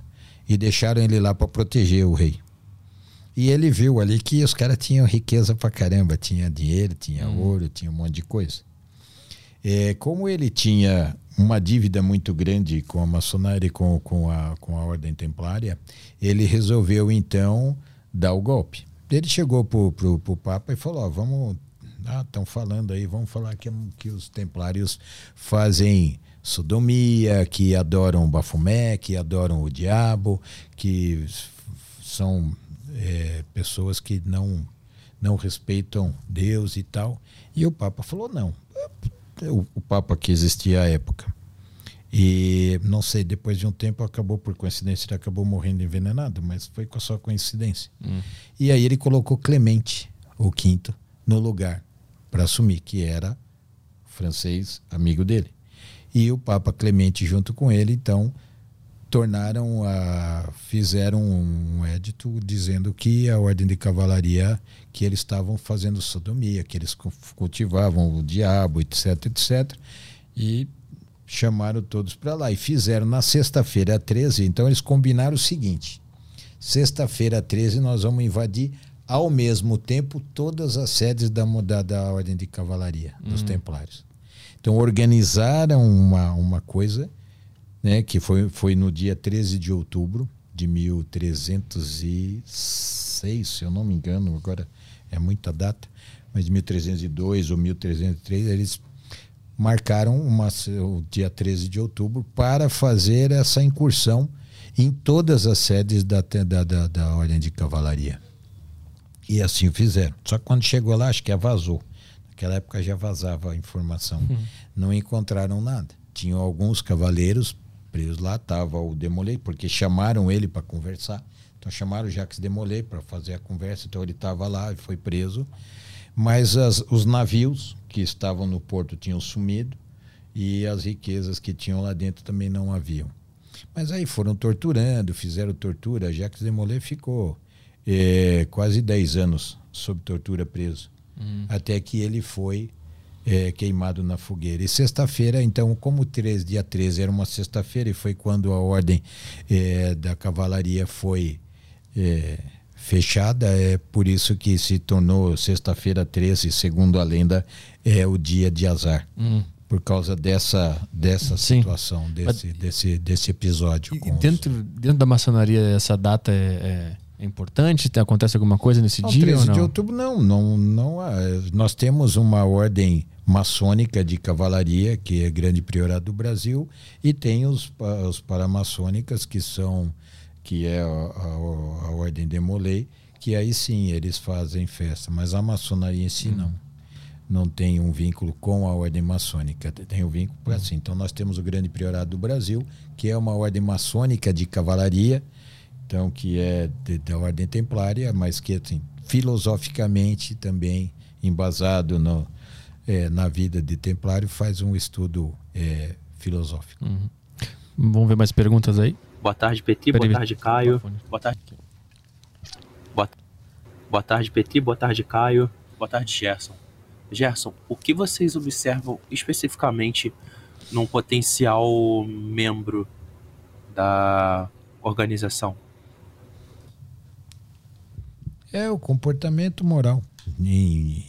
e deixaram ele lá para proteger o rei. E ele viu ali que os caras tinham riqueza pra caramba, tinha dinheiro, tinha ouro, tinha um monte de coisa. É, como ele tinha uma dívida muito grande com a maçonaria e com, com, a, com a ordem templária, ele resolveu então dar o golpe. Ele chegou pro, pro, pro Papa e falou: ó, vamos. Estão falando aí, vamos falar que, que os templários fazem sodomia, que adoram Bafomé, que adoram o diabo, que são é, pessoas que não, não respeitam Deus e tal. E o Papa falou: não. O, o Papa que existia à época. E não sei, depois de um tempo acabou por coincidência, ele acabou morrendo envenenado, mas foi com só coincidência. E aí ele colocou Clemente, o quinto, no lugar para assumir, que era francês, amigo dele. E o Papa Clemente junto com ele, então, tornaram a fizeram um édito dizendo que a ordem de cavalaria que eles estavam fazendo sodomia, que eles cu- cultivavam o diabo, etc, etc. E chamaram todos para lá e fizeram na sexta-feira 13, então eles combinaram o seguinte: sexta-feira 13 nós vamos invadir ao mesmo tempo todas as sedes da, da, da ordem de cavalaria dos Hum. templários. Então organizaram uma, uma coisa né, que foi, foi no dia 13 de outubro de 1306, se eu não me engano, agora é muita data, mas de 1302 ou 1303, eles marcaram uma, o dia 13 de outubro para fazer essa incursão em todas as sedes da, da, da, da Ordem de Cavalaria. E assim fizeram. Só que quando chegou lá, acho que vazou. Naquela época já vazava a informação. Não encontraram nada. Tinham alguns cavaleiros presos lá, estava o Demolay, porque chamaram ele para conversar. Então chamaram o Jacques Demolay para fazer a conversa, então ele estava lá e foi preso. Mas as- os navios que estavam no porto tinham sumido e as riquezas que tinham lá dentro também não haviam. Mas aí foram torturando, fizeram tortura. Jacques Demolay ficou é, quase 10 anos sob tortura preso. Hum. Até que ele foi é, queimado na fogueira. E sexta-feira, então, como 3, dia 13 era uma sexta-feira e foi quando a ordem é, da cavalaria foi é, fechada, é por isso que se tornou sexta-feira 13, segundo a lenda, é o dia de azar. Hum. Por causa dessa, dessa Sim. situação, desse, desse, desse episódio. E os- dentro, dentro da maçonaria, essa data é, é- importante? Acontece alguma coisa nesse Não, dia 13 ou não? de outubro não, não, não nós temos uma ordem maçônica de cavalaria que é grande priorado do Brasil e tem os, os paramaçônicas que são que é a, a- a ordem de Molay que aí sim eles fazem festa, mas a maçonaria em si não. Não tem um vínculo com a ordem maçônica, tem um vínculo assim. Então nós temos o grande priorado do Brasil, que é uma ordem maçônica de cavalaria, então que é de- da ordem templária, mas que assim, filosoficamente também embasado no, é, na vida de templário faz um estudo é, filosófico. Uhum. Vamos ver mais perguntas aí? Boa tarde, Petit. Peraí, Boa tarde, Caio. Boa tarde. Boa, boa tarde, Petit. Boa tarde, Caio. Boa tarde, Gerson. Gerson, o que vocês observam especificamente num potencial membro da organização? É o comportamento moral. Em,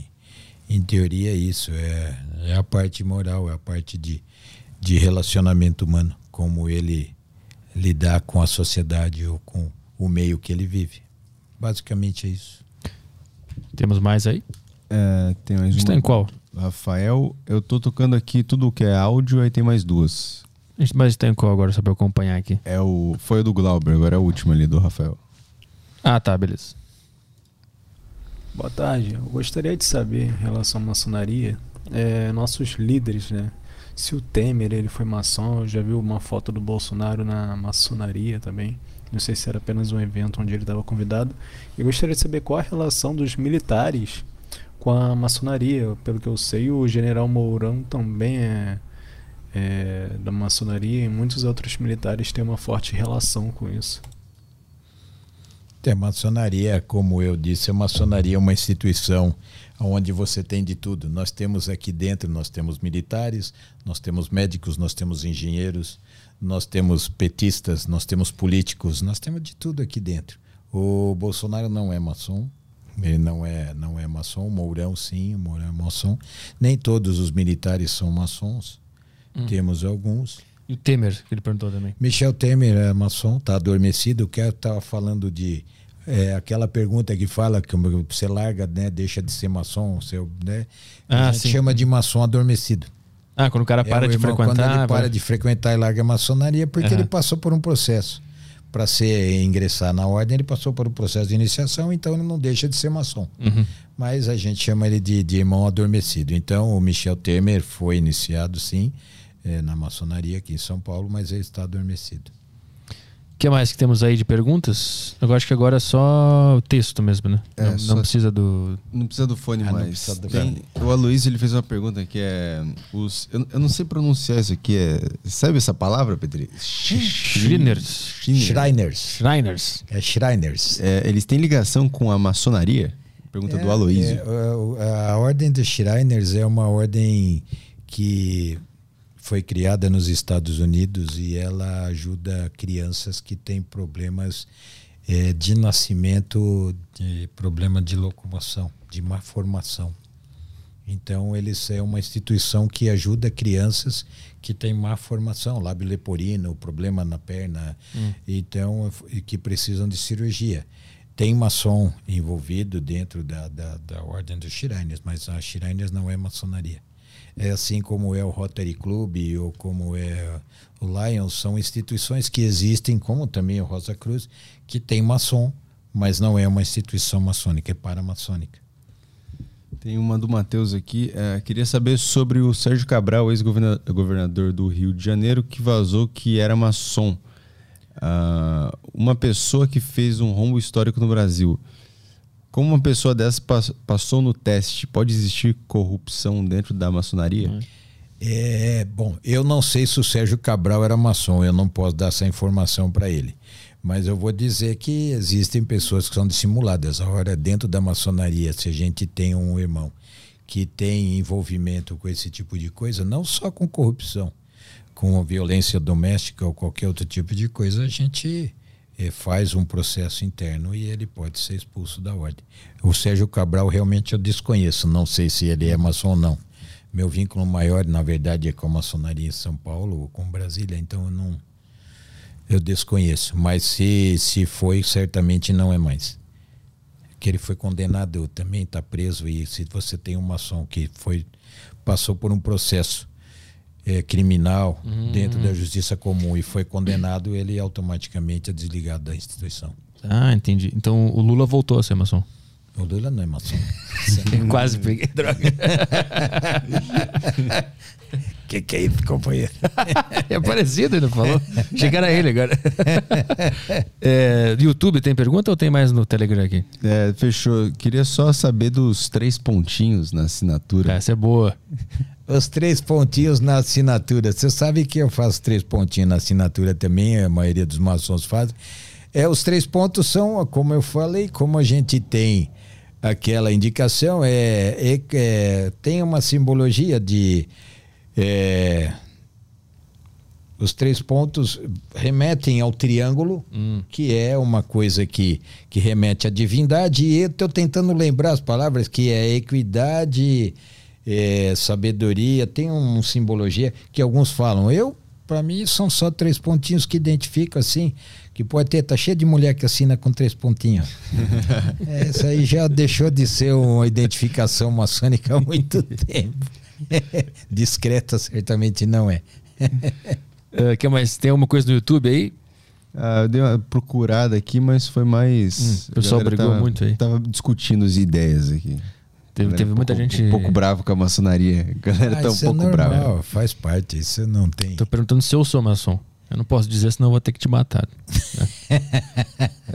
em teoria é isso, é, é a parte moral, é a parte de, de relacionamento humano, como ele lidar com a sociedade ou com o meio que ele vive. Basicamente é isso. Temos mais aí? É, tem mais Está uma. em qual? Rafael, eu tô tocando aqui tudo que é áudio, aí tem mais duas. Mas está em qual agora, só para eu acompanhar aqui? É o, foi o do Glauber, agora é a última ali do Rafael. Ah, tá, beleza. Boa tarde. Eu gostaria de saber, em relação à maçonaria, é, nossos líderes, né? Se o Temer ele foi maçom, eu já vi uma foto do Bolsonaro na maçonaria também. Não sei se era apenas um evento onde ele estava convidado. E gostaria de saber qual a relação dos militares com a maçonaria. Pelo que eu sei, o general Mourão também é, é da maçonaria e muitos outros militares têm uma forte relação com isso. É, maçonaria, como eu disse, a maçonaria é uma instituição onde você tem de tudo. Nós temos aqui dentro, nós temos militares, nós temos médicos, nós temos engenheiros, nós temos petistas, nós temos políticos, nós temos de tudo aqui dentro. O Bolsonaro não é maçom, ele não é, não é maçom, o Mourão sim, o Mourão é maçom. Nem todos os militares são maçons, Hum. temos alguns. E o Temer, que ele perguntou também. Michel Temer é maçom, está adormecido. O que eu estava falando de é, aquela pergunta que fala que você larga, né, deixa de ser maçom, seu, né? Ah, a gente sim. chama de maçom adormecido. Ah, quando o cara para É, o de irmão, frequentar. Quando ele para vai- de frequentar e larga a maçonaria, porque Aham. ele passou por um processo. Para ser ingressar na ordem, ele passou por um processo de iniciação, então ele não deixa de ser maçom. Uhum. Mas a gente chama ele de, de irmão adormecido. Então o Michel Temer foi iniciado, sim, eh, na maçonaria aqui em São Paulo, mas ele está adormecido. O que mais que temos aí de perguntas? Eu acho que agora é só o texto mesmo, né? É, não, não precisa do. Não precisa do fone Ah, mais. do Tem- o Aloysio ele fez uma pergunta que é. Os, eu, eu não sei pronunciar isso aqui. É, sabe essa palavra, Petri? Shriners. Shriners. Shriners. É Shriners. É, eles têm ligação com a maçonaria? Pergunta do Aloysio. é, a, a ordem dos Shriners é uma ordem que foi criada nos Estados Unidos e ela ajuda crianças que têm problemas é, de nascimento, de problema de locomoção, de má formação. Então, eles é uma instituição que ajuda crianças que têm má formação, lábio leporino, problema na perna, Hum. então, que precisam de cirurgia. Tem maçom envolvido dentro da, da, da ordem dos Shriners, mas a Shriners não é maçonaria. É assim como é o Rotary Club ou como é o Lions, são instituições que existem, como também o Rosa Cruz, que tem maçom, mas não é uma instituição maçônica, é paramaçônica. Tem uma do Matheus aqui. é, queria saber sobre o Sérgio Cabral, ex-governador do Rio de Janeiro, que vazou que era maçom. Ah, uma pessoa que fez um rombo histórico no Brasil. Como uma pessoa dessa pas- passou no teste, pode existir corrupção dentro da maçonaria? É, bom, eu não sei se o Sérgio Cabral era maçom, eu não posso dar essa informação para ele. Mas eu vou dizer que existem pessoas que são dissimuladas. Agora, dentro da maçonaria, se a gente tem um irmão que tem envolvimento com esse tipo de coisa, não só com corrupção, com violência doméstica ou qualquer outro tipo de coisa, a gente eh, faz um processo interno e ele pode ser expulso da ordem. O Sérgio Cabral realmente eu desconheço, não sei se ele é maçom ou não. Meu vínculo maior, na verdade, é com a maçonaria em São Paulo ou com Brasília, então eu não eu desconheço, mas se se foi, certamente não é mais. Que ele foi condenado, também está preso e se você tem um maçom que foi passou por um processo é, criminal Hum. dentro da justiça comum e foi condenado, ele automaticamente é desligado da instituição. Ah, entendi. Então o Lula voltou a ser maçom. O Lula não é maçom. Quase peguei droga. que que é isso, companheiro? é parecido, ele falou. Que era ele agora. É, YouTube tem pergunta ou tem mais no Telegram aqui? É, fechou. Queria só saber dos três pontinhos na assinatura. Essa é boa. Os três pontinhos na assinatura. Você sabe que eu faço três pontinhos na assinatura também, a maioria dos maçons faz. É, os três pontos são, como eu falei, como a gente tem aquela indicação, é, é- é- tem uma simbologia de. é, os três pontos remetem ao triângulo, que é uma coisa que, que remete à divindade, e eu estou tentando lembrar as palavras, que é equidade, é, sabedoria, tem uma simbologia que alguns falam. Eu, para mim, são só três pontinhos que identificam assim, que pode ter, tá cheio de mulher que assina com três pontinhos. É, Isso aí já deixou de ser uma identificação maçônica há muito tempo. Discreta certamente não é. Uh, que mais? Tem alguma coisa no YouTube aí? Ah, eu dei uma procurada aqui, mas foi mais. Hum, o pessoal brigou tava- muito aí. Tava discutindo as ideias aqui. Teve- teve um muita pouco- gente- Um pouco bravo com a maçonaria. A galera Ah, tá um é pouco normal, brava. faz parte, isso não tem. Tô perguntando se eu sou maçom. Eu não posso dizer, senão eu vou ter que te matar.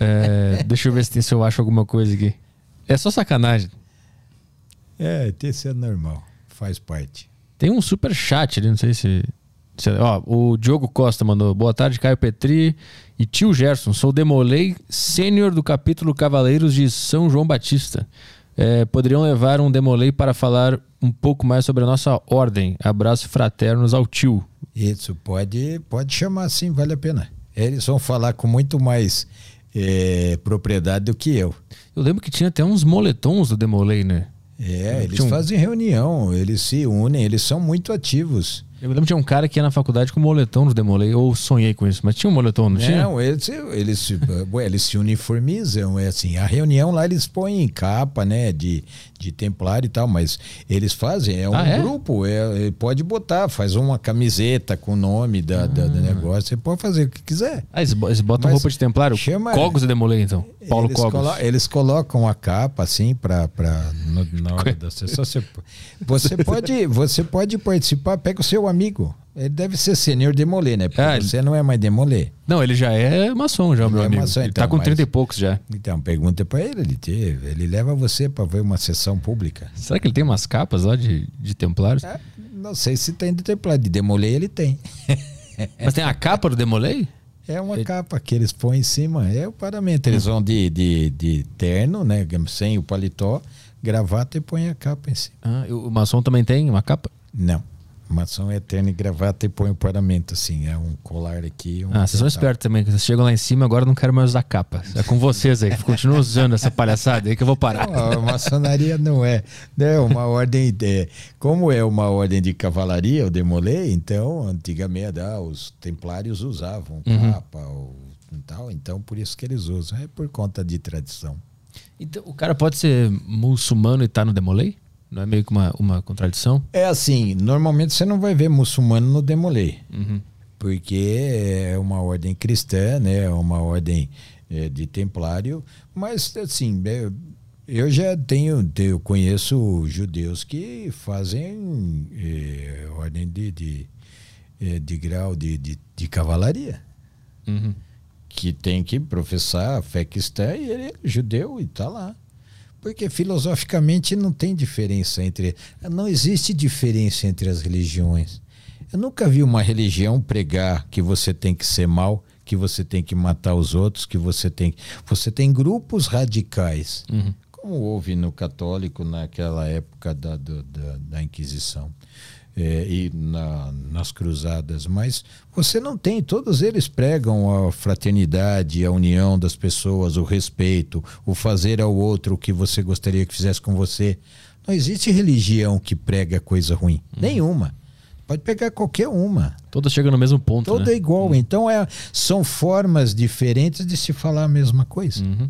É, deixa eu ver se, tem, se eu acho alguma coisa aqui. É só sacanagem. É, isso é normal, faz parte. Tem um super chat ali, não sei se. se- ó, o Diogo Costa mandou. Boa tarde, Caio Petri e tio Gerson. Sou Demolei, sênior do capítulo Cavaleiros de São João Batista. É, poderiam levar um Demolei para falar um pouco mais sobre a nossa ordem. Abraço fraternos ao tio. Isso pode, pode chamar sim, vale a pena. Eles vão falar com muito mais é, propriedade do que eu. Eu lembro que tinha até uns moletons do Demolei, né? É, eles um- fazem reunião, eles se unem, eles são muito ativos. Eu lembro que tinha um cara que ia na faculdade com moletom do Demolei. Ou sonhei com isso, mas tinha um moletom, não, tinha? Não, eles, eles, se- ué, eles se uniformizam, é assim, a reunião lá eles põem capa, né, de, de templário e tal, mas eles fazem, é um Ah, é? grupo, é, é, pode botar, faz uma camiseta com o nome da, da- do negócio, você pode fazer o que quiser. Ah, eles, bo- eles botam Mas roupa de templário? chama- Cogos Demolei, então. Paulo eles, Cogos. colo- eles colocam a capa assim para na hora da sessão. Você, você pode você pode participar. Pega o seu amigo. Ele deve ser senhor demolê, né? Porque Ah, ele- você não é mais demolê. Não, ele já é maçom, já, meu é amigo. maçom, ele então, tá com mas- 30 e poucos já. Então pergunta para ele. Ele, te- ele leva você para ver uma sessão pública. Será que ele tem umas capas lá de, de templários? É, não sei se tem de templário. De demolê ele tem. Mas tem a capa do Demolei? É uma capa que eles põem em cima. É o paramento. Eles vão de, de, de terno, né? Sem o paletó, gravata e põe a capa em cima. Ah, o maçom também tem uma capa? Não. Maçom é terno e gravata e põe o paramento, assim. É um colar aqui. Um Ah, vocês são espertos também. que Vocês chegam lá em cima agora não quero mais usar capa. É com vocês aí. Continuam usando essa palhaçada aí que eu vou parar. Não, a maçonaria não é, é uma ordem. De, como é uma ordem de cavalaria, o demolei, então, antigamente, ah, os templários usavam Uhum. capa ou tal, então por isso que eles usam. É por conta de tradição. Então, o cara pode ser muçulmano e tá no Demolei? Não é meio que uma, uma contradição? É assim, normalmente você não vai ver muçulmano no demolei. Uhum. porque é uma ordem cristã, né? É uma ordem é, de templário, mas assim, é, eu já tenho, eu conheço judeus que fazem é, ordem de, de, é, de grau de, de, de cavalaria, Uhum. que tem que professar a fé cristã e ele é judeu e está lá. Porque filosoficamente não tem diferença entre. Não existe diferença entre as religiões. Eu nunca vi uma religião pregar que você tem que ser mal, que você tem que matar os outros, que você tem. Você tem grupos radicais, Uhum. Como houve no católico naquela época da, do- da, da Inquisição. é, e na- nas cruzadas, mas você não tem, todos eles pregam a fraternidade, a união das pessoas, o respeito, o fazer ao outro o que você gostaria que fizesse com você. Não existe religião que prega coisa ruim, nenhuma. Pode pegar qualquer uma. Todas chegam no mesmo ponto, Toda né? é igual. Então é, são formas diferentes de se falar a mesma coisa. Uhum.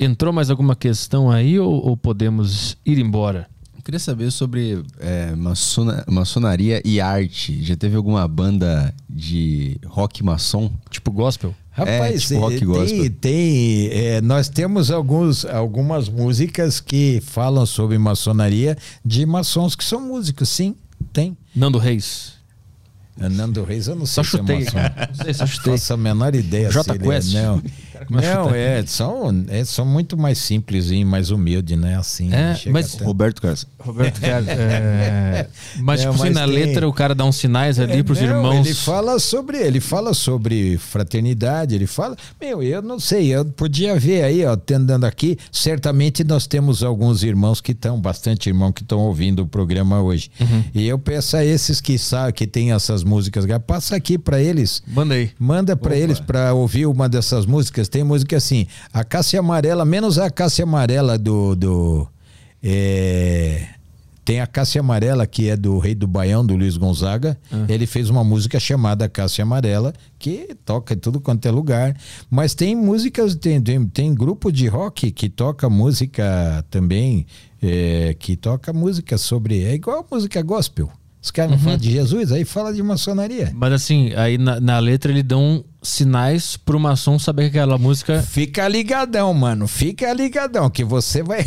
Entrou mais alguma questão aí ou, ou podemos ir embora? Eu queria saber sobre é, maçona- maçonaria e arte. Já teve alguma banda de rock maçom? Tipo gospel? Rapaz, é, tipo rock eh, gospel. tem, tem, eh, nós temos alguns, algumas músicas que falam sobre maçonaria de maçons que são músicos, sim, tem. Nando Reis. Nando Reis, eu não Só sei chutei. se é maçom. Não sei, só chutei. Faço a menor ideia. Ele é- Quest. Não, cara a não é, são, é, são muito mais simples e mais humilde, né? Assim, É, chega mas- até- Roberto Carlos. Roberto Carlos. é, Mas, É, tipo assim, mas na tem- letra o cara dá uns sinais ali É, pros não, irmãos. Ele fala sobre, ele fala sobre fraternidade, ele fala, meu, eu não sei, eu podia ver aí, ó, tendendo aqui, certamente nós temos alguns irmãos que estão, bastante irmão que estão ouvindo o programa hoje. Uhum. E eu peço a esses que sabem que tem essas músicas, passa aqui para eles. Manda aí. Manda para eles para ouvir uma dessas músicas. Tem música assim, a Cássia Amarela, menos a Cássia Amarela do. do é, tem a Cássia Amarela, que é do Rei do Baião, do Luiz Gonzaga. Ele fez uma música chamada Cássia Amarela, que toca em tudo quanto é lugar. Mas tem músicas, tem, tem, tem grupo de rock que toca música também, é, que toca música sobre. É igual música gospel. Os caras não falam de Jesus, aí fala de maçonaria. Mas assim, aí na, na letra ele dão sinais pro maçom saber que aquela música. Fica ligadão, mano. Fica ligadão, que você vai.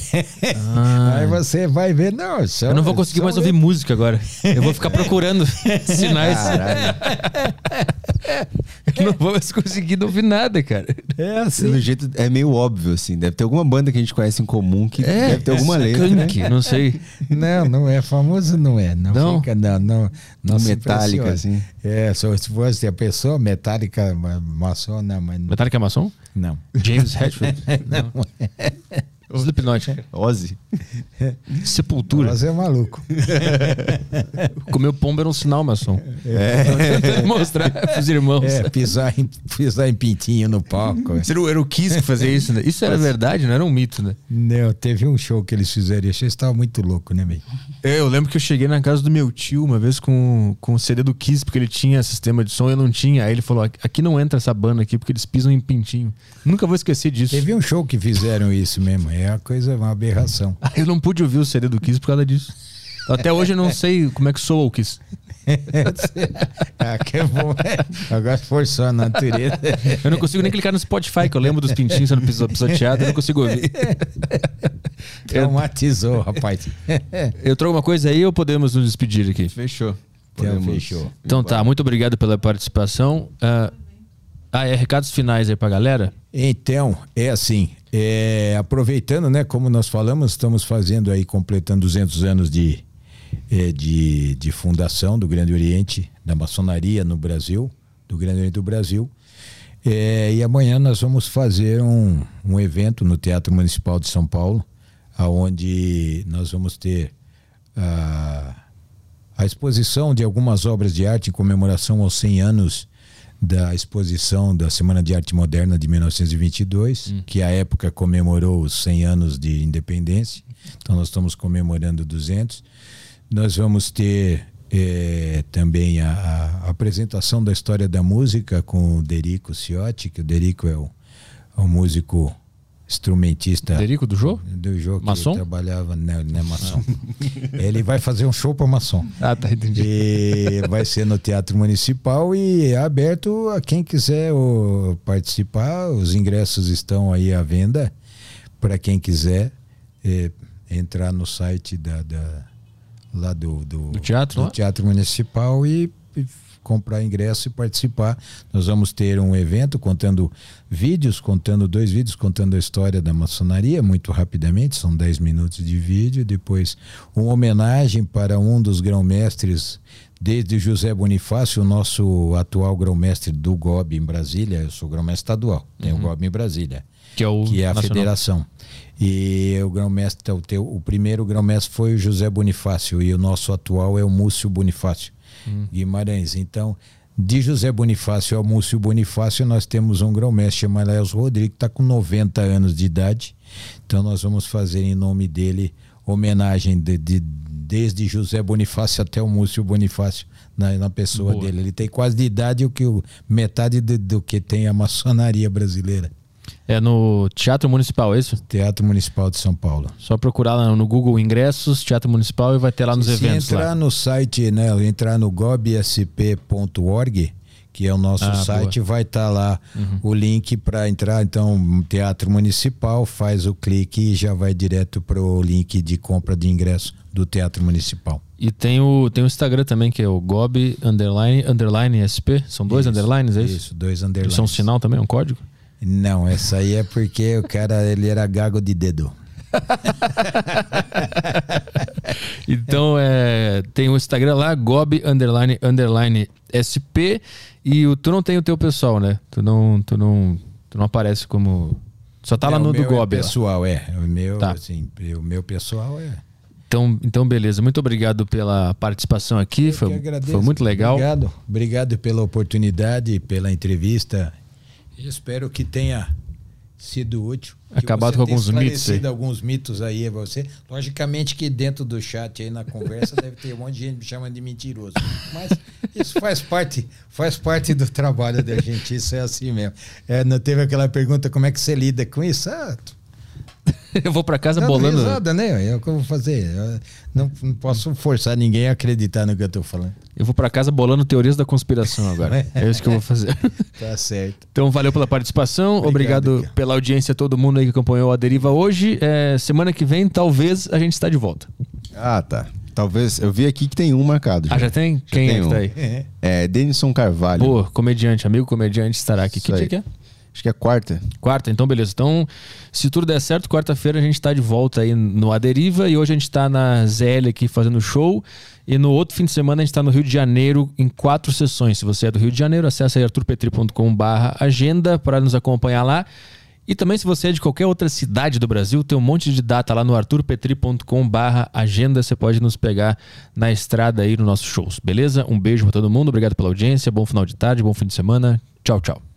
Ah. Aí você vai ver. Não, são, Eu não vou conseguir mais ouvir música agora. Eu vou ficar procurando sinais. Eu não vou mais conseguir ouvir nada, cara. É assim. Do jeito, é meio óbvio, assim. Deve ter alguma banda que a gente conhece em comum que É, deve ter alguma letra. né? Skank, não sei. Não, não é famoso, não é. Não, Não? fica, não, não. não impressiona. assim. É, só se fosse a pessoa metálica, ma- maçom, não, mas. Metallica é maçom? Não. James Hetfield? Não. Slipknot. cara. Ozzy. Sepultura. Você é maluco. Comer pombo era um sinal maçom. É. Mostrar pros irmãos. É, pisar em, pisar em pintinho no palco. Era o, era o Kiss que fazia isso, né? Isso era verdade, não era um mito, né? Não, teve um show que eles fizeram e achei que estava muito louco, né, meio? É, Eu lembro que eu cheguei na casa do meu tio uma vez com, com o CD do Kiss, porque ele tinha sistema de som e eu não tinha. Aí ele falou: aqui não entra essa banda aqui porque eles pisam em pintinho. Nunca vou esquecer disso. Teve um show que fizeram isso mesmo. É uma coisa, uma aberração. Eu não pude ouvir o CD do Kiss por causa disso. Até hoje eu não sei como é que soa o Kiss. ah, que bom. Agora forçou a natureza. Eu não consigo nem clicar no Spotify, que eu lembro dos pintinhos sendo piso- pisoteados, eu não consigo ouvir. Traumatizou, rapaz. Eu trouxe uma coisa aí ou podemos nos despedir aqui? Fechou. Então, Podemos fechou. Então tá, muito obrigado pela participação. Ah, ah, é recados finais aí pra galera? Então, é assim, é, aproveitando, né, como nós falamos, estamos fazendo aí, completando 200 anos de, é, de, de fundação do Grande Oriente, da maçonaria no Brasil, do Grande Oriente do Brasil. É, e amanhã nós vamos fazer um, um evento no Teatro Municipal de São Paulo, aonde nós vamos ter a, a exposição de algumas obras de arte em comemoração aos 100 anos da exposição da Semana de Arte Moderna de 1922, que à época comemorou os 100 anos de independência. Então nós estamos comemorando 200. Nós vamos ter eh, também a, a apresentação da história da música com o Derico Ciotti, que o Derico é o, é um músico instrumentista Derico do Jô? do jogo que Maçom? trabalhava não, não é maçom ele vai fazer um show para maçom Ah, tá, entendi. e vai ser no Teatro Municipal e é aberto a quem quiser ô, participar. Os ingressos estão aí à venda para quem quiser é, entrar no site da, da- lá do, do, Do teatro do lá? Teatro Municipal e, e comprar ingresso e participar. Nós vamos ter um evento contando vídeos, contando dois vídeos, contando a história da maçonaria, muito rapidamente, são 10 minutos de vídeo. Depois, uma homenagem para um dos grão-mestres desde José Bonifácio, o nosso atual grão-mestre do GOB em Brasília, eu sou grão-mestre estadual, tem Uhum. o GOB em Brasília, Que é o que é a nacional. federação. E o grão-mestre, o, teu- o primeiro grão-mestre foi o José Bonifácio e o nosso atual é o Múcio Bonifácio Hum. Guimarães. Então, de José Bonifácio ao Múcio Bonifácio, nós temos um grão-mestre chamado Elcio Rodrigues, que está com 90 anos de idade. Então, nós vamos fazer em nome dele homenagem de, de- desde José Bonifácio até o Múcio Bonifácio na, na pessoa Boa. dele. Ele tem quase de idade o que metade de- do que tem a maçonaria brasileira. É no Teatro Municipal, é isso? Teatro Municipal de São Paulo. Só procurar lá no Google Ingressos, Teatro Municipal e vai ter lá nos Se eventos entrar lá. no site, né, entrar no gobsp.org, que é o nosso Ah, site, vai estar lá o link para entrar. Então, Teatro Municipal, faz o clique e já vai direto para o link de compra de ingresso do Teatro Municipal. E tem o, tem o Instagram também, que é o Gob underline, underline SP. São dois Isso, underlines, é isso? Isso, dois Isso underlines. é um sinal também, um código? Não, essa aí é porque o cara ele era gago de dedo. Então, é, tem o Instagram lá, Gob underline, underline SP. E o, tu não tem o teu pessoal, né? Tu não, tu não, tu não aparece como... Só tá lá É, no o do Gob. É lá. pessoal, é. O meu, Tá. assim, o meu pessoal é. Então, então, beleza. Muito obrigado pela participação aqui. Foi, foi muito legal. Obrigado, obrigado pela oportunidade, pela entrevista. Espero que tenha sido útil. Acabado com alguns mitos aí. alguns mitos aí a você. Logicamente que dentro do chat aí na conversa deve ter um monte de gente me chamando de mentiroso. Mas isso faz parte, faz parte do trabalho da gente, isso é assim mesmo. É, não teve aquela pergunta como é que você lida com isso? Ah, Eu vou pra casa Dando bolando. risada, né? É o que eu vou fazer. Eu não, não posso forçar ninguém a acreditar no que eu tô falando. Eu vou pra casa bolando teorias da conspiração agora. É isso que eu vou fazer. Tá certo. Então, valeu pela participação. Obrigado, pela audiência todo mundo aí que acompanhou a Deriva hoje. É, semana que vem, talvez, a gente está de volta. Ah, tá. Talvez. Eu vi aqui que tem um marcado. Ah, já tem? Quem é tem que um. tá aí? É Denison Carvalho. Pô, comediante, amigo comediante estará aqui. Isso Que dia aí. que é? Acho que é quarta. Quarta, então beleza. Então, se tudo der certo, quarta-feira a gente tá de volta aí no Aderiva e hoje a gente tá na ZL aqui fazendo show. E no outro fim de semana a gente tá no Rio de Janeiro em quatro sessões. Se você é do Rio de Janeiro, acessa aí arturpetri.com/barra agenda para nos acompanhar lá. E também, se você é de qualquer outra cidade do Brasil, tem um monte de data lá no arturpetri.com/barra agenda. Você pode nos pegar na estrada aí nos nossos shows, beleza? Um beijo para todo mundo, obrigado pela audiência, bom final de tarde, bom fim de semana. Tchau, tchau.